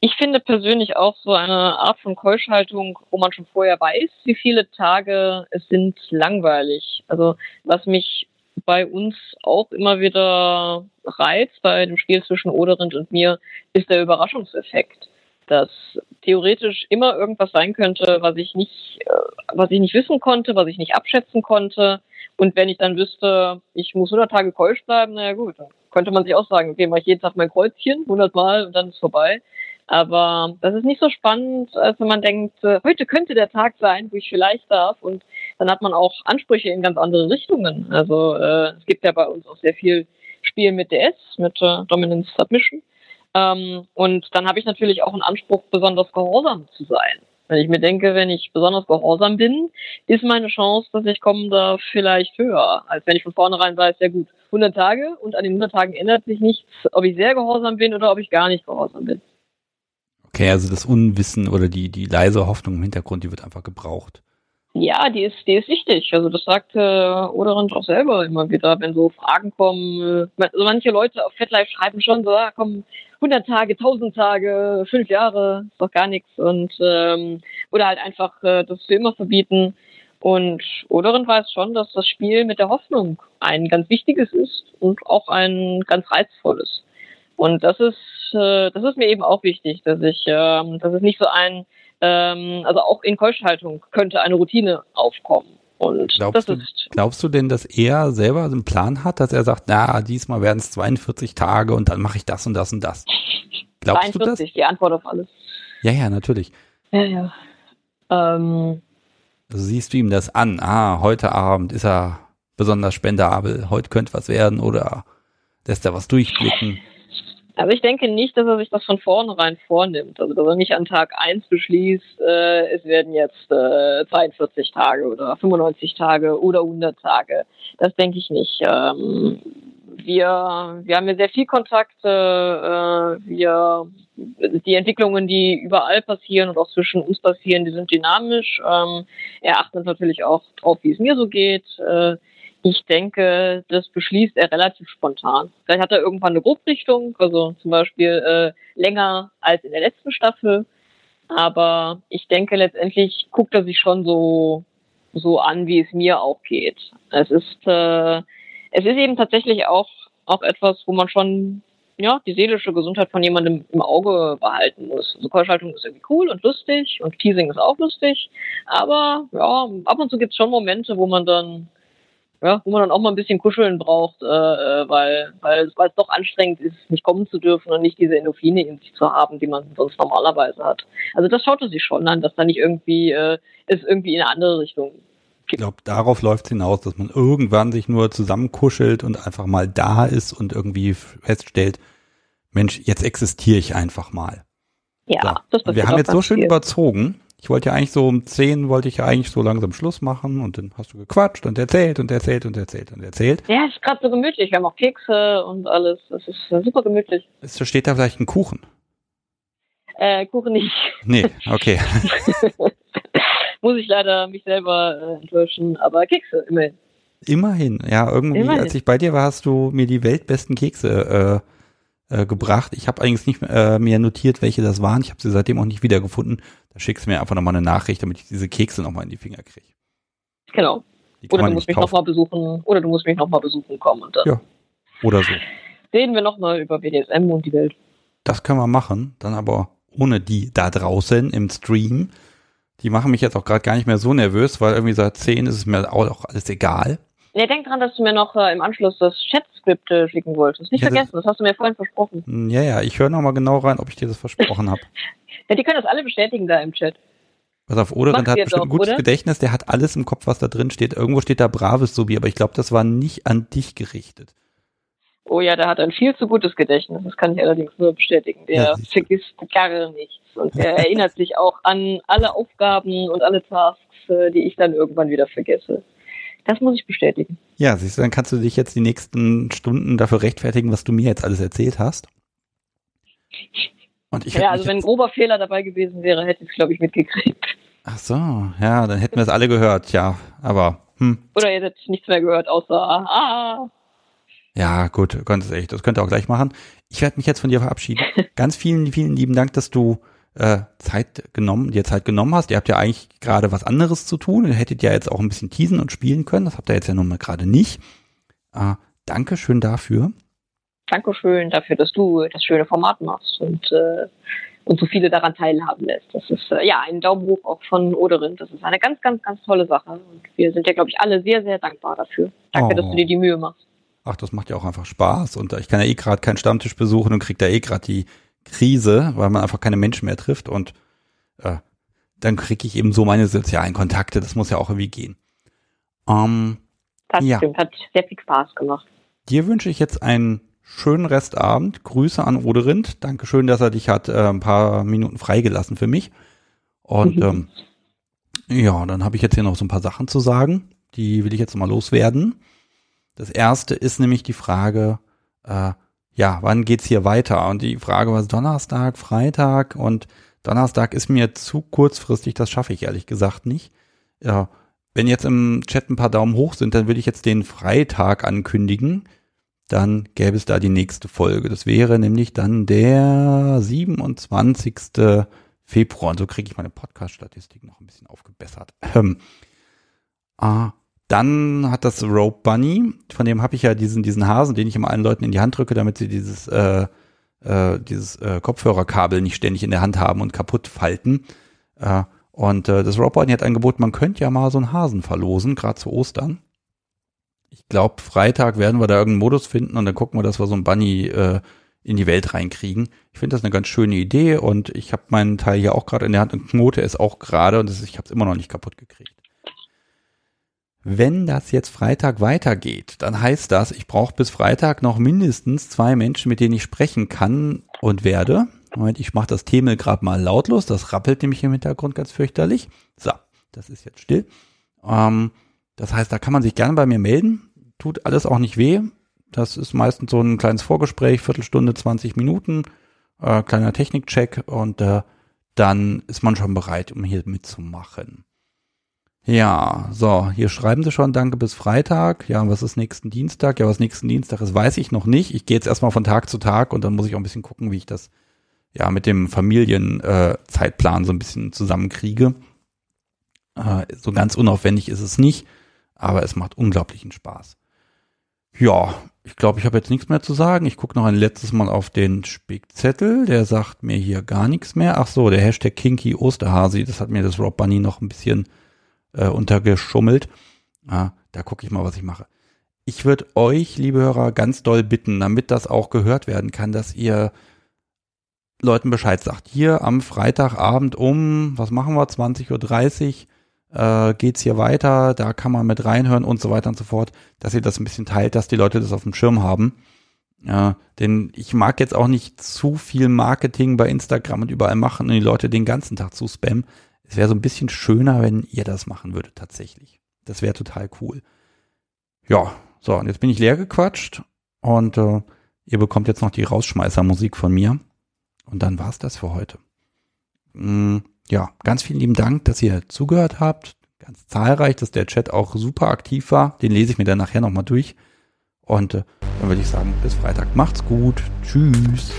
Speaker 4: ich finde persönlich auch so eine Art von Keuschhaltung, wo man schon vorher weiß, wie viele Tage es sind, langweilig. Also was mich bei uns auch immer wieder reizt bei dem Spiel zwischen Oderind und mir, ist der Überraschungseffekt dass theoretisch immer irgendwas sein könnte, was ich nicht, äh, was ich nicht wissen konnte, was ich nicht abschätzen konnte. Und wenn ich dann wüsste, ich muss 100 Tage keusch bleiben, naja gut, dann könnte man sich auch sagen, okay, mache ich jeden Tag mein Kreuzchen, 100 Mal und dann ist vorbei. Aber das ist nicht so spannend, als wenn man denkt, äh, heute könnte der Tag sein, wo ich vielleicht darf. Und dann hat man auch Ansprüche in ganz andere Richtungen. Also äh, es gibt ja bei uns auch sehr viel Spiel mit DS, mit äh, Dominance Submission. Ähm, und dann habe ich natürlich auch einen Anspruch, besonders gehorsam zu sein. Wenn ich mir denke, wenn ich besonders gehorsam bin, ist meine Chance, dass ich kommen darf, vielleicht höher, als wenn ich von vornherein weiß, ja gut, 100 Tage und an den 100 Tagen ändert sich nichts, ob ich sehr gehorsam bin oder ob ich gar nicht gehorsam bin.
Speaker 1: Okay, also das Unwissen oder die, die leise Hoffnung im Hintergrund, die wird einfach gebraucht.
Speaker 4: Ja, die ist, die ist wichtig. Also das sagt äh, Oderand auch selber immer wieder, wenn so Fragen kommen. Äh, also manche Leute auf FetLife schreiben schon so, ah, komm, 100 Tage, 1000 Tage, 5 Jahre, ist doch gar nichts. Und ähm, oder halt einfach äh, das für immer verbieten. Und Oderand weiß schon, dass das Spiel mit der Hoffnung ein ganz wichtiges ist und auch ein ganz reizvolles. Und das ist, äh, das ist mir eben auch wichtig, dass ich, ähm, dass es nicht so ein ähm, also auch in Keuschhaltung könnte eine Routine aufkommen. Und
Speaker 1: glaubst, du, glaubst du denn, dass er selber einen Plan hat, dass er sagt, na, diesmal werden es 42 Tage und dann mache ich das und das und das?
Speaker 4: Glaubst 42, du das? die Antwort auf alles.
Speaker 1: Ja, ja, natürlich.
Speaker 4: Ja, ja. Ähm,
Speaker 1: also siehst du ihm das an, ah, heute Abend ist er besonders spendabel, heute könnte was werden oder lässt er was durchblicken?
Speaker 4: Also ich denke nicht, dass er sich das von vornherein vornimmt. Also dass er nicht an Tag eins beschließt, äh, es werden jetzt äh, 42 Tage oder 95 Tage oder 100 Tage. Das denke ich nicht. Ähm, wir, wir haben ja sehr viel Kontakt. Äh, wir, die Entwicklungen, die überall passieren und auch zwischen uns passieren, die sind dynamisch. Ähm, er achtet natürlich auch drauf, wie es mir so geht. Äh, ich denke, das beschließt er relativ spontan. Vielleicht hat er irgendwann eine Grubrichtung, also zum Beispiel äh, länger als in der letzten Staffel. Aber ich denke, letztendlich guckt er sich schon so, so an, wie es mir auch geht. Es ist, äh, es ist eben tatsächlich auch, auch etwas, wo man schon ja, die seelische Gesundheit von jemandem im Auge behalten muss. Also Keuschhaltung ist irgendwie cool und lustig und Teasing ist auch lustig. Aber ja, ab und zu gibt es schon Momente, wo man dann ja, wo man dann auch mal ein bisschen Kuscheln braucht, äh, äh weil, weil, weil es doch anstrengend ist, nicht kommen zu dürfen und nicht diese Endorphine in sich zu haben, die man sonst normalerweise hat. Also das schaut er sich schon an, dass da nicht irgendwie äh, es irgendwie in eine andere Richtung.
Speaker 1: Ich glaube, darauf läuft es hinaus, dass man irgendwann sich nur zusammenkuschelt und einfach mal da ist und irgendwie feststellt, Mensch, jetzt existiere ich einfach mal.
Speaker 4: Ja,
Speaker 1: So.
Speaker 4: das passiert
Speaker 1: wir haben jetzt so schön
Speaker 4: viel.
Speaker 1: überzogen. Ich wollte ja eigentlich so um 10 wollte ich ja eigentlich so langsam Schluss machen und dann hast du gequatscht und erzählt und erzählt und erzählt und erzählt.
Speaker 4: Ja, es ist gerade so gemütlich. Wir haben auch Kekse und alles. Es ist äh, super gemütlich.
Speaker 1: Es steht da vielleicht ein Kuchen.
Speaker 4: Äh, Kuchen nicht.
Speaker 1: Nee, okay.
Speaker 4: Muss ich leider mich selber äh, enttäuschen. Aber Kekse, immerhin.
Speaker 1: Immerhin, ja, irgendwie,
Speaker 4: Immerhin.
Speaker 1: als ich bei dir war, hast du mir die weltbesten Kekse äh, äh, gebracht. Ich habe eigentlich nicht äh, mehr notiert, welche das waren. Ich habe sie seitdem auch nicht wiedergefunden. Da schickst du mir einfach nochmal eine Nachricht, damit ich diese Kekse nochmal in die Finger kriege.
Speaker 4: Genau. Oder du musst mich nochmal besuchen. Oder du musst mich nochmal besuchen kommen. Und dann
Speaker 1: Ja. Oder so.
Speaker 4: reden wir nochmal über BDSM und die Welt.
Speaker 1: Das können wir machen, dann aber ohne die da draußen im Stream. Die machen mich jetzt auch gerade gar nicht mehr so nervös, weil irgendwie seit 10 ist es mir auch alles egal.
Speaker 4: Ja, denk dran, dass du mir noch äh, im Anschluss das Chat-Skript äh, schicken wolltest. Nicht
Speaker 1: Ja, das-
Speaker 4: vergessen, das hast du mir vorhin versprochen.
Speaker 1: Hm, Ja, ja, ich höre nochmal genau rein, ob ich dir das versprochen habe.
Speaker 4: Ja, die können das alle bestätigen da im Chat.
Speaker 1: Pass auf, Oderind
Speaker 4: Macht
Speaker 1: hat bestimmt ein gutes
Speaker 4: oder?
Speaker 1: Gedächtnis, der hat alles im Kopf, was da drin steht. Irgendwo steht da braves Subi, aber ich glaube, das war nicht an dich gerichtet.
Speaker 4: Oh ja, der hat ein viel zu gutes Gedächtnis. Das kann ich allerdings nur bestätigen. Der
Speaker 1: Ja,
Speaker 4: vergisst gar nichts. Und er erinnert sich auch an alle Aufgaben und alle Tasks, äh, die ich dann irgendwann wieder vergesse. Das muss ich bestätigen.
Speaker 1: Ja, siehst du, dann kannst du dich jetzt die nächsten Stunden dafür rechtfertigen, was du mir jetzt alles erzählt hast. Und ich
Speaker 4: ja, also wenn ein grober Fehler dabei gewesen wäre, hätte ich es, glaube ich, mitgekriegt.
Speaker 1: Ach so, ja, dann hätten wir es alle gehört, ja. Aber, hm,
Speaker 4: Oder ihr hättet nichts mehr gehört, außer ah.
Speaker 1: Ja, gut, ganz echt, das könnt ihr auch gleich machen. Ich werde mich jetzt von dir verabschieden. Ganz vielen, vielen lieben Dank, dass du äh, Zeit genommen, dir Zeit genommen hast. Ihr habt ja eigentlich gerade was anderes zu tun. Ihr hättet ja jetzt auch ein bisschen teasen und spielen können. Das habt ihr jetzt ja nun mal gerade nicht. Äh, danke schön dafür.
Speaker 4: Dankeschön dafür, dass du das schöne Format machst und, äh, und so viele daran teilhaben lässt. Das ist äh, ja ein Daumen hoch auch von Oderind. Das ist eine ganz, ganz, ganz tolle Sache. Und wir sind ja, glaube ich, alle sehr, sehr dankbar dafür. Danke,
Speaker 1: Oh.
Speaker 4: dass du dir die Mühe machst.
Speaker 1: Ach, das macht ja auch einfach Spaß. Und ich kann ja eh gerade keinen Stammtisch besuchen und krieg da eh gerade die Krise, weil man einfach keine Menschen mehr trifft. Und äh, dann kriege ich eben so meine sozialen Kontakte. Das muss ja auch irgendwie gehen. Ähm,
Speaker 4: Das
Speaker 1: Ja.
Speaker 4: stimmt, hat sehr viel Spaß gemacht.
Speaker 1: Dir wünsche ich jetzt einen schönen Restabend. Grüße an Oderind. Dankeschön, dass er dich hat äh, ein paar Minuten freigelassen für mich. Und
Speaker 4: Mhm.
Speaker 1: ähm, ja, dann habe ich jetzt hier noch so ein paar Sachen zu sagen. Die will ich jetzt mal loswerden. Das erste ist nämlich die Frage, äh, ja, wann geht's hier weiter? Und die Frage war Donnerstag, Freitag und Donnerstag ist mir zu kurzfristig, das schaffe ich ehrlich gesagt nicht. Ja, wenn jetzt im Chat ein paar Daumen hoch sind, dann würde ich jetzt den Freitag ankündigen. Dann gäbe es da die nächste Folge. Das wäre nämlich dann der 27. Februar. Und so kriege ich meine Podcast-Statistik noch ein bisschen aufgebessert. Ähm, ah, dann hat das Rope Bunny, von dem habe ich ja diesen, diesen Hasen, den ich immer allen Leuten in die Hand drücke, damit sie dieses, äh, äh, dieses äh, Kopfhörerkabel nicht ständig in der Hand haben und kaputt falten. Äh, und äh, das Rope Bunny hat angeboten, man könnte ja mal so einen Hasen verlosen, gerade zu Ostern. Ich glaube, Freitag werden wir da irgendeinen Modus finden und dann gucken wir, dass wir so einen Bunny äh, in die Welt reinkriegen. Ich finde das eine ganz schöne Idee und ich habe meinen Teil hier auch gerade in der Hand und knote es auch gerade und das ich habe es immer noch nicht kaputt gekriegt. Wenn das jetzt Freitag weitergeht, dann heißt das, ich brauche bis Freitag noch mindestens zwei Menschen, mit denen ich sprechen kann und werde. Moment, ich mache das Themel gerade mal lautlos, das rappelt nämlich im Hintergrund ganz fürchterlich. So, das ist jetzt still. Ähm, das heißt, da kann man sich gerne bei mir melden. Tut alles auch nicht weh. Das ist meistens so ein kleines Vorgespräch, Viertelstunde, 20 Minuten, äh, kleiner Technikcheck und äh, dann ist man schon bereit, um hier mitzumachen. Ja, so, hier schreiben sie schon, danke bis Freitag. Ja, was ist nächsten Dienstag? Ja, was nächsten Dienstag ist, weiß ich noch nicht. Ich gehe jetzt erstmal von Tag zu Tag und dann muss ich auch ein bisschen gucken, wie ich das ja mit dem Familienzeitplan äh, so ein bisschen zusammenkriege. Äh, so ganz unaufwendig ist es nicht, aber es macht unglaublichen Spaß. Ja, ich glaube, ich habe jetzt nichts mehr zu sagen. Ich gucke noch ein letztes Mal auf den Spickzettel. Der sagt mir hier gar nichts mehr. Ach so, der Hashtag Kinky Osterhasi, das hat mir das Rob Bunny noch ein bisschen äh, untergeschummelt. Ah, da gucke ich mal, was ich mache. Ich würde euch, liebe Hörer, ganz doll bitten, damit das auch gehört werden kann, dass ihr Leuten Bescheid sagt. Hier am Freitagabend um, was machen wir, 20.30 Uhr äh, geht's hier weiter, da kann man mit reinhören und so weiter und so fort, dass ihr das ein bisschen teilt, dass die Leute das auf dem Schirm haben. Ja, denn ich mag jetzt auch nicht zu viel Marketing bei Instagram und überall machen und die Leute den ganzen Tag zu spammen. Es wäre so ein bisschen schöner, wenn ihr das machen würdet tatsächlich. Das wäre total cool. Ja, so, und jetzt bin ich leer gequatscht und äh, ihr bekommt jetzt noch die Rausschmeißermusik von mir. Und dann war's das für heute. Mm, ja, ganz vielen lieben Dank, dass ihr zugehört habt. Ganz zahlreich, dass der Chat auch super aktiv war. Den lese ich mir dann nachher nochmal durch. Und äh, dann würde ich sagen, bis Freitag. Macht's gut. Tschüss.